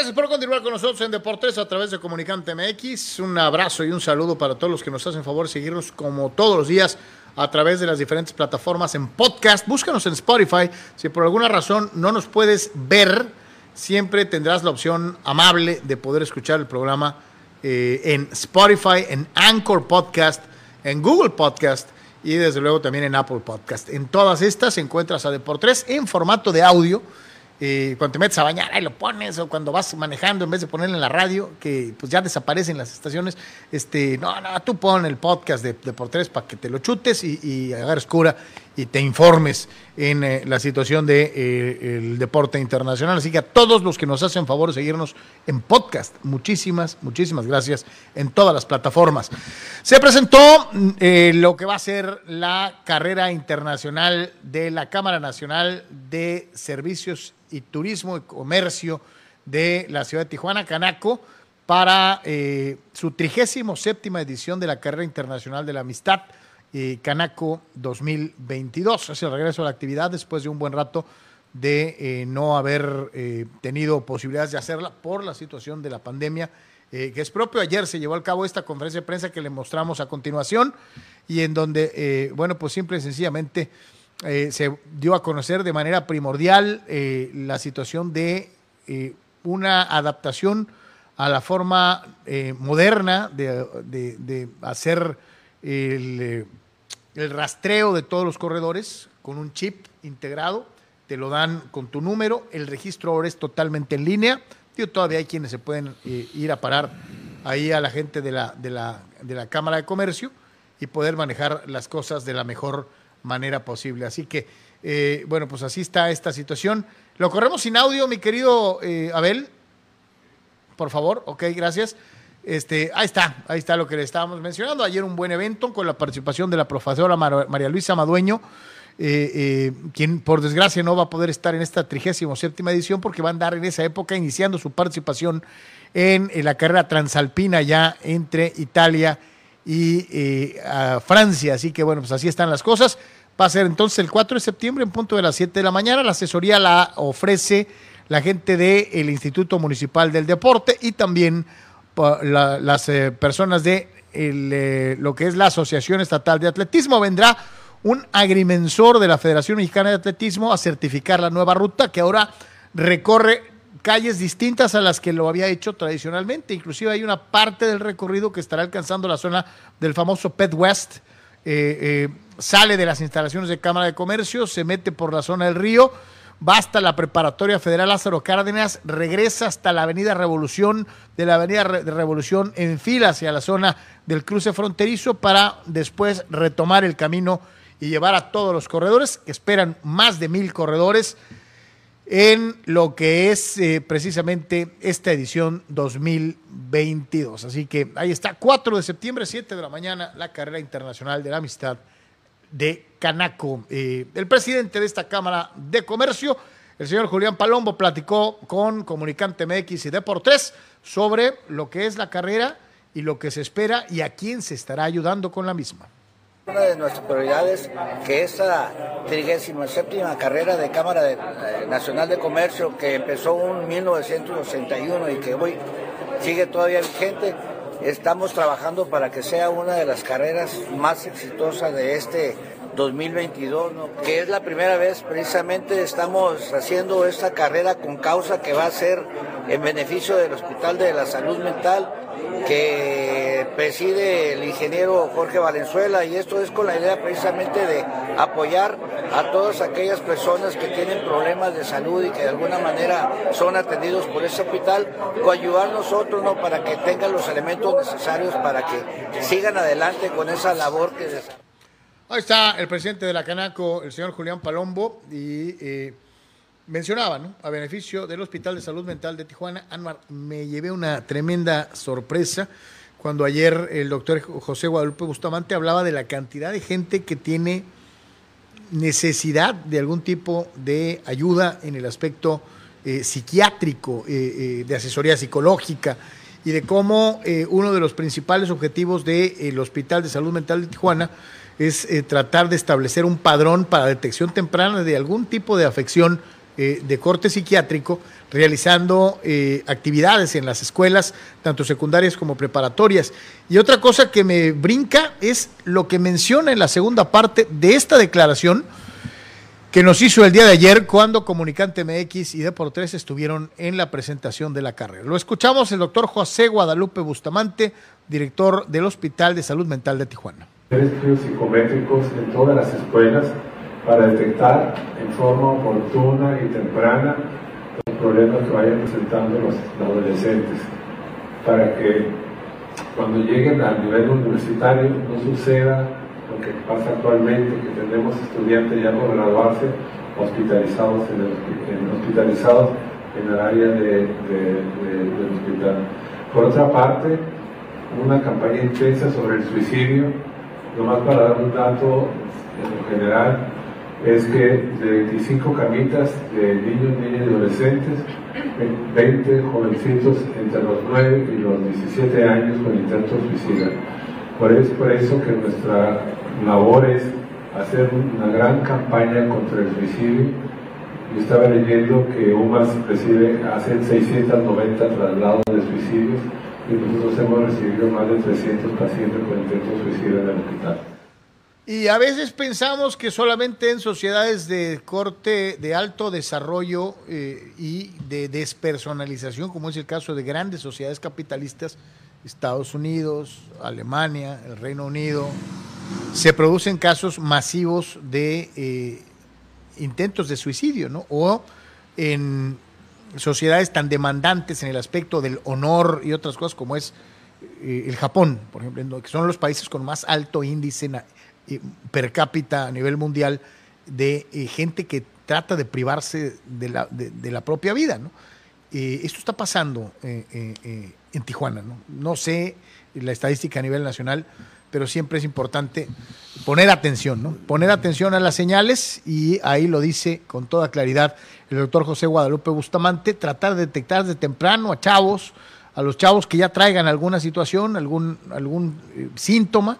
Gracias por continuar con nosotros en Deportes a través de Comunicante MX. Un abrazo y un saludo para todos los que nos hacen favor de seguirnos como todos los días a través de las diferentes plataformas en podcast. Búscanos en Spotify. Si por alguna razón no nos puedes ver, siempre tendrás la opción amable de poder escuchar el programa eh, en Spotify, en Anchor Podcast, en Google Podcast y desde luego también en Apple Podcast. En todas estas encuentras a Deportes en formato de audio cuando te metes a bañar, ahí lo pones, o cuando vas manejando, en vez de ponerlo en la radio, que pues ya desaparecen las estaciones, este, no, no, tú pon el podcast de, de por tres para que te lo chutes y, y agarres cura y te informes en eh, la situación del de, eh, deporte internacional. Así que a todos los que nos hacen favor de seguirnos en podcast, muchísimas, muchísimas gracias en todas las plataformas. Se presentó eh, lo que va a ser la carrera internacional de la Cámara Nacional de Servicios y Turismo y Comercio de la ciudad de Tijuana, Canaco, para su trigésimo séptima edición de la Carrera Internacional de la Amistad Canaco 2022. Es el regreso a la actividad después de un buen rato de eh, no haber eh, tenido posibilidades de hacerla por la situación de la pandemia, eh, que es propio. Ayer se llevó a cabo esta conferencia de prensa que le mostramos a continuación y en donde, bueno, pues simple y sencillamente se dio a conocer de manera primordial la situación de una adaptación a la forma moderna de, de- de hacer el, el rastreo de todos los corredores con un chip integrado. Te lo dan con tu número. El registro ahora es totalmente en línea. Tío, todavía hay quienes se pueden eh, ir a parar ahí a la gente de la, de, la, de la Cámara de Comercio y poder manejar las cosas de la mejor manera posible. Así que, eh, bueno, pues así está esta situación. Lo corremos sin audio, mi querido eh, Abel. Por favor, ok, gracias. Este, ahí está, ahí está lo que le estábamos mencionando. Ayer un buen evento con la participación de la profesora Mar- María Luisa Madueño, eh, eh, quien por desgracia no va a poder estar en esta 37 edición porque va a andar en esa época iniciando su participación en, la carrera transalpina ya entre Italia y eh, Francia. Así que bueno, pues así están las cosas. Va a ser entonces el 4 de septiembre en punto de las 7 de la mañana. La asesoría la ofrece la gente del Instituto Municipal del Deporte y también la- las eh, personas de eh, lo que es la Asociación Estatal de Atletismo. Vendrá un agrimensor de la Federación Mexicana de Atletismo a certificar la nueva ruta que ahora recorre calles distintas a las que lo había hecho tradicionalmente. Inclusive hay una parte del recorrido que estará alcanzando la zona del famoso Pet West. Eh, sale de las instalaciones de Cámara de Comercio, se mete por la zona del río, va hasta la preparatoria federal Lázaro Cárdenas, regresa hasta la avenida Revolución, de la avenida Revolución en fila hacia la zona del cruce fronterizo para después retomar el camino y llevar a todos los corredores, que esperan más de mil corredores en lo que es eh, precisamente esta edición 2022. Así que ahí está, 4 de septiembre, 7 de la mañana, la carrera internacional de la amistad de Canaco. Eh, el presidente de esta Cámara de Comercio, el señor Julián Palombo, platicó con Comunicante MX y Deportes sobre lo que es la carrera y lo que se espera y a quién se estará ayudando con la misma. Una de nuestras prioridades, que esta 37 carrera de Cámara eh, Nacional de Comercio, que empezó en 1981 y que hoy sigue todavía vigente, estamos trabajando para que sea una de las carreras más exitosas de este 2022, ¿no? que es la primera vez precisamente estamos haciendo esta carrera con causa que va a ser en beneficio del Hospital de la Salud Mental, que preside el ingeniero Jorge Valenzuela y esto es con la idea precisamente de apoyar a todas aquellas personas que tienen problemas de salud y que de alguna manera son atendidos por ese hospital, ayudar nosotros ¿no? para que tengan los elementos necesarios para que sigan adelante con esa labor que Ahí está el presidente de la Canaco, el señor Julián Palombo, y eh, mencionaba, ¿no? A beneficio del Hospital de Salud Mental de Tijuana, Anmar, me llevé una tremenda sorpresa cuando ayer el doctor José Guadalupe Bustamante hablaba de la cantidad de gente que tiene necesidad de algún tipo de ayuda en el aspecto eh, psiquiátrico, eh, eh, de asesoría psicológica, y de cómo uno de los principales objetivos del Hospital de Salud Mental de Tijuana es tratar de establecer un padrón para detección temprana de algún tipo de afección de corte psiquiátrico realizando eh, actividades en las escuelas, tanto secundarias como preparatorias. Y otra cosa que me brinca es lo que menciona en la segunda parte de esta declaración que nos hizo el día de ayer cuando Comunicante MX y Deportes estuvieron en la presentación de la carrera. Lo escuchamos el doctor José Guadalupe Bustamante, director del Hospital de Salud Mental de Tijuana. En todas las escuelas para detectar en forma oportuna y temprana los problemas que vayan presentando los, adolescentes, para que cuando lleguen al nivel universitario no suceda lo que pasa actualmente, que tenemos estudiantes ya por graduarse hospitalizados en el, hospitalizados en el área de, del hospital. Por otra parte, una campaña intensa sobre el suicidio, nomás para dar un dato en general, es que de 25 camitas de niños, niñas y adolescentes, 20 jovencitos entre los 9 y los 17 años con intento suicida. Por eso, por eso que nuestra labor es hacer una gran campaña contra el suicidio. Yo estaba leyendo que UMAS recibe, hace 690 traslados de suicidios y nosotros hemos recibido más de 300 pacientes con intento suicida en el hospital. Y a veces pensamos que solamente en sociedades de corte de alto desarrollo eh, y de despersonalización, como es el caso de grandes sociedades capitalistas, Estados Unidos, Alemania, el Reino Unido, se producen casos masivos de eh, intentos de suicidio, ¿no? O en sociedades tan demandantes en el aspecto del honor y otras cosas como es eh, el Japón, por ejemplo, que son los países con más alto índice per cápita a nivel mundial de eh, gente que trata de privarse de la, de, la propia vida. ¿no? Eh, esto está pasando eh, en Tijuana. ¿no? no sé la estadística a nivel nacional, pero siempre es importante poner atención, ¿no? Poner atención a las señales y ahí lo dice con toda claridad el doctor José Guadalupe Bustamante, tratar de detectar de temprano a chavos, a los chavos que ya traigan alguna situación, algún, algún síntoma,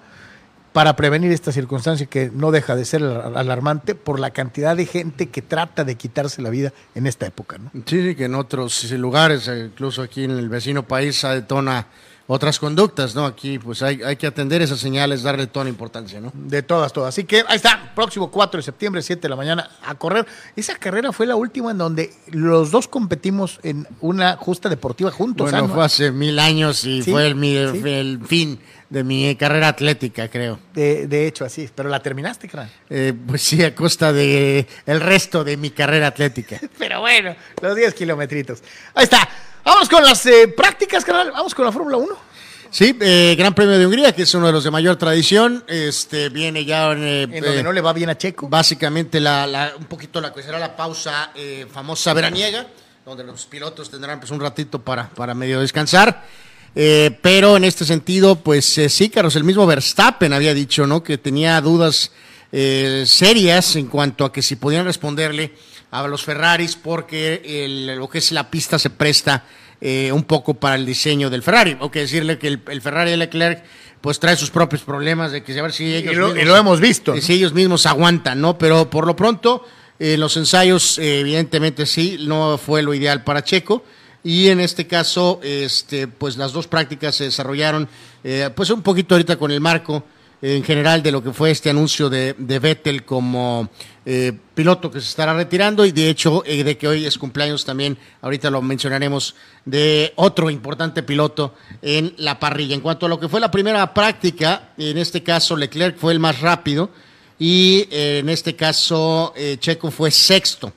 para prevenir esta circunstancia que no deja de ser alarmante por la cantidad de gente que trata de quitarse la vida en esta época. ¿no? Sí, sí, que en otros lugares, eh, incluso aquí en el vecino país, se detona otras conductas, ¿no? Aquí pues hay, hay, que atender esas señales, darle toda la importancia, ¿no? De todas, todas. Así que ahí está, próximo 4 de septiembre, 7 de la mañana, a correr. Esa carrera fue la última en donde los dos competimos en una justa deportiva juntos. Bueno, fue hace mil años y fue el, el, fin de mi carrera atlética, creo. De, de hecho, así pero la terminaste, creo. Eh, pues sí, a costa de el resto de mi carrera atlética. pero bueno, los 10 kilometritos. Ahí está. Vamos con las eh, prácticas, canal. Vamos con la Fórmula 1. Sí, eh, Gran Premio de Hungría, que es uno de los de mayor tradición, este viene ya eh, en donde no le va bien a Checo. Básicamente la, un poquito la que será la pausa famosa veraniega, donde los pilotos tendrán pues un ratito para, para medio descansar. pero en este sentido, pues sí, Carlos, el mismo Verstappen había dicho, ¿no? Que tenía dudas serias en cuanto a que si podían responderle a los Ferraris porque lo que es la pista se presta eh, un poco para el diseño del Ferrari. O que decirle que el, Ferrari de Leclerc pues trae sus propios problemas de que a ver si ellos y lo, mismos, lo hemos visto si ellos mismos aguantan no pero por lo pronto eh, los ensayos eh, evidentemente sí no fue lo ideal para Checo. Y en este caso este pues las dos prácticas se desarrollaron pues un poquito ahorita con el marco en general de lo que fue este anuncio de, de Vettel como eh, piloto que se estará retirando y de hecho eh, de que hoy es cumpleaños también, ahorita lo mencionaremos, de otro importante piloto en la parrilla. En cuanto a lo que fue la primera práctica, en este caso Leclerc fue el más rápido y eh, en este caso Checo fue sexto.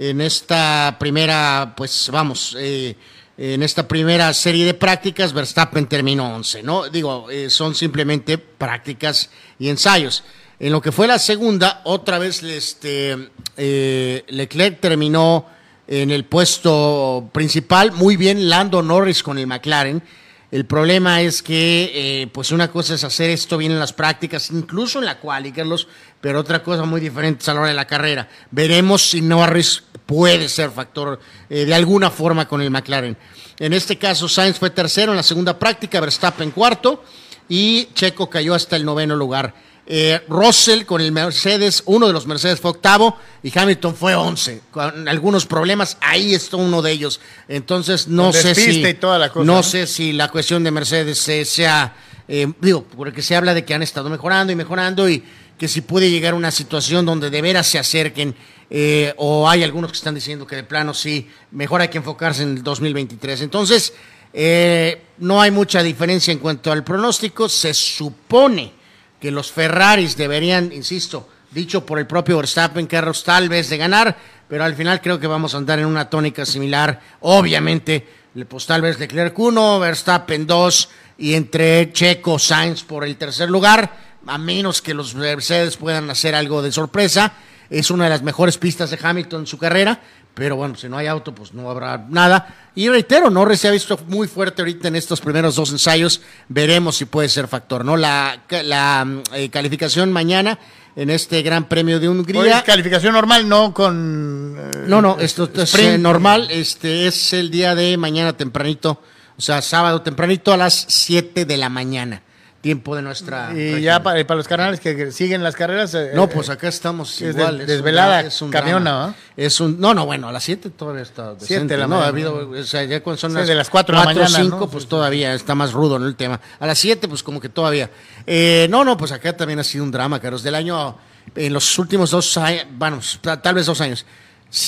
En esta primera, pues vamos, eh, en esta primera serie de prácticas, Verstappen terminó 11, ¿no? Digo, eh, son simplemente prácticas y ensayos. En lo que fue la segunda, otra vez este, eh, Leclerc terminó en el puesto principal, muy bien Lando Norris con el McLaren. El problema es que, eh, pues una cosa es hacer esto bien en las prácticas, incluso en la quali, Carlos, pero otra cosa muy diferente es a la hora de la carrera. Veremos si Norris puede ser factor eh, de alguna forma con el McLaren. En este caso, Sainz fue tercero en la segunda práctica, Verstappen cuarto y Checo cayó hasta el noveno lugar. Eh, Russell con el Mercedes, uno de los Mercedes fue octavo y Hamilton fue once, con algunos problemas, ahí está uno de ellos. Entonces no sé si y toda la cosa, no ¿no? sé si la cuestión de Mercedes eh, sea, eh, digo, porque se habla de que han estado mejorando y mejorando y que si puede llegar a una situación donde de veras se acerquen eh, o hay algunos que están diciendo que de plano sí, mejor hay que enfocarse en el 2023. Entonces, eh, no hay mucha diferencia en cuanto al pronóstico. Se supone que los Ferraris deberían, insisto, dicho por el propio Verstappen, Carlos, tal vez de ganar, pero al final creo que vamos a andar en una tónica similar. Obviamente, pues tal vez Leclerc 1, Verstappen 2 y entre Checo, Sainz por el tercer lugar, a menos que los Mercedes puedan hacer algo de sorpresa. Es una de las mejores pistas de Hamilton en su carrera, pero bueno, si no hay auto, pues no habrá nada. Y reitero, Norris se ha visto muy fuerte ahorita en estos primeros dos ensayos. Veremos si puede ser factor, ¿no? La, la mm, eh, calificación mañana en este Gran Premio de Hoy es Hungría. calificación normal, no con. eh, No, no, esto es eh, normal. Este es el día de mañana tempranito, o sea, sábado tempranito a las 7 de la mañana, tiempo de nuestra. Y región. ya para, para los canales que que siguen las carreras. eh, No, eh, pues acá estamos es igual. de- es un desvelada, dra- es un camiona. ¿va? Es un, no, no, bueno, a las 7 todavía está decente, Siete de la ¿no? Ha habido, o sea, ya cuando son Sí, las, de las cuatro de la cuatro, mañana, cinco, ¿no? pues Sí, sí. todavía está más rudo, ¿no? El tema. A las 7, pues como que todavía. Eh, no, no, pues acá también ha sido un drama, Carlos. Del año, en los últimos dos años, bueno, ta- tal vez dos años,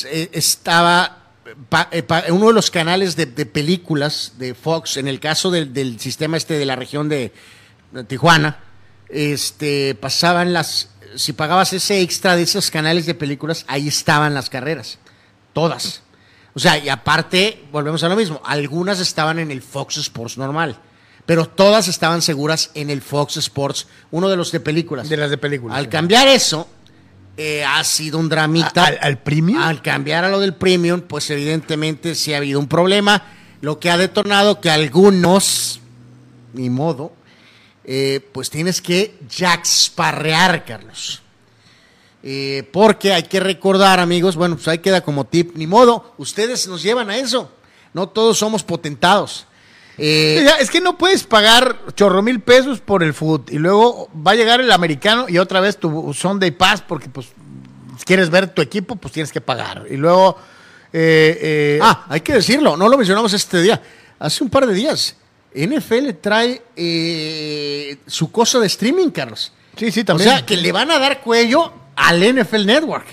eh, estaba pa- eh, pa- uno de los canales de, de películas de Fox, en el caso del, del sistema este de la región de Tijuana, este, pasaban las, si pagabas ese extra de esos canales de películas, ahí estaban las carreras, todas. O sea, y aparte, volvemos a lo mismo, algunas estaban en el Fox Sports normal, pero todas estaban seguras en el Fox Sports, uno de los de películas. De las de películas. Al sí. cambiar eso, eh, ha sido un dramita. ¿Al- al premium? Al cambiar a lo del premium, pues evidentemente sí ha habido un problema, lo que ha detonado que algunos, ni modo, eh, pues tienes que jacksparrear, Carlos. Eh, porque hay que recordar, amigos, bueno, pues ahí queda como tip, ni modo, ustedes nos llevan a eso. No todos somos potentados. Eh, es que no puedes pagar chorro mil pesos por el food y luego va a llegar el americano y otra vez tu Sunday Pass porque pues si quieres ver tu equipo pues tienes que pagar y luego eh, Ah, hay que decirlo, no lo mencionamos este día. Hace un par de días, NFL trae eh, su cosa de streaming, Carlos. sí sí O también sea, que le van a dar cuello al NFL Network.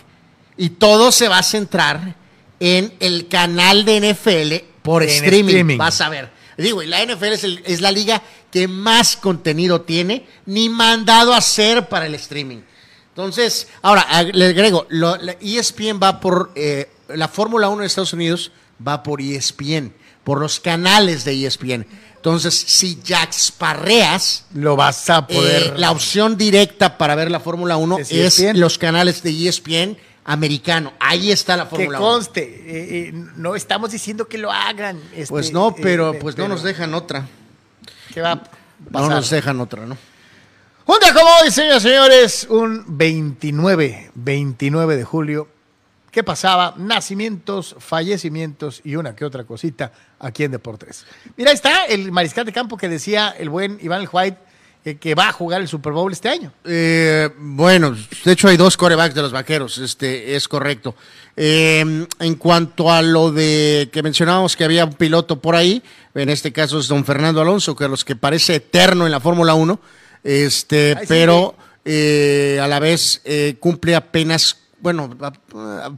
Y todo se va a centrar en el canal de NFL por En streaming. streaming. Vas a ver. Digo, y la NFL es, el- es la liga que más contenido tiene, ni mandado a hacer para el streaming. Entonces, ahora, le agrego, lo- la ESPN va por, eh, la Fórmula 1 de Estados Unidos va por ESPN, por los canales de E ESPN. Entonces, si Jax Parreas, lo vas a poder eh, la opción directa para ver la Fórmula 1 Es es, ESPN. los canales de E ESPN americano. Ahí está la que Fórmula 1. conste eh, eh, no estamos diciendo que lo hagan este, Pues no, pero pues no nos dejan otra. ¿qué va a No pasar? nos dejan otra, ¿no? Un día como hoy, señoras y señores, un 29, 29 de julio, ¿qué pasaba? Nacimientos, fallecimientos y una que otra cosita aquí en Deportes. Mira, está el mariscal de campo que decía el buen Iván El White eh, que va a jugar el Super Bowl este año. Eh, bueno, de hecho hay dos corebacks de los vaqueros, este es correcto. Eh, en cuanto a lo de que mencionábamos que había un piloto por ahí, en este caso es don Fernando Alonso, que a los que parece eterno en la Fórmula 1, Este, Ay, sí, pero eh, a la vez cumple apenas, bueno,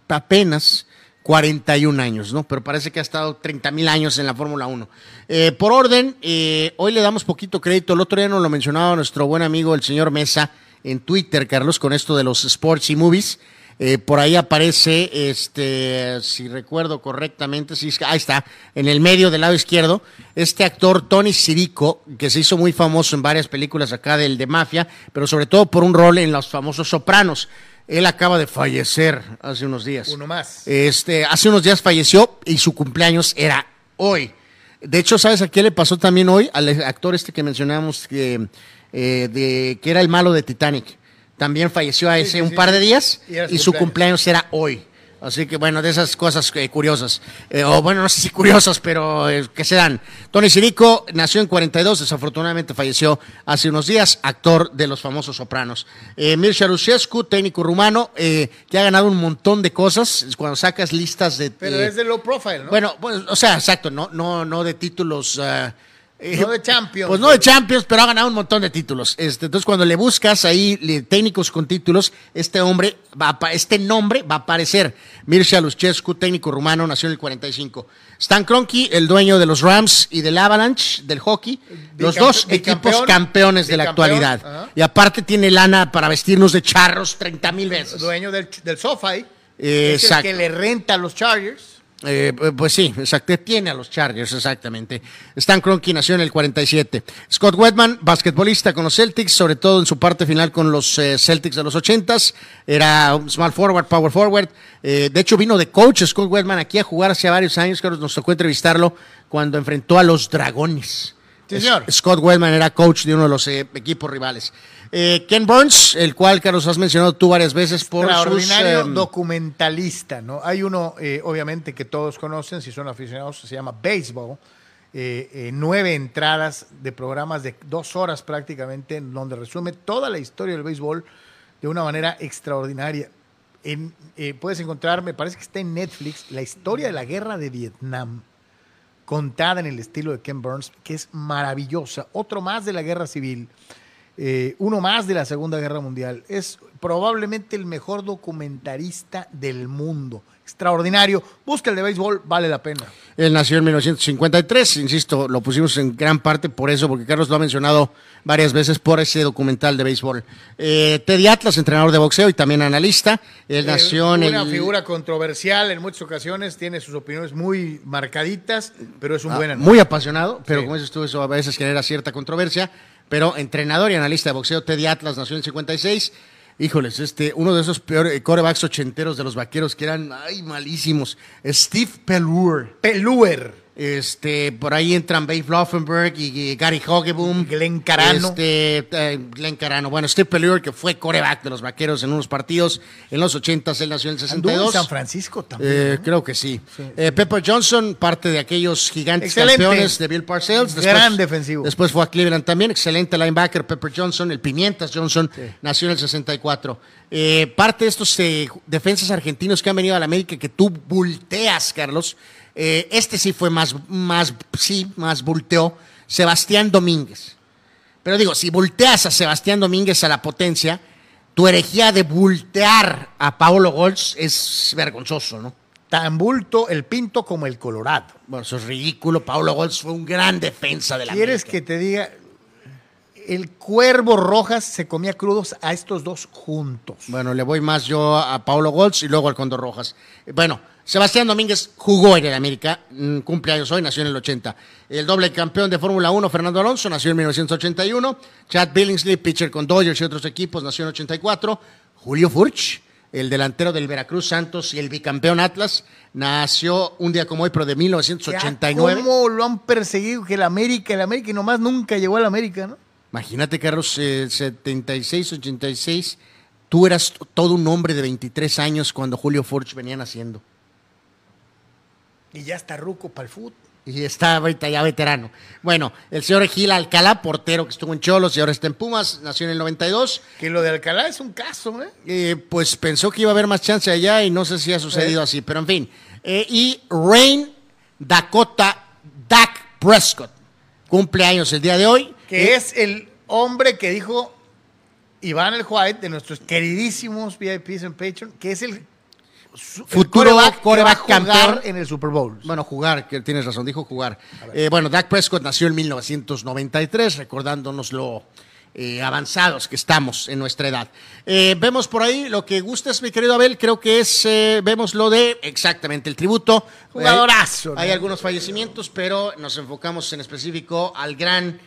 apenas 41 años, ¿no? Pero parece que ha estado 30 mil años en la Fórmula 1. Eh, por orden, eh, hoy le damos poquito crédito. El otro día nos lo mencionaba nuestro buen amigo el señor Mesa en Twitter, Carlos, con esto de los sports y movies. Eh, por ahí aparece, este, si recuerdo correctamente, sí, ahí está, en el medio del lado izquierdo, este actor Tony Sirico, que se hizo muy famoso en varias películas acá del de mafia, pero sobre todo por un rol en los famosos Sopranos. Él acaba de fallecer hace unos días. Uno más. Este, hace unos días falleció y su cumpleaños era hoy. De hecho, ¿sabes a qué le pasó también hoy? Al actor este que mencionamos, que, eh, de, que era el malo de Titanic. También falleció hace sí, un par de días Y su y su cumpleaños. cumpleaños era hoy. Así que bueno, de esas cosas eh, curiosas. Eh, o bueno, no sé si curiosas, pero eh, que se dan. Tony Sirico nació en 42, desafortunadamente falleció hace unos días, actor de los famosos Sopranos. Eh, Mircea Luchescu, técnico rumano, eh, que ha ganado un montón de cosas. Cuando sacas listas de... Pero es de low profile, ¿no? bueno, pues, o sea, exacto, no, no, no de títulos. eh, No de Champions. Pues no de Champions, pero ha ganado un montón de títulos. Este, entonces, cuando le buscas ahí le- técnicos con títulos, este hombre, va a este nombre va a aparecer. Mircea Luchescu, técnico rumano, nació en el 45. Stan Kroenke, el dueño de los Rams y del Avalanche, del hockey. Los dos equipos campeones de la actualidad. ajá. Y aparte tiene lana para vestirnos de charros 30 mil veces. Dueño del, del SoFi. Eh, es el que le renta a los Chargers. Eh, pues sí, exacto, tiene a los Chargers, exactamente. Stan Kroenke nació en el 47. Scott Wedman, basquetbolista con los Celtics, sobre todo en su parte final con los eh, Celtics de los 80s. Era un small forward, power forward. Eh, de hecho, vino de coach Scott Wedman aquí a jugar hace varios años. Nos tocó entrevistarlo cuando enfrentó a los Dragones. Sí, señor. Scott Wedman era coach de uno de los equipos rivales. Eh, Ken Burns, el cual, Carlos, has mencionado tú varias veces por sus... Extraordinario em, documentalista, ¿no? Hay uno, eh, obviamente, que todos conocen, si son aficionados, se llama Baseball. Eh, eh, nueve entradas de programas de dos horas prácticamente, en donde resume toda la historia del béisbol de una manera extraordinaria. En, eh, puedes encontrar, me parece que está en Netflix, la historia de la guerra de Vietnam, contada en el estilo de Ken Burns, que es maravillosa. Otro más de la guerra civil, eh, uno más de la Segunda Guerra Mundial. Es probablemente el mejor documentarista del mundo. Extraordinario. Busca el de béisbol, vale la pena. Él nació en 1953, insisto, lo pusimos en gran parte por eso, porque Carlos lo ha mencionado varias veces por ese documental de béisbol. Eh, Teddy Atlas, entrenador de boxeo y también analista. Él nació en Eh, una el... figura controversial en muchas ocasiones, tiene sus opiniones muy marcaditas, pero es un Ah, buen analista. muy apasionado, pero Sí. como dices tú, eso a veces genera cierta controversia. Pero entrenador y analista de boxeo, Teddy Atlas, nació en el 56. Híjoles, este, uno de esos peores corebacks ochenteros de los vaqueros que eran, ay, malísimos. Steve Pelluer. Peluer. Este, por ahí entran Babe Loffenberg y, y Gary Hogeboom. Glenn Carano. Este, eh, Glenn Carano. Bueno, Steve Pelluer, que fue coreback de los vaqueros en unos partidos en los 80 él nació en el Anduvo en 62. San Francisco también. Eh, ¿no? creo que sí. Eh, Pepper Johnson, parte de aquellos gigantes Excelente. campeones de Bill Parcells. Gran defensivo. Después fue a Cleveland también. Excelente linebacker, Pepper Johnson. El Pimientas Johnson nació en el 64. Eh, parte de estos defensas argentinos que han venido a la América que tú volteas, Carlos. Eh, este sí fue más, más, sí, más volteó. Sebastián Domínguez. Pero digo, si volteas a Sebastián Domínguez a la potencia, tu herejía de voltear a Paulo Golds es vergonzoso, ¿no? Tan bulto el pinto como el colorado. Bueno, eso es ridículo. Paulo Golds fue un gran defensa de la ¿Quieres América. que te diga? El cuervo Rojas se comía crudos a estos dos juntos. Bueno, le voy más yo a Paulo Golds y luego al Condor Rojas. Bueno, Sebastián Domínguez jugó en el América, mm, cumpleaños hoy, nació en el 80. El doble campeón de Fórmula 1, Fernando Alonso, nació en 1981. Chad Billingsley, pitcher con Dodgers y otros equipos, nació en 84. Julio Furch, el delantero del Veracruz Santos y el bicampeón Atlas, nació un día como hoy, pero de 1989. ¿Cómo lo han perseguido que el América, el América y nomás nunca llegó al América, ¿no? Imagínate, Carlos, eh, 76, 86. Tú eras todo un hombre de 23 años cuando Julio Furch venía naciendo. Y ya está ruco para el fútbol. Y está ahorita ya veterano. Bueno, el señor Gil Alcalá, portero que estuvo en Cholos y ahora está en Pumas, nació en el 92. Que lo de Alcalá es un caso, ¿eh? Eh, pues pensó que iba a haber más chance allá y no sé si ha sucedido así, pero en fin. Eh, y Rain Dakota Dak Prescott, cumpleaños el día de hoy. Que es el hombre que dijo Iván el White, de nuestros queridísimos VIPs en Patreon, que es el Futuro quarterback va a jugar campeón. en el Super Bowl. Bueno, jugar, que tienes razón, dijo jugar. Eh, bueno, Dak Prescott nació en 1993, recordándonos lo eh, avanzados que estamos en nuestra edad. Eh, vemos por ahí lo que gustas, mi querido Abel, creo que es, eh, vemos lo de exactamente el tributo. Jugadorazo, hay algunos fallecimientos, pero nos enfocamos en específico al gran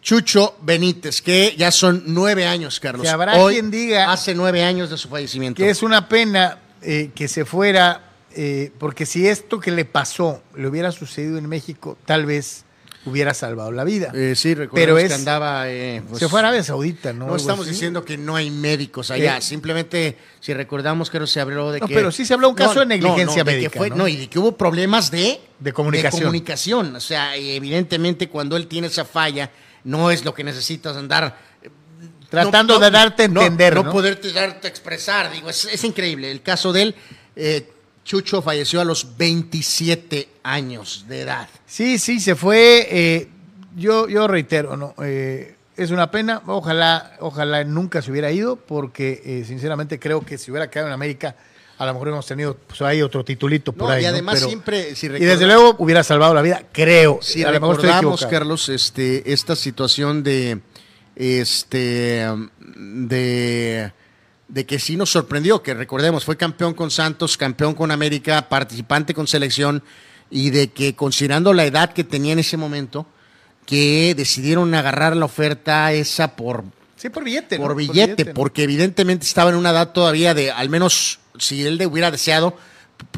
Chucho Benítez, que ya son nueve años, Carlos. Que habrá Hoy quien diga Hace nueve años de su fallecimiento. Que es una pena eh, que se fuera, eh, porque si esto que le pasó le hubiera sucedido en México, tal vez hubiera salvado la vida. Eh, sí, Pero es- que andaba... eh, pues, se fue a Arabia Saudita, ¿no? No estamos diciendo que no hay médicos allá, Eh, simplemente si recordamos que no se habló de No, que... pero sí se habló un caso de negligencia de que médica, fue- ¿no? y de que hubo problemas de... De comunicación. comunicación. O sea, evidentemente cuando él tiene esa falla, no es lo que necesitas andar... Tratando de darte a entender, No, ¿no? poderte darte a expresar, digo, es, es increíble. El caso de él, eh, Chucho falleció a los 27 años de edad. Sí, sí, se fue. eh, yo, yo reitero, ¿no? Eh, es una pena. Ojalá, ojalá nunca se hubiera ido, porque sinceramente creo que si hubiera quedado en América, a lo mejor hemos tenido pues, ahí otro titulito por No, ahí. y ¿no? además Pero- siempre, si y desde luego hubiera salvado la vida, creo. Si a lo mejor estoy recordamos. Carlos, este, esta situación de, este, de, de que sí nos sorprendió, que recordemos, fue campeón con Santos, campeón con América, participante con selección, y de que considerando la edad que tenía en ese momento, que decidieron agarrar la oferta esa por, Sí, por billete. por ¿no? billete, porque evidentemente estaba en una edad todavía de, al menos si él le hubiera deseado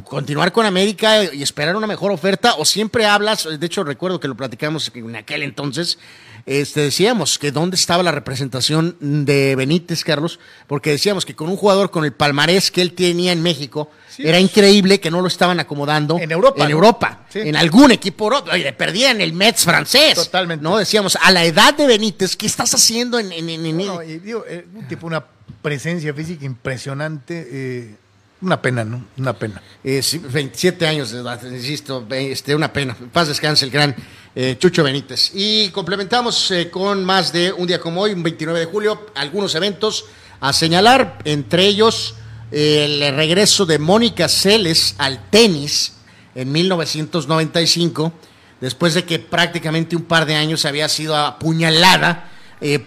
continuar con América y esperar una mejor oferta, o siempre hablas, de hecho recuerdo que lo platicamos en aquel entonces, este, decíamos que dónde estaba la representación de Benítez, Carlos, porque decíamos que con un jugador con el palmarés que él tenía en México, Sí. era increíble que no lo estaban acomodando En Europa, en ¿no? Europa, Sí. en algún equipo europeo, le perdían el Mets francés, Totalmente. ¿no? Decíamos, a la edad de Benítez, ¿qué estás haciendo en, en- en- en- No, y digo, eh, un tipo, una presencia física impresionante. eh, una pena, ¿no? Una pena. Eh, sí, 27 años de edad, insisto, este, una pena. Paz descanse el gran eh, Chucho Benítez. Y complementamos eh, con más de un día como hoy, un 29 de julio, algunos eventos a señalar, entre ellos eh, el regreso de Mónica Celes al tenis en 1995, después de que prácticamente un par de años había sido apuñalada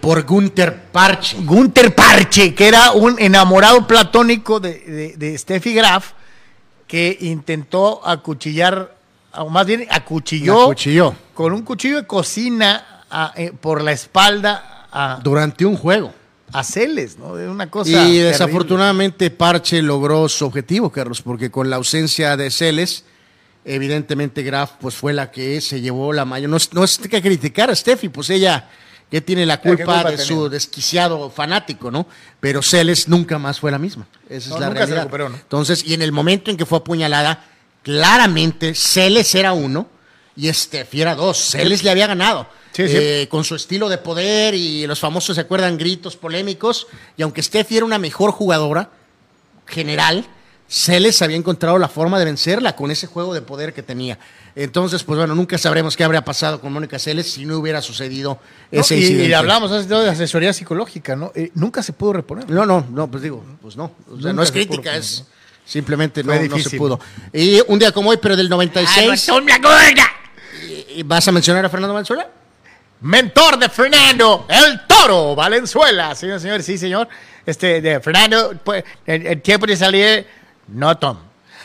por Gunther Parche. Gunter Parche, que era un enamorado platónico de, de, de Steffi Graf, que intentó acuchillar, o más bien acuchilló, Acuchilló. con un cuchillo de cocina a- eh, por la espalda a, Durante un juego. a Celes, ¿no? Es una cosa. Y terrible. desafortunadamente Parche logró su objetivo, Carlos, porque con la ausencia de Celes, evidentemente Graf pues fue la que se llevó la mayor. No, es- no es que criticar a Steffi, pues ella que tiene la ¿qué culpa, culpa de tenía? su desquiciado fanático, ¿no? Pero Celes nunca más fue la misma. Esa No, es la nunca se realidad. recuperó, ¿no? Entonces, y en el momento en que fue apuñalada, claramente Celes era uno y Steffi era dos. Celes le había ganado. Sí, sí. Eh, con su estilo de poder y los famosos, ¿se acuerdan? Gritos polémicos. Y aunque Steffi era una mejor jugadora general, Celes había encontrado la forma de vencerla con ese juego de poder que tenía. Entonces, pues bueno, nunca sabremos qué habría pasado con Mónica Celes si no hubiera sucedido No, ese y, incidente. y hablamos hace de asesoría psicológica, ¿no? Eh, nunca se pudo reponer. No, no, no, pues digo, pues no. O sea, no es crítica, es. Simplemente no, no se pudo. Y un día como hoy, pero del 96. gorda! ¿y ¿Vas a mencionar a Fernando Valenzuela? mentor de Fernando, el toro Valenzuela. Señor, señor, sí, señor. Este, de Fernando, pues, el, el tiempo de salir, no Tom.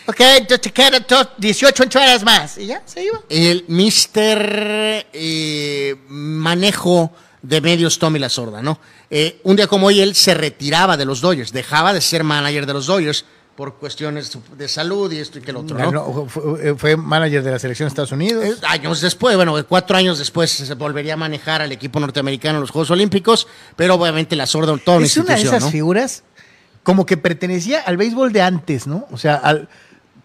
Ok, entonces te quedan to- 18 entradas más. Y ya, se iba. El Mister eh, Manejo de Medios Tommy La Sorda, ¿no? Eh, un día como hoy él se retiraba de los Dodgers, dejaba de ser manager de los Dodgers por cuestiones de salud y esto y que el otro, ¿no? No, fue, fue manager de la selección de Estados Unidos. Eh, Años después, bueno, cuatro años después se volvería a manejar al equipo norteamericano en los Juegos Olímpicos, pero obviamente la sorda toda una es una de esas ¿no? figuras como que pertenecía al béisbol de antes, ¿no? O sea, al,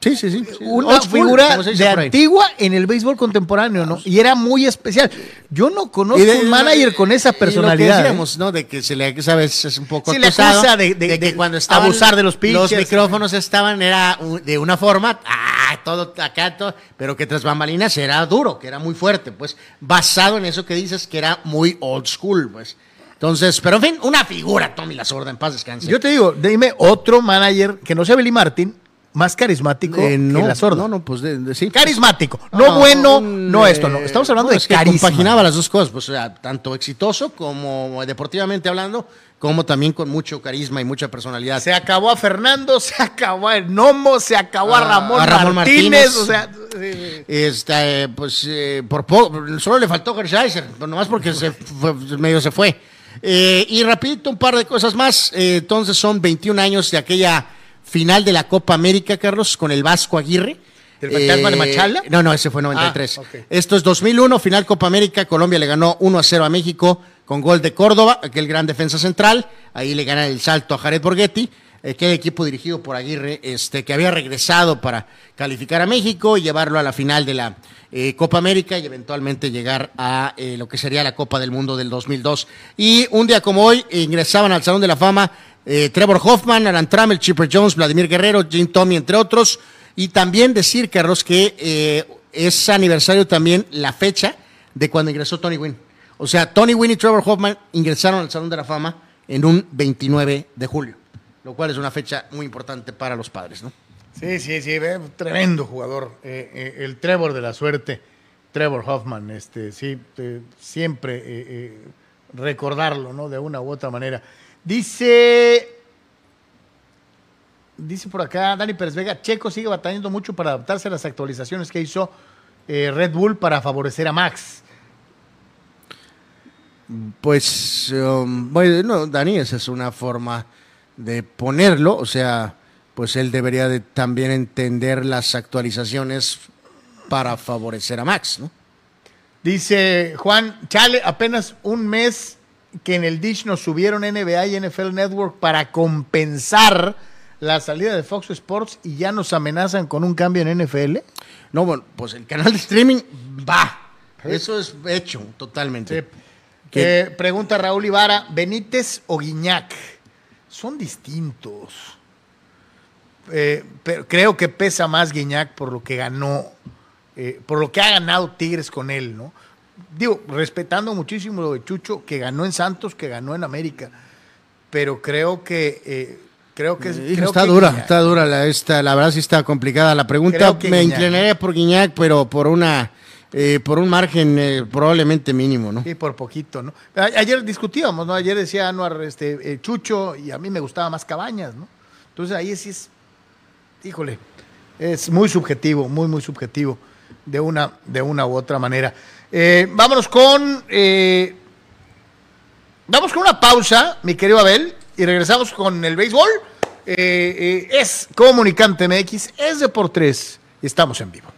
Sí, sí, sí. sí. una school, figura de antigua en el béisbol contemporáneo, ¿no? Y era muy especial. Yo no conozco de- un manager con esa y lo que personalidad. ¿eh? decíamos, ¿no? De que se le, sabes, es un poco Se le acusa de- de- que de cuando estaban abusar de los Los pitchers. micrófonos estaban, era de una forma, ah, todo acá, todo, pero que tras bambalinas era duro, que era muy fuerte, pues, basado en eso que dices, que era muy old school, pues. Entonces, pero en fin, una figura, Tommy Lasorda, en paz descanse. Yo te digo, dime otro manager que no sea Billy Martin, más carismático Eh, no, que la sorda. no, no, pues de, de- sí. Carismático, no, bueno, no eh, esto, no. Estamos hablando no, de es que carisma. compaginaba las dos cosas, pues, o sea, tanto exitoso como deportivamente hablando, como también con mucho carisma y mucha personalidad. Se acabó a Fernando, se acabó a Nomo, se acabó a A- Ramón, a Ramón Martínez, Martínez. O sea, sí. Este, pues eh, por poco, solo le faltó Hershiser, pero nomás porque se fue- medio se fue. Eh, y rapidito, un par de cosas más. Eh, entonces son 21 años de aquella final de la Copa América, Carlos, con el Vasco Aguirre. Eh, ¿Del fantasma de Machala? No, no, ese fue 93. Ah, ok. Esto es 2001, final Copa América. Colombia le ganó 1 a 0 a México con gol de Córdoba, aquel gran defensa central. Ahí le gana el salto a Jared Borghetti. Aquel equipo dirigido por Aguirre, este, que había regresado para calificar a México y llevarlo a la final de la eh, Copa América y eventualmente llegar a eh, lo que sería la Copa del Mundo del 2002. Y un día como hoy ingresaban al Salón de la Fama eh, Trevor Hoffman, Alan Trammell, Chipper Jones, Vladimir Guerrero, Jim Tommy, entre otros. Y también decir, Carlos, que eh, es aniversario también la fecha de cuando ingresó Tony Wynn. O sea, Tony Wynn y Trevor Hoffman ingresaron al Salón de la Fama en un 29 de julio, lo cual es una fecha muy importante para los padres, ¿no? Sí, sí, sí, tremendo jugador. eh, el Trevor de la suerte, Trevor Hoffman, este, sí, siempre recordarlo, ¿no? De una u otra manera. Dice, dice por acá Dani Pérez Vega, Checo sigue batallando mucho para adaptarse a las actualizaciones que hizo eh, Red Bull para favorecer a Max. Pues, um, bueno, Dani, esa es una forma de ponerlo, o sea, pues él debería de también entender las actualizaciones para favorecer a Max, ¿no? Dice Juan, chale, apenas un mes que en el Dish nos subieron NBA y NFL Network para compensar la salida de Fox Sports y ya nos amenazan con un cambio en NFL. No, bueno, pues el canal de streaming va. Eso es hecho totalmente. Que pregunta Raúl Ibarra, Benítez o Guiñac. Son distintos. Eh, pero creo que pesa más Guiñac por lo que ganó, eh, por lo que ha ganado Tigres con él, ¿no? Digo, respetando muchísimo lo de Chucho, que ganó en Santos, que ganó en América. Pero creo que eh, creo que Hijo, creo está que dura, Guiñac- está dura la esta, la verdad sí está complicada la pregunta. Me Guiñac. inclinaría por Guiñac, pero por una eh, por un margen eh, probablemente mínimo, ¿no? Sí, por poquito, ¿no? A- Ayer discutíamos, ¿no? Ayer decía Anuar este, eh, Chucho y a mí me gustaba más Cabañas, ¿no? Entonces ahí sí es, híjole, es muy subjetivo, muy, muy subjetivo de una, de una u otra manera. Eh, vámonos con, eh, vamos con una pausa, mi querido Abel, y regresamos con el béisbol. Eh, eh, es Comunicante MX, es de por tres y estamos en vivo.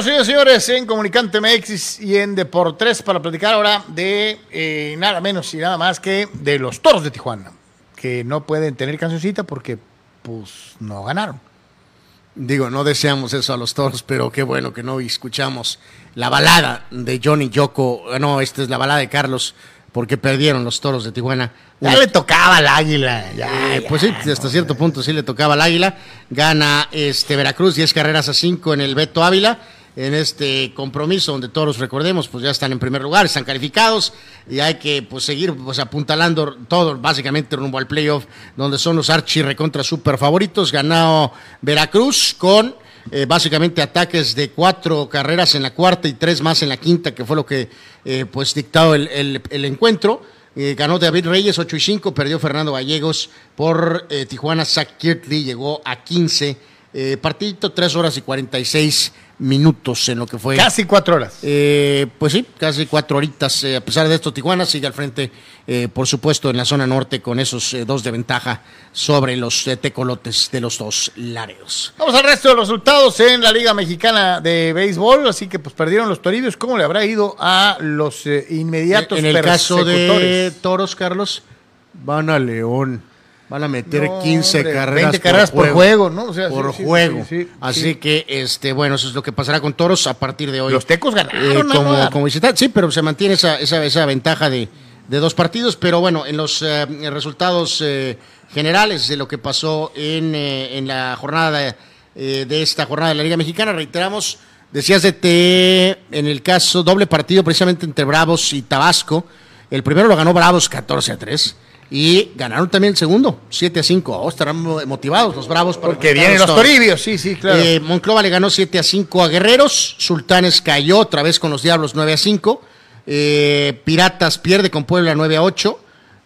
Volvemos Estamos, señores señores, en Comunicante MX y en Deportes para platicar ahora de eh, nada menos y nada más que de los toros de Tijuana, que no pueden tener cancioncita porque, pues, no ganaron. Digo, no deseamos eso a los toros, pero qué bueno que no escuchamos la balada de Johnny Yoko. No, esta es la balada de Carlos, porque perdieron los toros de Tijuana. Ya le tocaba al águila. Ya, Eh, pues sí, hasta cierto punto sí le tocaba al Águila. Gana este Veracruz 10 carreras a 5 en el Beto Ávila. En este compromiso donde todos recordemos, pues ya están en primer lugar, están calificados y hay que pues seguir pues apuntalando todo básicamente rumbo al playoff, donde son los archi recontra super favoritos. Ganó Veracruz con eh, básicamente ataques de cuatro carreras en la cuarta y tres más en la quinta, que fue lo que eh, pues dictado el, el- el encuentro. Eh, ganó David Reyes 8 y 5, perdió Fernando Gallegos por eh, Tijuana. Zach Kirtley llegó a 15. Eh, partidito 3 horas y 46 minutos en lo que fue. Casi cuatro horas. Eh, pues sí, casi cuatro horitas. Eh, a pesar de esto, Tijuana sigue al frente, eh, por supuesto, en la zona norte con esos eh, dos de ventaja sobre los eh, tecolotes de los dos Laredos. Vamos al resto de los resultados en la Liga Mexicana de Béisbol, así que pues perdieron los Toribios. ¿Cómo le habrá ido a los eh, inmediatos en el caso de? Toros, Carlos, van a León. Van a meter No, 15 hombre, carreras, 20 carreras por juego, ¿no? O sea, por sí, juego. sí, sí, Así sí. que, este, bueno, eso es lo que pasará con Toros a partir de hoy. Los Tecos ganaron, Eh, como, como visitante. Sí, pero se mantiene esa, esa, esa ventaja de, de dos partidos. Pero bueno, en los eh, resultados eh, generales de lo que pasó en, en la jornada de esta jornada de la Liga Mexicana, reiteramos, decías de te, en el caso doble partido precisamente entre Bravos y Tabasco. El primero lo ganó Bravos 14 a 3. Y ganaron también el segundo, 7 a 5. Oh, estarán motivados los Bravos para Porque vienen los. Toribios, sí, sí, claro. Eh, Monclova le ganó 7 a 5 a Guerreros. Sultanes cayó otra vez con los Diablos 9 a 5. Eh, Piratas pierde con Puebla 9 a 8.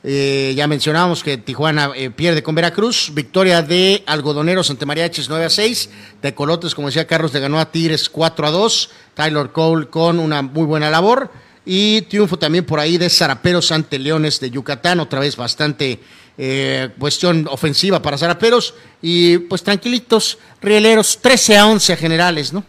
Eh, ya mencionábamos que Tijuana eh, pierde con Veracruz. Victoria de Algodoneros ante Mariachis 9 a 6. Tecolotes, como decía Carlos, le ganó a Tigres 4 a 2. Tyler Cole con una muy buena labor. Y triunfo también por ahí de Zaraperos ante Leones de Yucatán. Otra vez bastante eh, cuestión ofensiva para Zaraperos. Y pues tranquilitos, rieleros, 13 a 11 generales, ¿no?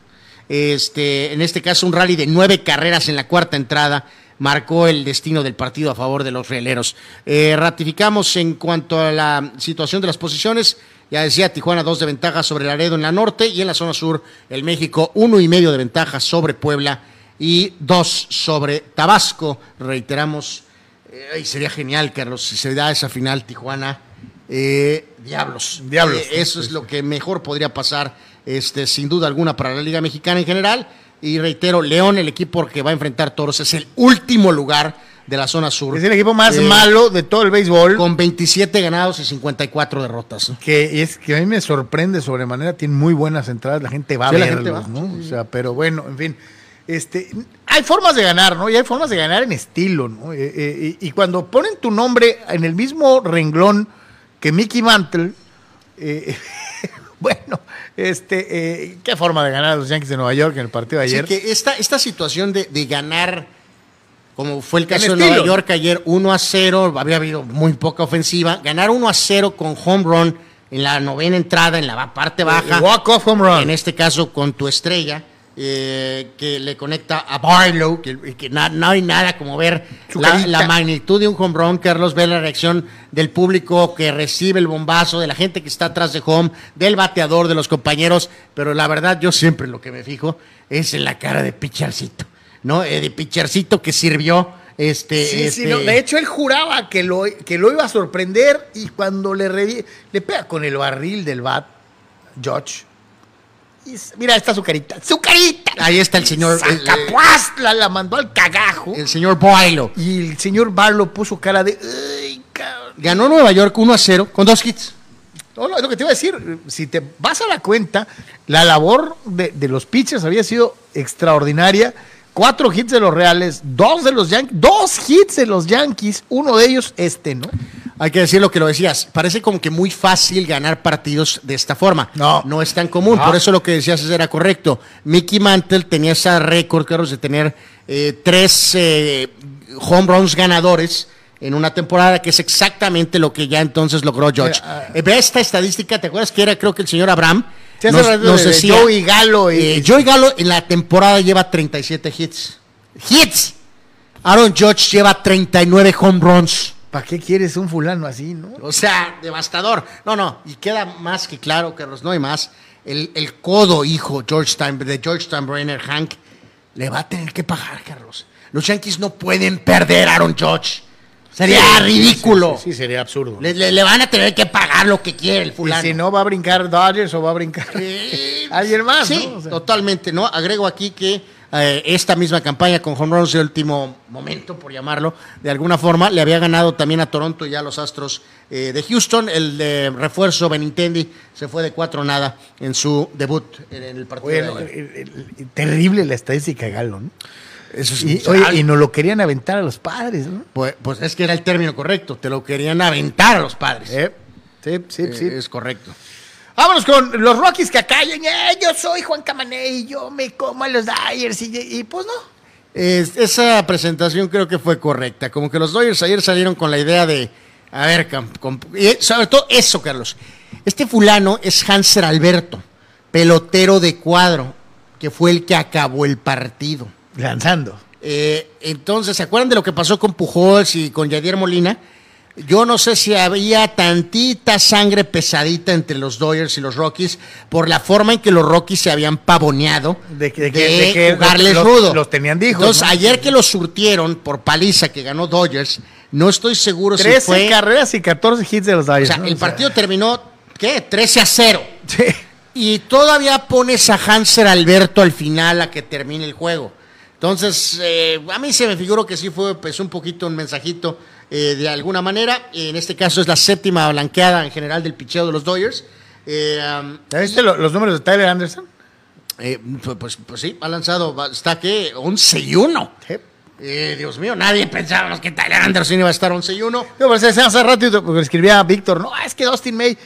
Este, en este caso, un rally de nueve carreras en la cuarta entrada marcó el destino del partido a favor de los rieleros. Eh, ratificamos en cuanto a la situación de las posiciones. Ya decía Tijuana dos de ventaja sobre Laredo en la norte y en la zona sur el México uno y medio de ventaja sobre Puebla y dos sobre Tabasco. Reiteramos, eh, ay, sería genial, Carlos, si se da esa final Tijuana. eh, diablos. Diablos. Eh, eso es lo que mejor podría pasar, este, sin duda alguna, para la Liga Mexicana en general. Y reitero, León, el equipo que va a enfrentar Toros, es el último lugar de la zona sur. es el equipo más Eh, malo de todo el béisbol. Con 27 ganados y 54 derrotas. ¿no? que es que a mí me sorprende sobremanera, tiene muy buenas entradas, la gente va a Sí, la verlos, gente va, ¿no? O sea, pero bueno, en fin, este, hay formas de ganar, ¿no? Y hay formas de ganar en estilo, ¿no? Eh, eh, y, cuando ponen tu nombre en el mismo renglón que Mickey Mantle, eh, bueno, este, eh, qué forma de ganar a los Yankees de Nueva York en el partido de Así ayer. que esta, esta situación de, de ganar, como fue el caso En de Nueva. York ayer, 1 a 0, había habido muy poca ofensiva, ganar 1 a 0 con home run en la novena entrada, en la parte baja. Walk-off home run. En este caso con tu estrella, eh, que le conecta a Barlow, que, que na- no hay nada como ver la, magnitud de un home run, Carlos, ver la reacción del público que recibe el bombazo, de la gente que está atrás de home, del bateador, de los compañeros, pero la verdad yo siempre lo que me fijo es en la cara de Picharcito, ¿no? Eh, de Picharcito que sirvió este... Sí, sí, este- no, de hecho él juraba que lo, que lo iba a sorprender y cuando le, revi- le pega con el barril del bat, George, y mira, está su carita, su carita. Ahí está el señor... Sacapuas, la, la mandó al cagajo. el señor Boilo. y el señor Barlow puso cara de, "Ay, cabrón". Ganó Nueva York 1 a 0 con dos hits. No, no, es lo que te iba a decir. Si te vas a la cuenta, la labor de, de los pitchers había sido extraordinaria. Cuatro hits de los Reales, dos de los Yankees, dos hits de los Yankees, uno de ellos este, ¿no? Hay que decir lo que lo decías. Parece como que muy fácil ganar partidos de esta forma. No. No es tan común. No. Por eso lo que decías era correcto. Mickey Mantle tenía ese récord, Carlos, de tener eh, tres eh, home runs ganadores en una temporada, que es exactamente lo que ya entonces logró George. Ah. Eh, ve esta estadística, ¿te acuerdas que era creo que el señor Abraham? Sí, nos, nos de- de decía, Joey Galo y- eh, Joey Galo en la temporada lleva 37 hits. ¡Hits! Aaron Judge lleva 39 home runs. ¿Para qué quieres un fulano así, no? O sea, devastador. No, no, y queda más que claro, Carlos, no hay más. El, el codo hijo George Stein- de George Steinbrenner, Hank, le va a tener que pagar, Carlos. Los Yankees no pueden perder a Aaron Judge. Sería Sí, ridículo. Sí, sí, sería absurdo. Le, le- le van a tener que pagar lo que quiere el y fulano. si no, va a brincar Dodgers o va a brincar alguien más, Sí, ¿no? O sea, totalmente, ¿no? Agrego aquí que eh, esta misma campaña con home runs de último momento, por llamarlo, de alguna forma, le había ganado también a Toronto y a los Astros eh, de Houston. El de refuerzo Benintendi se fue de cuatro nada en su debut en el partido. Oye, de el- el- el- terrible la estadística de Galo, ¿no? Eso es Y, oye, y nos lo querían aventar a los padres, ¿no? pues, pues es que era el término correcto, te lo querían aventar a los padres. Eh, sí, sí, Eh, sí. Es correcto. Vámonos con los Rockies que acallan. Eh, yo soy Juan Camané y yo me como a los Dyers. Y, y pues no. Es- esa presentación creo que fue correcta. Como que los Dodgers ayer salieron con la idea de, a ver, y sobre todo eso, Carlos. Este fulano es Hanser Alberto, pelotero de cuadro, que fue el que acabó el partido. Lanzando. Eh, entonces, ¿se acuerdan de lo que pasó con Pujols y con Yadier Molina? Yo no sé si había tantita sangre pesadita entre los Dodgers y los Rockies por la forma en que los Rockies se habían pavoneado De que- de que- de que jugarles los- rudo. los tenían de hijos, Entonces, ¿no? ayer que los surtieron por paliza que ganó Dodgers, no estoy seguro 13 si fue... carreras y 14 hits de los O Dyers. sea, ¿no? el partido terminó, ¿qué? 13 a 0. Sí. Y todavía pones a Hanser Alberto al final a que termine el juego. Entonces, eh, a mí se me figuró que sí fue pues, un poquito un mensajito eh, de alguna manera. En este caso es la séptima blanqueada en general del picheo de los Dodgers. Eh, um, ¿Ya viste lo- los números de Tyler Anderson? eh, pues, pues, pues sí, ha lanzado, está que 11 y 1. Sí. Eh, Dios mío, nadie pensábamos que Tyler Anderson iba a estar 11 y 1. Yo, pero hace rato porque escribía a Víctor, no, es que Dustin May,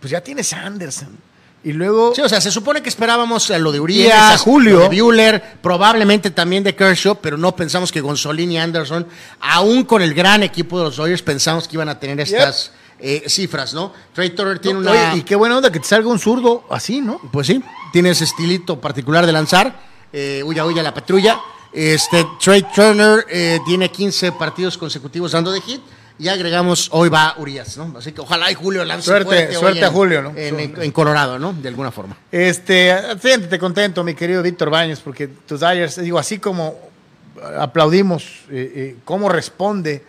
pues ya tienes a Anderson. Y luego, Sí, o sea, se supone que esperábamos a lo de Y a Urias, Julio. lo de Buehler, probablemente también de Kershaw, pero no pensamos que Gonzolín y Anderson, aún con el gran equipo de los Dodgers, pensamos que iban a tener estas eh, cifras, ¿no? Trey Turner tiene no, una... oye, y qué buena onda que te salga un zurdo así, ¿no? Pues sí, tiene ese estilito particular de lanzar. Eh, huya, huya la patrulla. Este, Trey Turner eh, tiene 15 partidos consecutivos dando de hit. Y agregamos, hoy va Urias, ¿no? Así que ojalá y Julio lance Suerte- fuerte hoy suerte en- a Julio, ¿no? En, en- en Colorado, ¿no? De alguna forma. Este, siéntete contento, mi querido Víctor Baños, porque tus Dyers, digo, así como aplaudimos eh, eh, cómo responde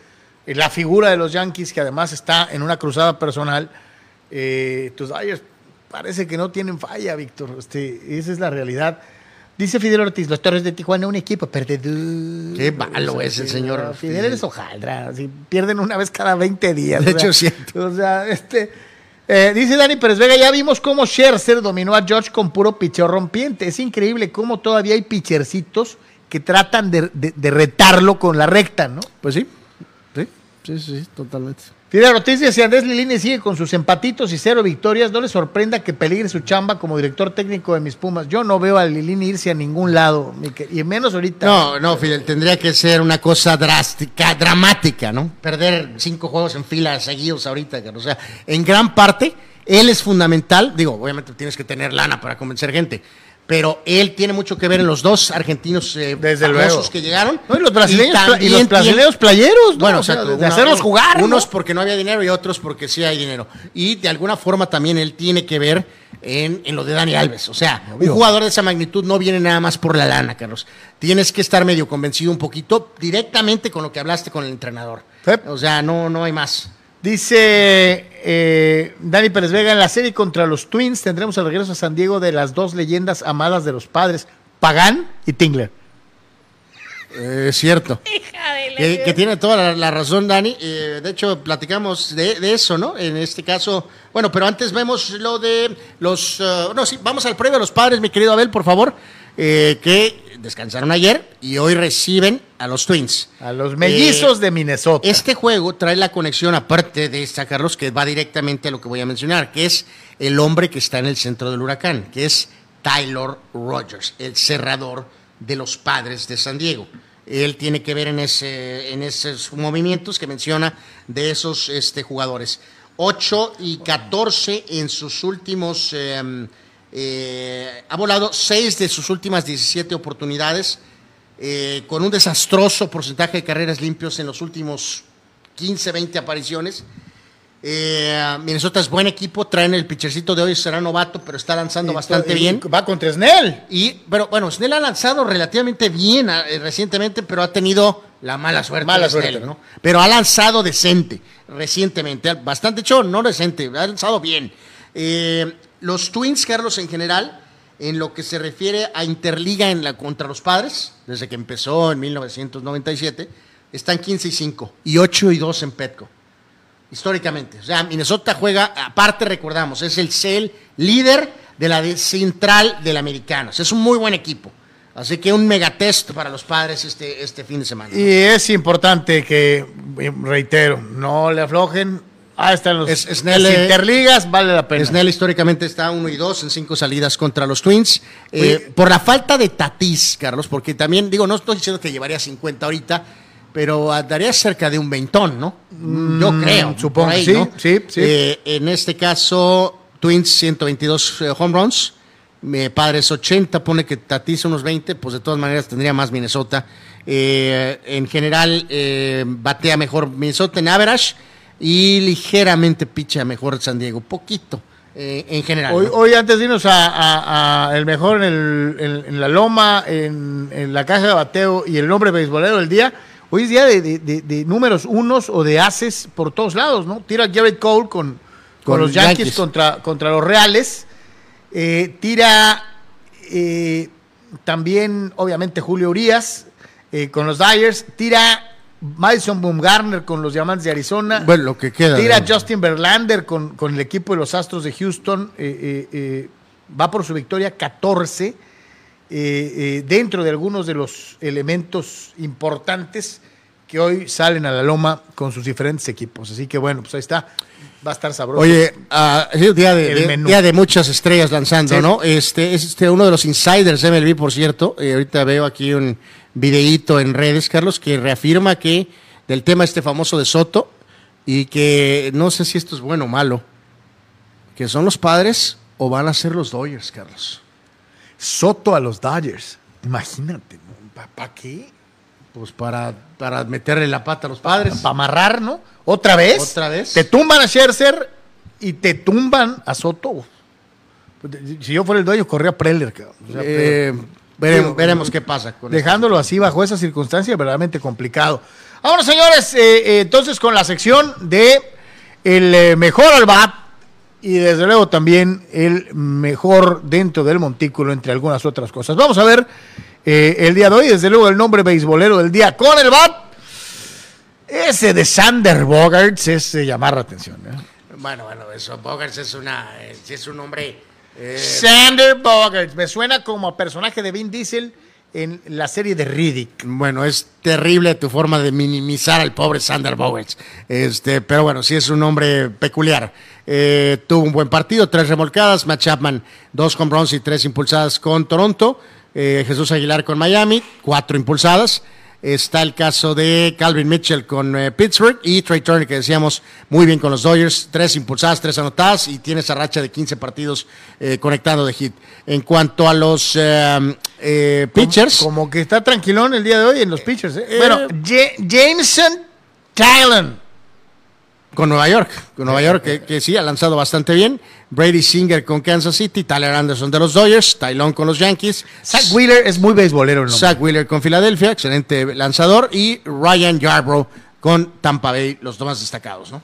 eh, la figura de los Yankees, que además está en una cruzada personal, eh, tus Dyers parece que no tienen falla, Víctor. Este, esa es la realidad. Dice Fidel Ortiz, los Torres de Tijuana, un equipo perdedor. Qué malo es el señor Fidel. Fidel. eres hojaldra. así, pierden una vez cada 20 días. De sea, hecho, es cierto. o sea, este. eh, dice Dani Pérez Vega, ya vimos cómo Scherzer dominó a George con puro picheo rompiente. Es increíble cómo todavía hay pichercitos que tratan de, de- de retarlo con la recta, ¿no? Pues sí. Sí, sí, sí, totalmente. Fidel Ortiz dice, si Andrés Lilini sigue con sus empatitos y cero victorias, no le sorprenda que peligre su chamba como director técnico de mis Pumas. Yo no veo a Lilini irse a ningún lado, y menos ahorita. No, no, Fidel, tendría que ser una cosa drástica, dramática, ¿no? Perder cinco juegos en fila seguidos ahorita, o sea, en gran parte, él es fundamental, digo, obviamente tienes que tener lana para convencer gente, pero él tiene mucho que ver en los dos argentinos eh, Desde luego. que llegaron. No, y los brasileños, pla- y los brasileños playeros, ¿no? Bueno, O sea, de una- hacerlos jugar, ¿no? Unos porque no había dinero y otros porque sí hay dinero. Y de alguna forma también él tiene que ver en, en lo de Dani Alves. O sea, un jugador de esa magnitud no viene nada más por la lana, Carlos. Tienes que estar medio convencido un poquito directamente con lo que hablaste con el entrenador. Sí. O sea, no, no hay más. Dice eh, Dani Pérez Vega, en la serie contra los Twins tendremos el regreso a San Diego de las dos leyendas amadas de los padres, Pagán y Tingler. Eh, Es cierto. Que, que tiene toda la, la razón, Dani. Eh, de hecho, platicamos de, de eso, ¿no? En este caso, bueno, pero antes vemos lo de los... eh, no, sí, vamos al previo a los padres, mi querido Abel, por favor, eh, que descansaron ayer y hoy reciben a los Twins. A los mellizos Eh, de Minnesota. Este juego trae la conexión, aparte de esta, Carlos, que va directamente a lo que voy a mencionar, que es el hombre que está en el centro del huracán, que es Tyler Rogers, el cerrador de los padres de San Diego. Él tiene que ver en, ese, en esos movimientos que menciona de esos este, jugadores. 8 y 14 en sus últimos eh, Eh, ha volado seis de sus últimas 17 oportunidades, eh, con un desastroso porcentaje de carreras limpios en los últimos 15, 20 apariciones. Eh, Minnesota es buen equipo, traen el pitchercito de hoy, será novato, pero está lanzando bastante Y bien. Va contra Snell. Y, pero bueno, Snell ha lanzado relativamente bien eh, recientemente, pero ha tenido la mala suerte. Mala de suerte, Snell, ¿no? Pero ha lanzado decente recientemente. Bastante hecho, no decente, ha lanzado bien. Eh, los Twins, Carlos, en general, en lo que se refiere a Interliga en la, contra los padres, desde que empezó en 1997, están 15 y 5 y 8 y 2 en Petco históricamente. O sea, Minnesota juega, aparte recordamos, es el CEL líder de la central del americano. O es un muy buen equipo. Así que un megatest para los padres este, este fin de semana. Y es importante que, eh, reitero, no le aflojen. Ah, están los Es- Snell, las eh, interligas, vale la pena. Snell históricamente está 1 y 2 en cinco salidas contra los Twins. Eh, por la falta de Tatis, Carlos, porque también, digo, no estoy diciendo que llevaría 50 ahorita, pero daría cerca de un veintón, ¿no? Yo creo. Mm, supongo que sí, sí, sí. Eh, en este caso, Twins 122 eh, home runs. Mi padres 80, pone que Tatis unos 20, pues de todas maneras tendría más Minnesota. Eh, en general, eh, batea mejor Minnesota en average y ligeramente picha mejor San Diego, poquito eh, en general. Hoy, ¿no? hoy antes de irnos a, a- a el mejor en, el- en- en la loma, en, en la caja de bateo y el nombre beisbolero del día, hoy es día de, de- de- de números unos o de haces por todos lados, ¿no? Tira Jared Cole con, con, Con los Yankees, Yankees. Contra, contra los Reales. Eh, tira eh, también, obviamente, Julio Urias con los Dyers. Tira Madison Bumgarner con los Diamantes de Arizona. Bueno, lo que queda. Tira de- Justin Verlander con, con el equipo de los Astros de Houston. eh, eh, eh, va por su victoria 14. eh, eh, dentro de algunos de los elementos importantes que hoy salen a la loma con sus diferentes equipos. Así que bueno, pues ahí está. Va a estar sabroso. Oye, ah, es día de, día de muchas estrellas lanzando, Sí. ¿no? Este es este uno de los insiders de MLB, por cierto. Eh, ahorita veo aquí un videíto en redes, Carlos, que reafirma que del tema este famoso de Soto y que no sé si esto es bueno o malo, que son los padres o van a ser los Dodgers, Carlos. Soto a los Dodgers. Imagínate, ¿para qué? Pues para, para meterle la pata a los padres. Para amarrar, ¿no? ¿Otra vez? ¿Otra vez? Te tumban a Scherzer y te tumban a Soto. Pues, Si yo fuera el dueño, corría a Preller. cabrón. O sea, Eh, veremos, veremos qué pasa con esto. dejándolo así bajo esa circunstancia, verdaderamente complicado. Vámonos, señores, eh, eh, entonces con la sección de el eh, mejor al bat y desde luego también el mejor dentro del montículo, entre algunas otras cosas. Vamos a ver eh, el día de hoy, desde luego el nombre beisbolero del día con el bat. Ese de Sander Bogarts es eh, llamar la atención. ¿eh? Bueno, bueno, eso, Bogarts es una, es un hombre eh, Sander Bogarts, me suena como personaje de Vin Diesel en la serie de Riddick. Bueno, es terrible tu forma de minimizar al pobre Sander Bogarts. Este, pero bueno, sí es un hombre peculiar. Eh, tuvo un buen partido, tres remolcadas, Matt Chapman, dos home runs y tres impulsadas con Toronto. Eh, Jesús Aguilar con Miami, cuatro impulsadas. Está el caso de Calvin Mitchell con eh, Pittsburgh y Trey Turner, que decíamos muy bien con los Dodgers, tres impulsadas, tres anotadas y tiene esa racha de 15 partidos eh, conectando de hit. En cuanto a los eh, eh, pitchers, Como que está tranquilón el día de hoy en los pitchers. bueno, Ja- Jameson Tylen. Con Nueva York, con Nueva York que, que sí ha lanzado bastante bien. Brady Singer con Kansas City, Tyler Anderson de los Dodgers, Tylon con los Yankees, Zach Wheeler es muy beisbolero nombre. Zach Wheeler con Filadelfia, excelente lanzador, y Ryan Yarbrough con Tampa Bay, los dos más destacados, ¿no?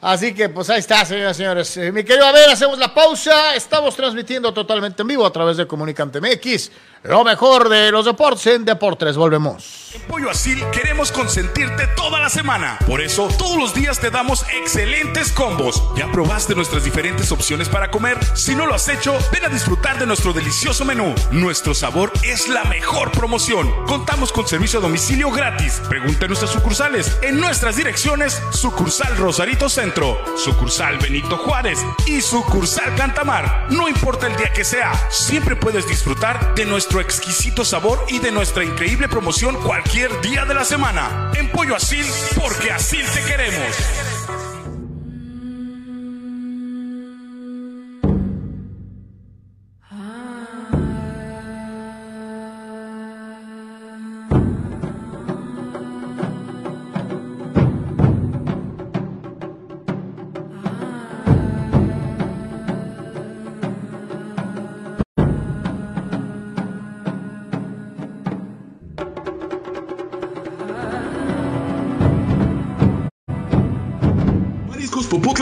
Así que pues ahí está, señoras y señores. Eh, mi querido, a ver, hacemos la pausa. Estamos transmitiendo totalmente en vivo a través de Comunicante MX. Lo mejor de los deportes en Deportes. Volvemos. En Pollo Asil queremos consentirte toda la semana. Por eso, todos los días te damos excelentes combos. ¿Ya probaste nuestras diferentes opciones para comer? Si no lo has hecho, ven a disfrutar de nuestro delicioso menú. Nuestro sabor es la mejor promoción. Contamos con servicio a domicilio gratis. Pregunta en nuestras sucursales. En nuestras direcciones, sucursal Rosarito Centro, sucursal Benito Juárez y sucursal Cantamar. No importa el día que sea, siempre puedes disfrutar de nuestro exquisito sabor y de nuestra increíble promoción cualquier día de la semana. En Pollo Asil, porque así te queremos.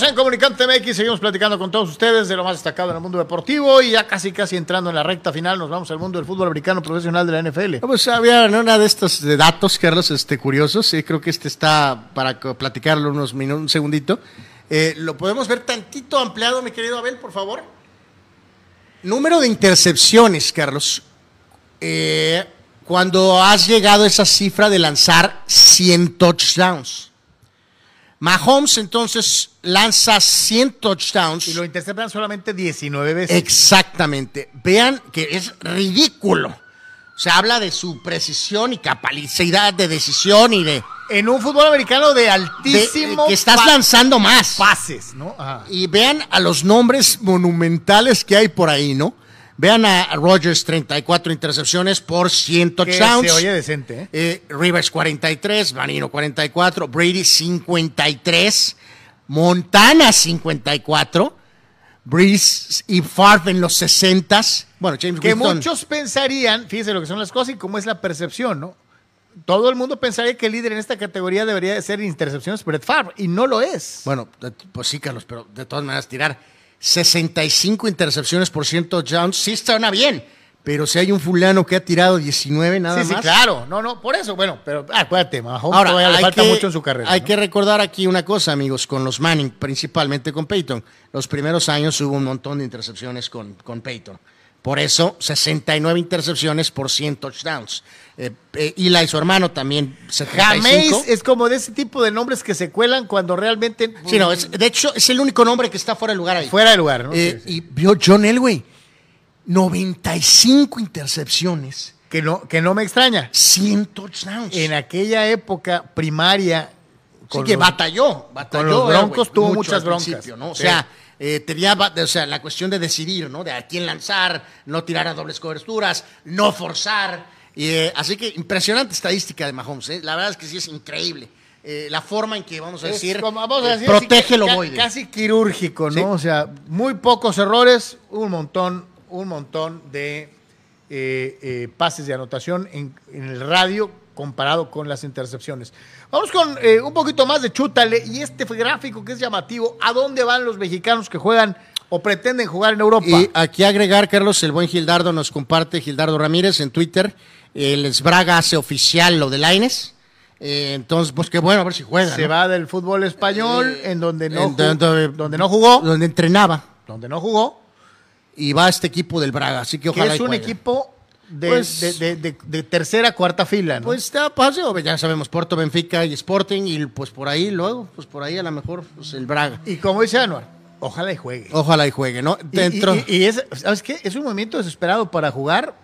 En Comunicante MX, seguimos platicando con todos ustedes de lo más destacado en el mundo deportivo y ya casi casi entrando en la recta final nos vamos al mundo del fútbol americano profesional de la NFL. Pues había una de estos datos, Carlos, este, curiosos. Sí, creo que este está para platicarlo unos minutos, un segundito. Eh, Lo podemos ver tantito ampliado, mi querido Abel, por favor. Número de intercepciones, Carlos. Eh, cuando has llegado a esa cifra de lanzar 100 touchdowns. Mahomes entonces lanza 100 touchdowns. Y lo interceptan solamente 19 veces. Exactamente. Vean que es ridículo. Se habla de su precisión y capacidad de decisión y de, en un fútbol americano de de- altísimo que estás lanzando más. pases, ¿no? Ajá. Y vean a los nombres monumentales que hay por ahí, ¿no? Vean a Rogers 34 intercepciones por 100 Que touchdowns. se oye decente, ¿eh? Eh, Rivers 43, Vanino 44, Brady 53, Montana 54, Breeze y Favre en los 60. Bueno, James Que Winston. muchos pensarían, fíjense lo que son las cosas y cómo es la percepción, ¿no? Todo el mundo pensaría que el líder en esta categoría debería de ser intercepciones Brett Favre y no lo es. Bueno, pues sí, Carlos, pero de todas maneras tirar 65 intercepciones por 100 touchdowns sí suena bien. Pero si hay un fulano que ha tirado 19 nada sí, sí, más. claro. No, no, por eso, bueno, pero ah, acuérdate, Mahomes Ahora, todavía le falta que, mucho en su carrera. Hay ¿no? que recordar aquí una cosa, amigos, con los Manning, principalmente con Peyton. Los primeros años hubo un montón de intercepciones con, con Peyton. Por eso, 69 intercepciones por 100 touchdowns. Eh, eh, Eli, su hermano, también 75. Jameis es como de ese tipo de nombres que se cuelan cuando realmente Sí, no, es- de hecho, es el único nombre que está fuera de lugar ahí. fuera de lugar, ¿no? Eh, Sí, sí. Y vio John Elway, 95 intercepciones, que, no, que no me extraña. 100 touchdowns. En aquella época primaria, Sí, con que los- batalló, batalló. los Elway, Broncos tuvo muchas broncas. O sea, eh, tenía, o sea, la cuestión de decidir, ¿no? De a quién lanzar, no tirar a dobles coberturas, no forzar. Eh, así que impresionante estadística de Mahomes. ¿eh? La verdad es que sí es increíble. Eh, la forma en que, vamos a decir, vamos a eh, decir protege el ovoide. Casi quirúrgico, ¿no? Sí. O sea, muy pocos errores, un montón, un montón de eh, eh, pases de anotación en, en el radio comparado con las intercepciones. Vamos con eh, un poquito más de chútale y este gráfico que es llamativo. ¿A dónde van los mexicanos que juegan o pretenden jugar en Europa? Y aquí agregar, Carlos, el buen Gildardo nos comparte, Gildardo Ramírez en Twitter, el Esbraga hace oficial lo de Laines. Eh, entonces, pues qué bueno, a ver si juega. Se ¿no? va del fútbol español Eh, en donde no, en donde- donde no jugó, Donde entrenaba. donde no jugó, Y va a este equipo del Braga, así que que ojalá es y un juegue. equipo de, Pues- de- de- de- de tercera, cuarta fila, ¿no? Pues está, pues, ya sabemos, Porto, Benfica y Sporting, y pues por ahí luego, pues por ahí a lo mejor pues, el Braga. Y como dice Anuar, ojalá y juegue. Ojalá y juegue, ¿no? Y- Dentro, Y, es, ¿sabes qué? Es un movimiento desesperado para jugar.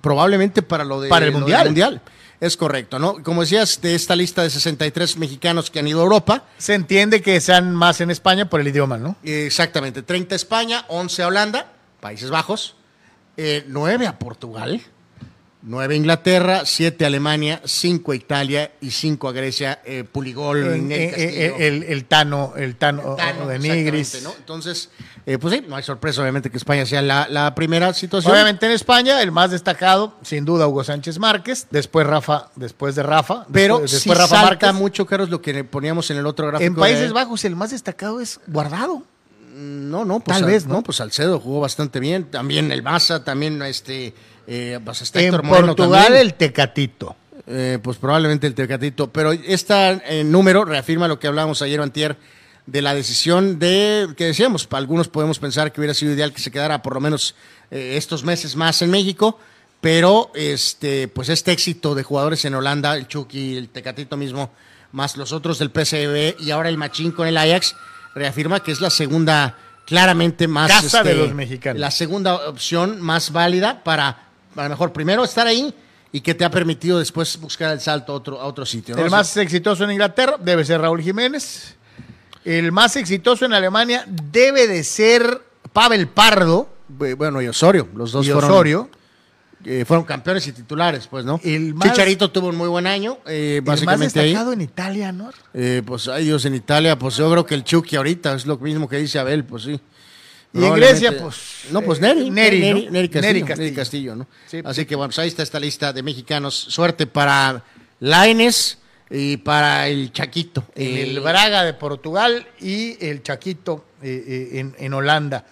probablemente para lo de Para el Mundial. mundial. Es correcto, ¿no? Como decías, de esta lista de 63 mexicanos que han ido a Europa, Se entiende que sean más en España por el idioma, ¿no? Exactamente, 30 a España, 11 a Holanda, Países Bajos, eh, 9 a Portugal, 9 a Inglaterra, 7 a Alemania, 5 a Italia y 5 a Grecia, eh, Puligol, en- Castillo. en- el, el Tano, el Tano, Tano, de Nigris. ¿no? Entonces, eh, pues sí, no hay sorpresa obviamente que España sea la, la primera situación. Obviamente en España, el más destacado, sin duda, Hugo Sánchez Márquez, después Rafa, después de Rafa, pero después, después Rafa salta Márquez. mucho, Carlos, lo que poníamos en el otro gráfico. En Países de- Bajos, el más destacado es Guardado. No, no, pues Tal Al- vez, ¿no? pues Salcedo jugó bastante bien, también el Maza, también este, eh, pues, En Héctor Moreno Portugal, también. el Tecatito. Eh, pues probablemente el Tecatito. Pero este número reafirma lo que hablábamos ayer o antier de la decisión de, que decíamos, algunos podemos pensar que hubiera sido ideal que se quedara por lo menos eh, estos meses más en México, pero este, pues este éxito de jugadores en Holanda, el Chucky, el Tecatito mismo, más los otros del PSV y ahora el Machín con el Ajax, reafirma que es la segunda claramente más este, Casa de los mexicanos. la segunda opción más válida para, para mejor primero estar ahí y que te ha permitido después buscar el salto a otro, a otro sitio. ¿no? El más exitoso en Inglaterra debe ser Raúl Jiménez. El más exitoso en Alemania debe de ser Pavel Pardo Bu- Bueno, y Osorio, los dos y fueron, Osorio. Eh, fueron campeones y titulares, pues, ¿no? El más- Chicharito tuvo un muy buen año, eh, El más básicamente ahí. destacado en Italia, ¿no? Eh, pues Dios, en Italia, pues yo creo que el Chucky ahorita es lo mismo que dice Abel, pues sí. Y en Grecia, pues, No, pues eh, Neri. Neri, ¿no? Neri, Neri Castillo, Neri Neri Castillo. Castillo, ¿no? Sí, pues, Así sí. que bueno, pues ahí está esta lista de mexicanos. Suerte para Laines y para el Chaquito. El Braga de Portugal y el Chaquito en, en Holanda.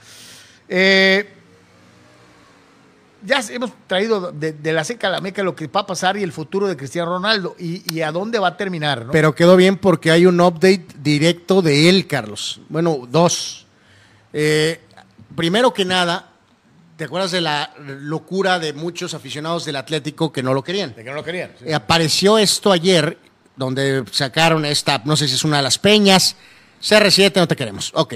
Eh, ya hemos traído de, de la seca a la meca lo que va a pasar y el futuro de Cristiano Ronaldo y, y a dónde va a terminar, ¿no? Pero quedó bien porque hay un update directo de él, Carlos. Bueno, dos. Eh, primero que nada, ¿te acuerdas de la locura de muchos aficionados del Atlético que no lo querían? de que no lo querían. sí. Eh, apareció esto ayer, donde sacaron esta, no sé si es una de las peñas, CR7, no te queremos. Ok.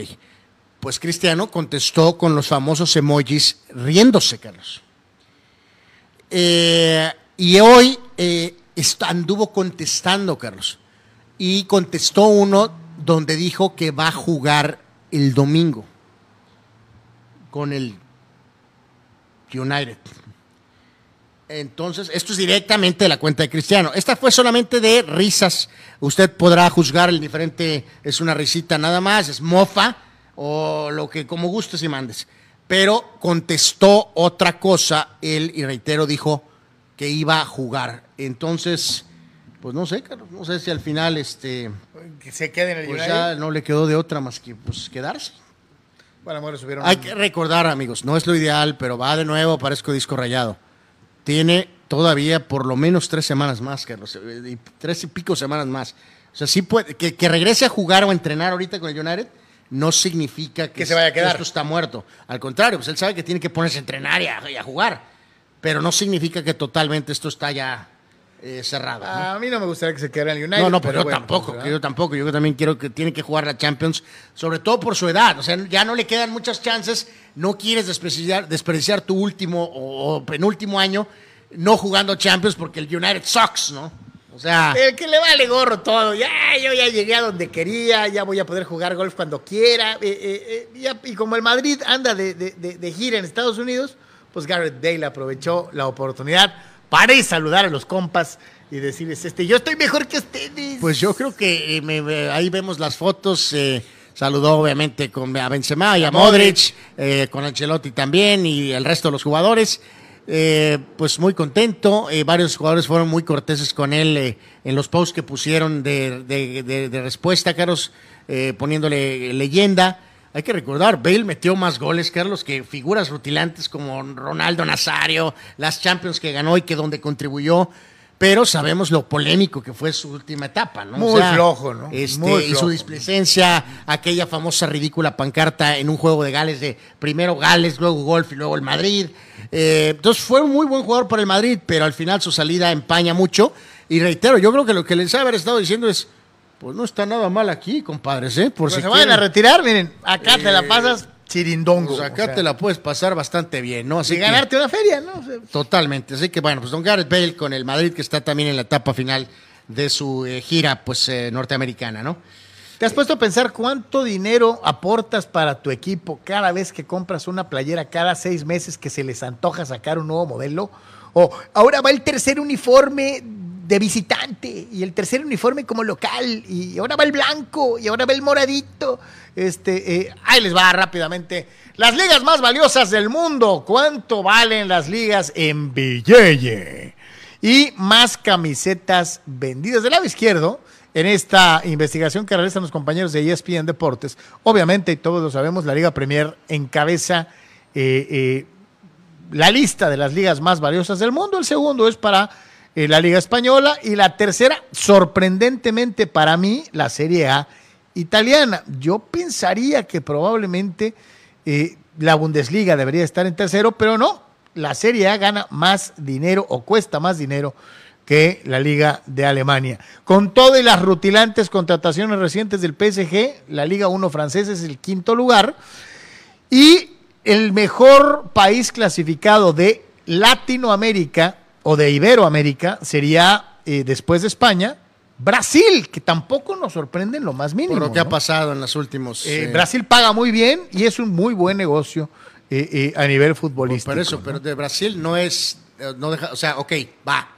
Pues Cristiano contestó con los famosos emojis riéndose, Carlos. Eh, y hoy eh, anduvo contestando, Carlos. Y contestó uno donde dijo que va a jugar el domingo con el United. Entonces, esto es directamente de la cuenta de Cristiano. Esta fue solamente de risas. Usted podrá juzgar el diferente, es una risita nada más, es mofa o lo que como gustes y mandes. Pero contestó otra cosa él y reitero dijo que iba a jugar. Entonces, pues no sé, Carlos, no sé si al final este Que se quede en el pues ya no le quedó de otra más que pues quedarse. Bueno, amor, subieron Hay que recordar, amigos, no es lo ideal, pero va de nuevo, parezco disco rayado. Tiene todavía por lo menos tres semanas más, Carlos, eh, y tres y pico semanas más. O sea, sí puede, que, que regrese a jugar o a entrenar ahorita con el United no significa que, Que se vaya a quedar. esto está muerto. Al contrario, pues él sabe que tiene que ponerse a entrenar y a, y a jugar, pero no significa que totalmente esto está ya eh, cerrado. ¿no? A mí no me gustaría que se quedara en el United. No, no, pero, yo bueno, tampoco, pues, que yo tampoco. Yo también quiero que tiene que jugar la Champions, sobre todo por su edad. O sea, ya no le quedan muchas chances. No quieres desperdiciar, desperdiciar tu último o, o penúltimo año no jugando Champions porque el United sucks, ¿no? O sea, El que le vale gorro todo. Ya, yo ya llegué a donde quería, ya voy a poder jugar golf cuando quiera. eh, eh, eh, ya- y como el Madrid anda de, de- de- de gira en Estados Unidos, pues Garrett Bale aprovechó la oportunidad para ir saludar a los compas y decirles, este, yo estoy mejor que ustedes. pues yo creo que eh, me- me- ahí vemos las fotos. eh, saludó obviamente con a Benzema y a Modric, eh, con Ancelotti también y el resto de los jugadores. Eh, pues muy contento. eh, varios jugadores fueron muy corteses con él eh, en los posts que pusieron de, de- de- respuesta, Carlos, eh, poniéndole leyenda. Hay que recordar, Bale metió más goles, Carlos, que figuras rutilantes como Ronaldo Nazario, las Champions que ganó y que donde contribuyó. Pero sabemos lo polémico que fue su última etapa, ¿no? Muy flojo, ¿no? Este, Muy y flojo. su displicencia, aquella famosa ridícula pancarta en un juego de Gales de primero Gales, luego Golf y luego el Madrid. Eh, entonces fue un muy buen jugador para el Madrid, pero al final su salida empaña mucho. Y reitero, yo creo que lo que les ha haber estado diciendo es, pues no está nada mal aquí, compadres, ¿eh? Por Pues si se vayan a retirar, miren, acá te la Eh, pasas chirindongo. Pues acá o sea, te la puedes pasar bastante bien, ¿no? Así y que- ganarte una feria, ¿no? O sea, Totalmente. Así que bueno, pues Don Gareth Bale con el Madrid que está también en la etapa final de su eh, gira pues eh, norteamericana, ¿no? ¿Te has puesto a pensar cuánto dinero aportas para tu equipo cada vez que compras una playera cada seis meses que se les antoja sacar un nuevo modelo? O ahora va el tercer uniforme de visitante y el tercer uniforme como local y ahora va el blanco y ahora va el moradito. Este, eh, ahí les va rápidamente. Las ligas más valiosas del mundo. ¿Cuánto valen las ligas en billete? Y más camisetas vendidas del lado izquierdo en esta investigación que realizan los compañeros de ESPN Deportes. Obviamente, y todos lo sabemos, la Liga Premier encabeza eh, eh, la lista de las ligas más valiosas del mundo. El segundo es para eh, la Liga Española y la tercera, sorprendentemente para mí, la Serie A italiana. Yo pensaría que probablemente eh, la Bundesliga debería estar en tercero, pero no. La Serie A gana más dinero o cuesta más dinero que la Liga de Alemania. Con todo y las rutilantes contrataciones recientes del PSG, la Liga 1 francesa es el quinto lugar. Y el mejor país clasificado de Latinoamérica o de Iberoamérica sería, eh, después de España, Brasil, que tampoco nos sorprende en lo más mínimo. Por lo que ha pasado en los últimos. Eh, eh, Brasil paga muy bien y es un muy buen negocio a nivel futbolístico. Por eso, ¿no? pero de Brasil no es. No deja, o sea, ok, va.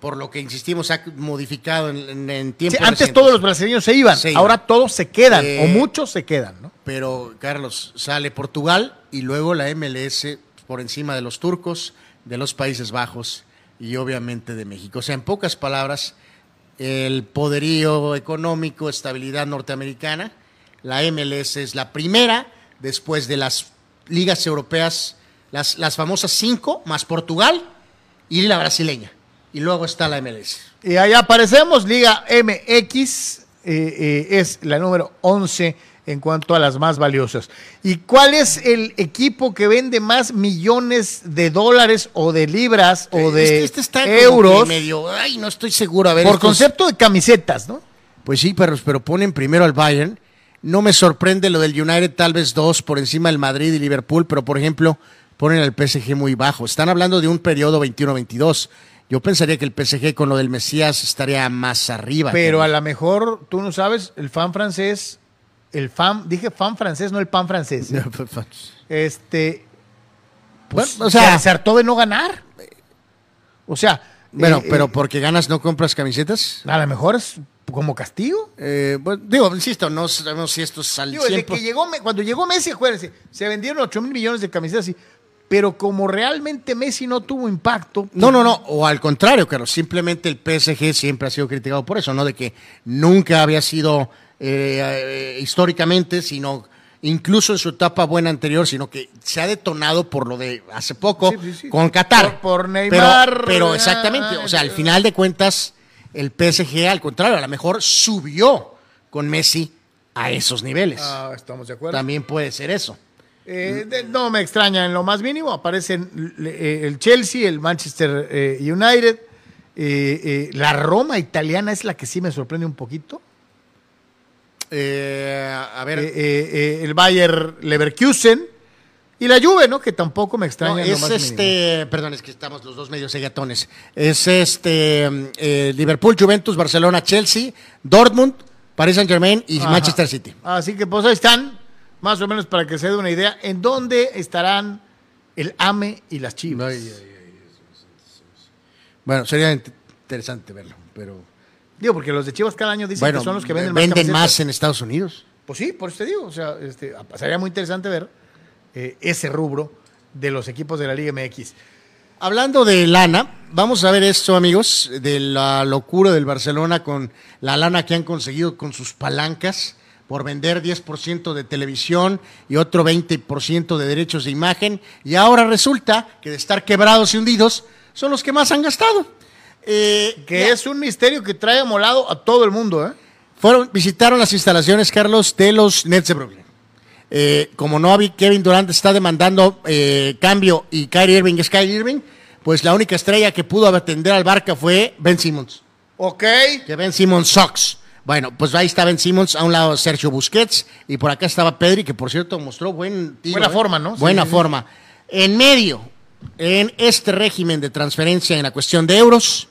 Por lo que insistimos, ha modificado en, en, en Sí, tiempo. antes todos los brasileños se iban, Se iban. ahora todos se quedan, Eh, o muchos se quedan, ¿no? Pero, Carlos, sale Portugal y luego la MLS por encima de los turcos, de los Países Bajos y obviamente de México. O sea, en pocas palabras, el poderío económico, estabilidad norteamericana, la MLS es la primera después de las ligas europeas, las, las famosas cinco, más Portugal y la brasileña. Y luego está la MLS. Y ahí aparecemos, Liga MX eh, eh, es la número 11 en cuanto a las más valiosas. ¿Y cuál es el equipo que vende más millones de dólares o de libras o de Este- este está euros medio, ay, no estoy seguro. A ver, por estos- concepto de camisetas, no? Pues sí, perros, pero ponen primero al Bayern. No me sorprende lo del United, tal vez dos por encima del Madrid y Liverpool, pero por ejemplo, ponen al PSG muy bajo. Están hablando de un periodo 21-22. Yo pensaría que el PSG con lo del Mesías estaría más arriba. Pero a lo mejor, tú no sabes, el fan francés, el fan, dije fan francés, no el pan francés. ¿eh? Este, pues, Bueno, o sea- se, hartó de no ganar. O sea, Bueno, eh, pero eh, porque ganas no compras camisetas. a lo mejor es como castigo. Eh, bueno, digo, insisto, no sabemos si esto es al Digo, desde 100%. que llegó, cuando llegó Messi, acuérdense, se vendieron 8 mil millones de camisetas, sí, pero como realmente Messi no tuvo impacto. No, no, no, o al contrario, Carlos, simplemente el PSG siempre ha sido criticado por eso, no de que nunca había sido eh, eh, históricamente, sino incluso en su etapa buena anterior, sino que se ha detonado por lo de hace poco Sí, sí, sí. con Qatar. Por- por Neymar, Pero, pero exactamente, o sea, al final de cuentas, el PSG, al contrario, a lo mejor subió con Messi a esos niveles. Ah, estamos de acuerdo. También puede ser eso. Eh, de- no me extraña en lo más mínimo. Aparecen eh, el Chelsea, el Manchester eh, United. eh, eh, la Roma italiana es la que sí me sorprende un poquito. Eh, a ver, Eh, eh, el Bayer Leverkusen. Y la Juve, ¿no? Que tampoco me extraña No, en lo es más mínimo. este, perdón, es que estamos los dos medios segatones. Es este eh, Liverpool, Juventus, Barcelona, Chelsea, Dortmund, Paris Saint Germain y Ajá. Manchester City. Así que pues ahí están, más o menos para que se dé una idea, en dónde estarán el AME y las Chivas. Bueno, sería int- interesante verlo, pero Digo, porque los de Chivas cada año dicen bueno, que son los que venden, venden, más, camisetas. más en Estados Unidos. Pues sí, por eso te digo. O sea, este, sería muy interesante ver eh, ese rubro de los equipos de la Liga MX. Hablando de lana, vamos a ver esto, amigos, de la locura del Barcelona con la lana que han conseguido con sus palancas por vender 10% de televisión y otro 20% de derechos de imagen. Y ahora resulta que de estar quebrados y hundidos son los que más han gastado. Eh, Que ya- es un misterio que trae amolado a todo el mundo, ¿eh? fueron, visitaron las instalaciones, Carlos, de los Nets de Brooklyn. Eh, como no había Kevin Durant está demandando eh, cambio y Kyrie Irving es Kyrie Irving, pues la única estrella que pudo atender al Barca fue Ben Simmons. Ok. Que Ben Simmons sucks. Bueno, pues ahí está Ben Simmons, a un lado Sergio Busquets y por acá estaba Pedri, que por cierto mostró buen tiro, Buena forma, ¿no? Buena sí, sí. forma. En medio, en este régimen de transferencia en la cuestión de euros,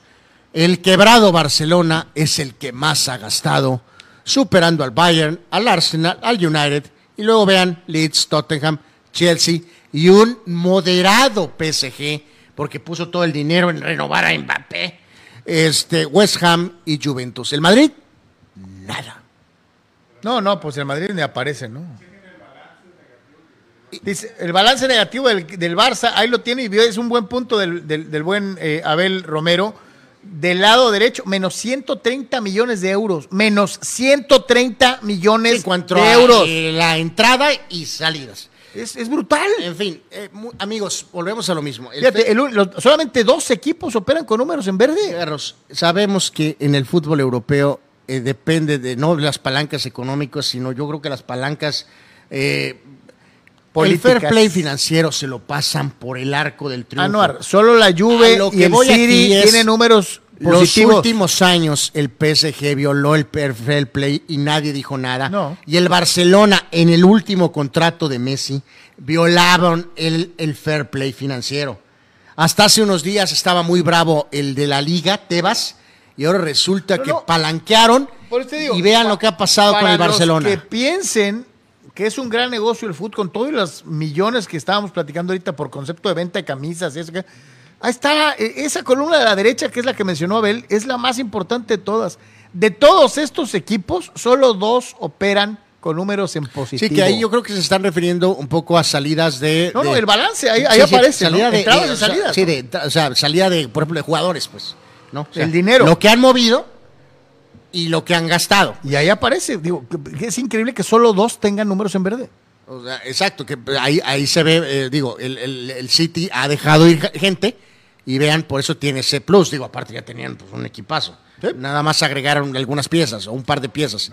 el quebrado Barcelona es el que más ha gastado, superando al Bayern, al Arsenal, al United, y luego vean Leeds, Tottenham, Chelsea y un moderado PSG, porque puso todo el dinero en renovar a Mbappé, este, West Ham y Juventus. El Madrid, nada. No, no, pues el Madrid ni aparece, ¿no? Dice, el balance negativo del, del Barça, ahí lo tiene y es un buen punto del, del- del buen eh, Abel Romero. Del lado derecho, menos 130 millones de euros. Menos 130 millones En cuanto de a euros. eh, la entrada y salidas. Es, es brutal. En fin, eh, mu- amigos, volvemos a lo mismo. El Fíjate, fe- el un- los- solamente dos equipos operan con números en verde. Carlos, sabemos que en el fútbol europeo eh, depende de no de las palancas económicas, sino yo creo que las palancas eh, el fair play financiero se lo pasan por el arco del triunfo. Anuar, solo la Juve lo y que el City es tienen números Los positivos. últimos años el PSG violó el fair play y nadie dijo nada. No. Y el Barcelona en el último contrato de Messi violaban el, el fair play financiero. Hasta hace unos días estaba muy bravo el de la liga, Tebas, y ahora resulta No, que no. palanquearon Por eso te digo, y vean lo que ha pasado con el Barcelona. Los que piensen que es un gran negocio el fútbol, con todos los millones que estábamos platicando ahorita por concepto de venta de camisas, y eso que- ahí está, eh, esa columna de la derecha, que es la que mencionó Abel, es la más importante de todas. De todos estos equipos, solo dos operan con números en positivo. Sí, que ahí yo creo que se están refiriendo un poco a salidas de... No, no, el balance, ahí, ahí Sí, sí, aparece, ¿no? salida de, Entradas eh, y o sea, salidas. sí, de, o sea, salida de, por ejemplo, de jugadores, pues. ¿no? O sea, El dinero. Lo que han movido y lo que han gastado. Y ahí aparece, digo, es increíble que solo dos tengan números en verde. O sea, exacto, que ahí, ahí se ve, eh, digo, el, el- el City ha dejado ir gente y vean, por eso tiene ese plus. Digo, aparte ya tenían pues, un equipazo. Nada más agregaron algunas piezas o un par de piezas.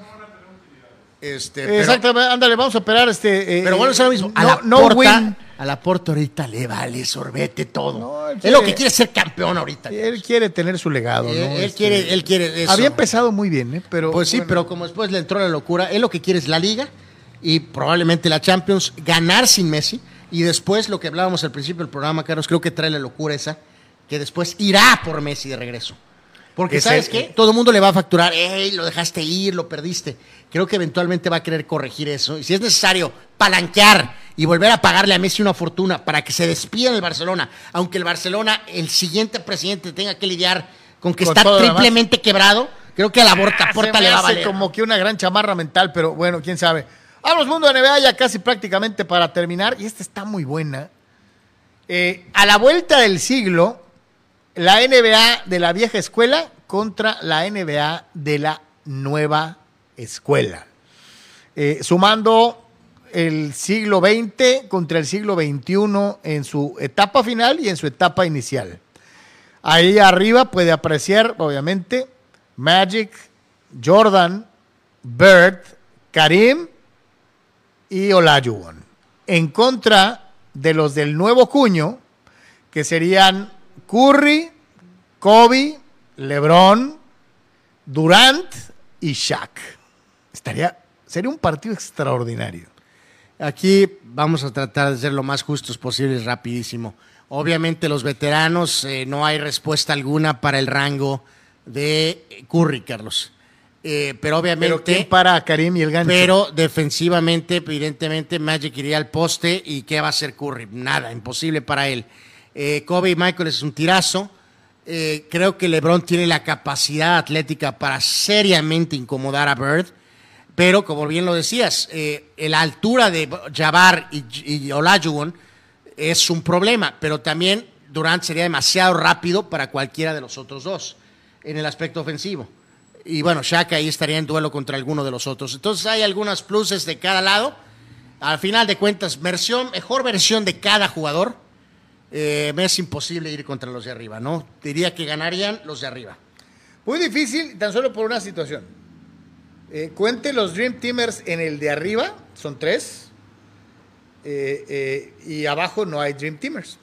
Este, pero- Exactamente, ándale, vamos a operar este. eh, Pero bueno, es lo mismo. A no- la no porta, win. a la porta ahorita le vale sorbete todo. No, él es lo que quiere ser campeón ahorita. Él quiere tener su legado, ¿no? Él, él Este, quiere, él quiere eso. Había empezado muy bien, ¿eh? Pero, Pues sí, bueno, pero como después le entró la locura, él lo que quiere es la liga y probablemente la Champions, ganar sin Messi. Y después lo que hablábamos al principio del programa, Carlos, creo que trae la locura esa, que después irá por Messi de regreso. Porque, ¿sabes qué? Todo el mundo le va a facturar, ¡ey, lo dejaste ir, lo perdiste! Creo que eventualmente va a querer corregir eso. Y si es necesario palanquear y volver a pagarle a Messi una fortuna para que se despida del Barcelona, aunque el Barcelona, el siguiente presidente, tenga que lidiar con que Con está triplemente quebrado, creo que a la Borta se Porta me le va a valer. como que una gran chamarra mental, pero bueno, quién sabe. Vamos, mundo de NBA, ya casi prácticamente para terminar. Y esta está muy buena. Eh, a la vuelta del siglo, la NBA de la vieja escuela contra la NBA de la nueva escuela. Eh, sumando el siglo XX contra el siglo XXI en su etapa final y en su etapa inicial. Ahí arriba puede apreciar, obviamente, Magic, Jordan, Bird, Karim y Olajuwon. En contra de los del nuevo cuño, que serían Curry, Kobe, LeBron, Durant y Shaq. Estaría, sería un partido extraordinario. Aquí vamos a tratar de ser lo más justos posibles, rapidísimo. Obviamente los veteranos, eh, no hay respuesta alguna para el rango de Curry, Carlos. Eh, pero obviamente... Pero ¿quién para a Karim y el gancho? Pero defensivamente, evidentemente, Magic iría al poste y ¿qué va a hacer Curry? Nada, imposible para él. Eh, Kobe Michael es un tirazo. Eh, creo que LeBron tiene la capacidad atlética para seriamente incomodar a Bird. Pero, como bien lo decías, eh, la altura de Jabbar y, y Olajuwon es un problema, pero también Durant sería demasiado rápido para cualquiera de los otros dos en el aspecto ofensivo. Y bueno, Shaq ahí estaría en duelo contra alguno de los otros. Entonces hay algunas pluses de cada lado. Al final de cuentas, versión, mejor versión de cada jugador. Eh, me es imposible ir contra los de arriba, ¿no? Diría que ganarían los de arriba. Muy difícil, tan solo por una situación. Eh, cuente los Dream Teamers en el de arriba, son tres. Eh, y abajo no hay Dream Teamers.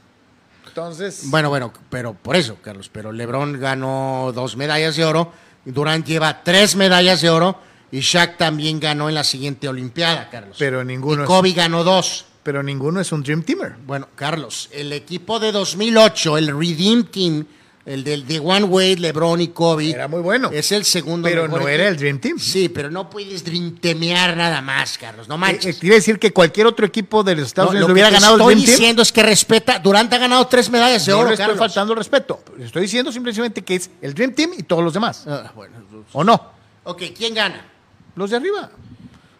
Entonces, Bueno, bueno, pero por eso, Carlos. Pero LeBron ganó dos medallas de oro. Durant lleva tres medallas de oro. Y Shaq también ganó en la siguiente Olimpiada, Carlos. Pero ninguno Y Kobe ganó dos. Pero ninguno es un Dream Teamer. Bueno, Carlos, el equipo de 2008, el Redeem Team, el del de One Wade, LeBron y Kobe. Era muy bueno. Es el segundo Pero mejor no equipo. era el Dream Team. Sí, pero no puedes dreamtemear nada más, Carlos. No Eh, eh, manches. quiere decir que cualquier otro equipo de los Estados No, Unidos lo hubiera que ganado el estoy Dream Team. diciendo es que respeta. Durant ha ganado tres medallas de No oro, le estoy faltando el respeto. Estoy diciendo simplemente que es el Dream Team y todos los demás. Ah, bueno, ¿O no? ok, ¿quién gana? Los de arriba.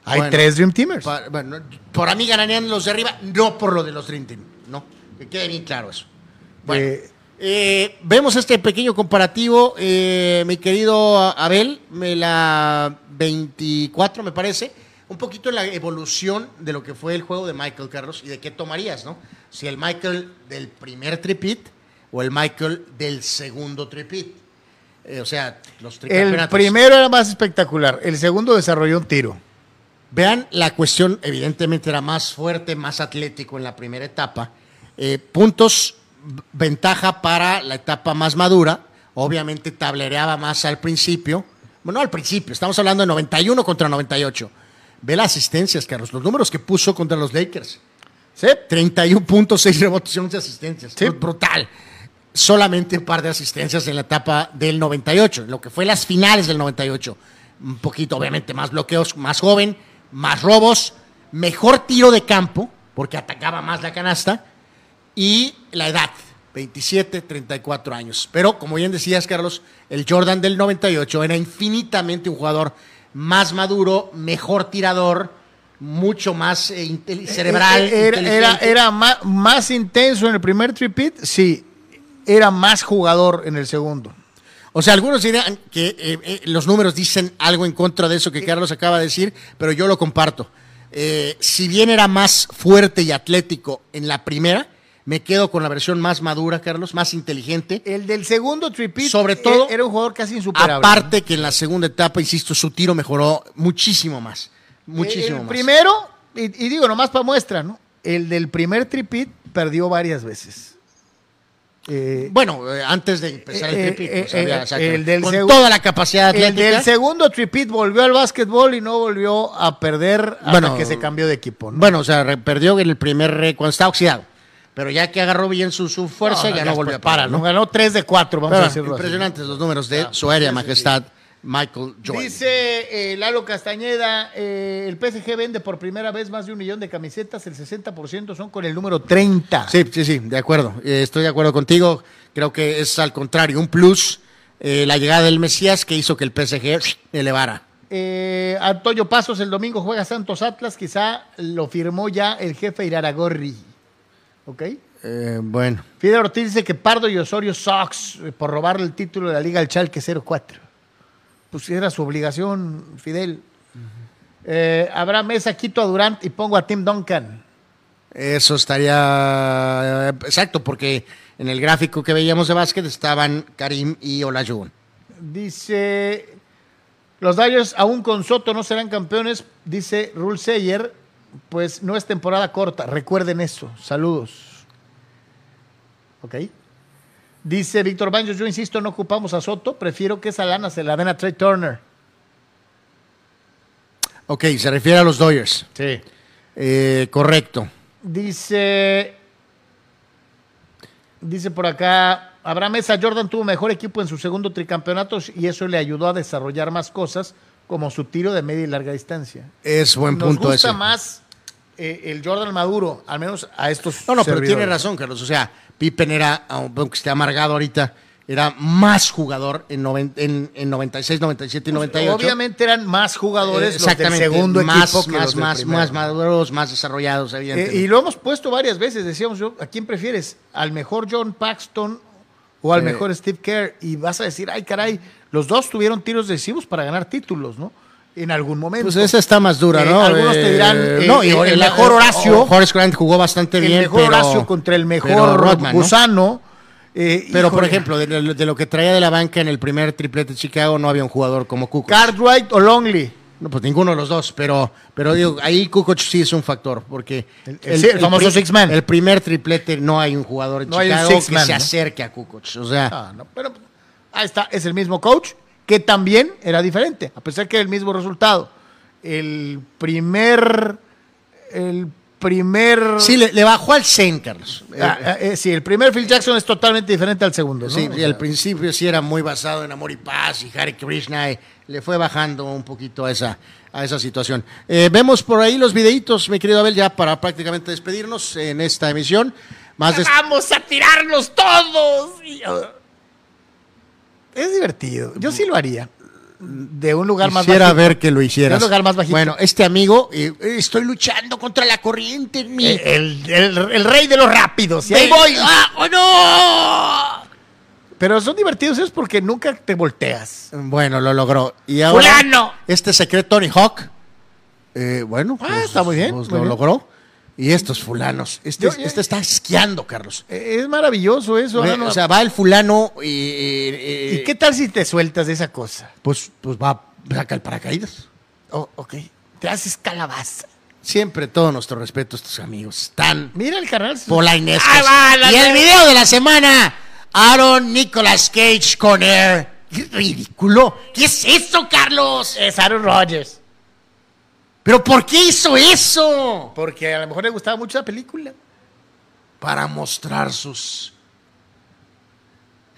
Hay Bueno, tres Dream Teamers. Bueno, por a mí ganarían los de arriba, no por lo de los Dream Team. No, que quede bien claro eso. Bueno, Eh, eh, vemos este pequeño comparativo, eh, mi querido Abel, me la 24 me parece, un poquito la evolución de lo que fue el juego de Michael Carlos y de qué tomarías, ¿no? Si el Michael del primer tripit o el Michael del segundo tripit. Eh, o sea, los el primero era más espectacular. El segundo desarrolló un tiro. Vean, la cuestión evidentemente era más fuerte, más atlético en la primera etapa. Eh, puntos, ventaja para la etapa más madura. Obviamente tablereaba más al principio. Bueno, no al principio, estamos hablando de 91 contra 98. Ve las asistencias, Carlos, los números que puso contra los Lakers. Sí. 31 puntos, 6 rebotes y 11 asistencias. Sí. Brutal. Solamente un par de asistencias en la etapa del 98, en lo que fue las finales del 98. Un poquito, obviamente, más bloqueos, más joven, más robos, mejor tiro de campo, porque atacaba más la canasta, y la edad, 27, 34 años. Pero, como bien decías, Carlos, el Jordan del 98 era infinitamente un jugador más maduro, mejor tirador, mucho más eh, intel- cerebral. Eh, Era, era, ma- más, intenso en el primer tripit, sí. Era más jugador en el segundo. O sea, algunos dirían que eh, eh, los números dicen algo en contra de eso que Carlos acaba de decir, pero yo lo comparto. Eh, si bien era más fuerte y atlético en la primera, me quedo con la versión más madura, Carlos, más inteligente. El del segundo tripit, Sobre todo, eh, era un jugador casi insuperable. Aparte que en la segunda etapa, insisto, su tiro mejoró muchísimo más. Muchísimo el más. primero, y, y digo nomás para muestra, ¿no? El del primer tripit perdió varias veces. Eh, Bueno, eh, antes de empezar el tripit, eh, pues, había- exacto, el del con toda la capacidad el del segundo tripit volvió al básquetbol y no volvió a perder hasta Bueno, que se cambió de equipo. ¿no? Bueno, o sea, perdió en el primer cuando estaba oxidado. Pero ya que agarró bien su, su fuerza, ya no volvió a para, parar, ¿no? Ganó 3 de 4, vamos Pero, a decirlo así. impresionantes los números de su aérea majestad, Michael Jordan. Dice eh, Lalo Castañeda, eh, el PSG vende por primera vez más de un millón de camisetas, el 60% son con el número 30. Sí, sí, sí, de acuerdo. Eh, estoy de acuerdo contigo. Creo que es al contrario, un plus la llegada del Mesías que hizo que el PSG elevara. Antonio Pasos el domingo juega Santos Atlas, quizá lo firmó ya el jefe Iraragorri. ¿Ok? Bueno, Fidel Ortiz dice que Pardo y Osorio Sox por robarle el título de la Liga al Chalque 04. Pues era su obligación, Fidel. Eh, habrá mesa, quito a Durant y pongo a Tim Duncan. eso estaría eh, exacto, porque en el gráfico que veíamos de básquet estaban Karim y Olajuwon. Dice, los Dodgers aún con Soto no serán campeones, dice Rule Sayer, pues no es temporada corta, recuerden eso, saludos. Ok. Dice Víctor Baños, yo insisto, no ocupamos a Soto, prefiero que esa lana se la den a Trey Turner. Ok, se refiere a los Dodgers. Sí. Eh, correcto. Dice, dice por acá, Abraham Mesa, Jordan tuvo mejor equipo en su segundo tricampeonato y eso le ayudó a desarrollar más cosas, como su tiro de media y larga distancia. Es buen Nos punto gusta ese. más eh, el Jordan Maduro, al menos a estos No, no, pero tiene razón, Carlos. O sea, Pippen era, aunque esté amargado ahorita, era más jugador en, noven- en, en 96, 97 y 98. Obviamente eran más jugadores Eh, los del segundo más, equipo que más, los más, más maduros, más desarrollados, Eh, y lo hemos puesto varias veces, decíamos yo, ¿a quién prefieres? ¿Al mejor John Paxton o al Eh. mejor Steve Kerr? Y vas a decir, ay caray, los dos tuvieron tiros decisivos para ganar títulos, ¿no? En algún momento. Pues esa está más dura, Eh, ¿no? algunos te dirán, eh, no, y el el, mejor Horacio- Horace Grant jugó bastante el bien. mejor pero- Horacio contra el mejor Rodman, ¿no? Gusano. eh, Pero, por ejemplo, de, lo- de lo que traía de la banca en el primer triplete de Chicago, no había un jugador como Kukoc. Cartwright o Longley. No, pues ninguno de los dos, pero, pero digo, ahí Kukoc sí es un factor, porque El- el- sí, el famoso six man. el primer triplete no hay un jugador en No Chicago que man, se acerque a Kukoc. O sea, Ah, no, pero ahí está, es el mismo coach, que también era diferente, a pesar que era el mismo resultado. El primer. El primer. sí, le, le bajó al Zen, Carlos. Eh, Ah, ah, eh, sí, el primer Phil Jackson es totalmente diferente al segundo. ¿no? Sí, y al principio sí era muy basado en amor y paz y Hare Krishna, y le fue bajando un poquito a esa, a esa situación. Eh, vemos por ahí los videitos, mi querido Abel, ya para prácticamente despedirnos en esta emisión. Más de- ¡Vamos a tirarnos todos! Y, uh, Es divertido. Yo sí lo haría. De un lugar más Quisiera bajito. ver que lo hicieras. En un lugar más bajito. Bueno, este amigo, eh, estoy luchando contra la corriente en mi... Eh, El, el- el rey de los rápidos. Y ahí voy. ¡Ah, oh, no! Pero son divertidos es porque nunca te volteas. Bueno, lo logró. Y ahora, ¡Fulano! este secreto Tony Hawk, eh, bueno, Ah, está muy bien, pues muy lo bien. logró. Y estos fulanos, este, Yo- este está esquiando, Carlos. Eh, Es maravilloso eso. Ve, ah, no. O sea, va el fulano y... y- ¿Y qué tal si te sueltas de esa cosa? Pues, pues va, saca el paracaídas. Oh, ok. Te haces calabaza. Siempre todo nuestro respeto a estos amigos. Están Mira el canal. polainescos. Ahí va, la y el de- video de la semana, Aaron Nicolas Cage con Air. ¡Qué ridículo! ¿Qué es eso, Carlos? Es Aaron Rodgers. ¿Pero por qué hizo eso? Porque a lo mejor le gustaba mucho la película. Para mostrar sus.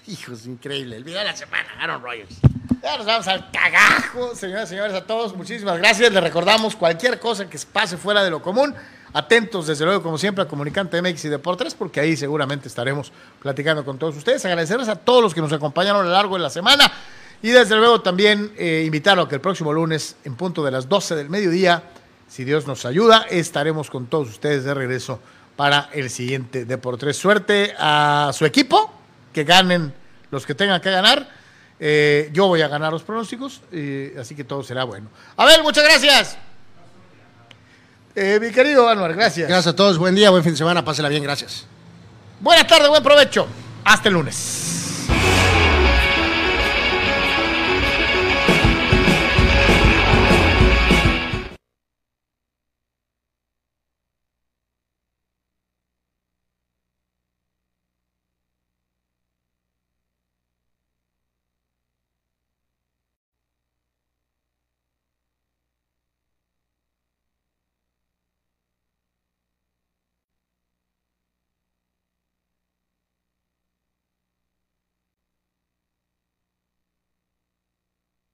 Hijos, increíble. El video de la semana, Aaron Rodgers. Ya nos vamos al cagajo, señoras y señores, a todos. Muchísimas gracias. Les recordamos cualquier cosa que pase fuera de lo común. Atentos, desde luego, como siempre, a Comunicante MX y Deportes, porque ahí seguramente estaremos platicando con todos ustedes. Agradecerles a todos los que nos acompañaron a lo largo de la semana. Y desde luego también eh, invitarlo a que el próximo lunes, en punto de las 12 del mediodía, si Dios nos ayuda, estaremos con todos ustedes de regreso para el siguiente Deportes. Suerte a su equipo, que ganen los que tengan que ganar. Eh, yo voy a ganar los pronósticos, eh, así que todo será bueno. A ver, muchas gracias. Eh, mi querido Anuar, gracias. Gracias a todos. Buen día, buen fin de semana. Pásela bien. Gracias. Buenas tardes, buen provecho. Hasta el lunes.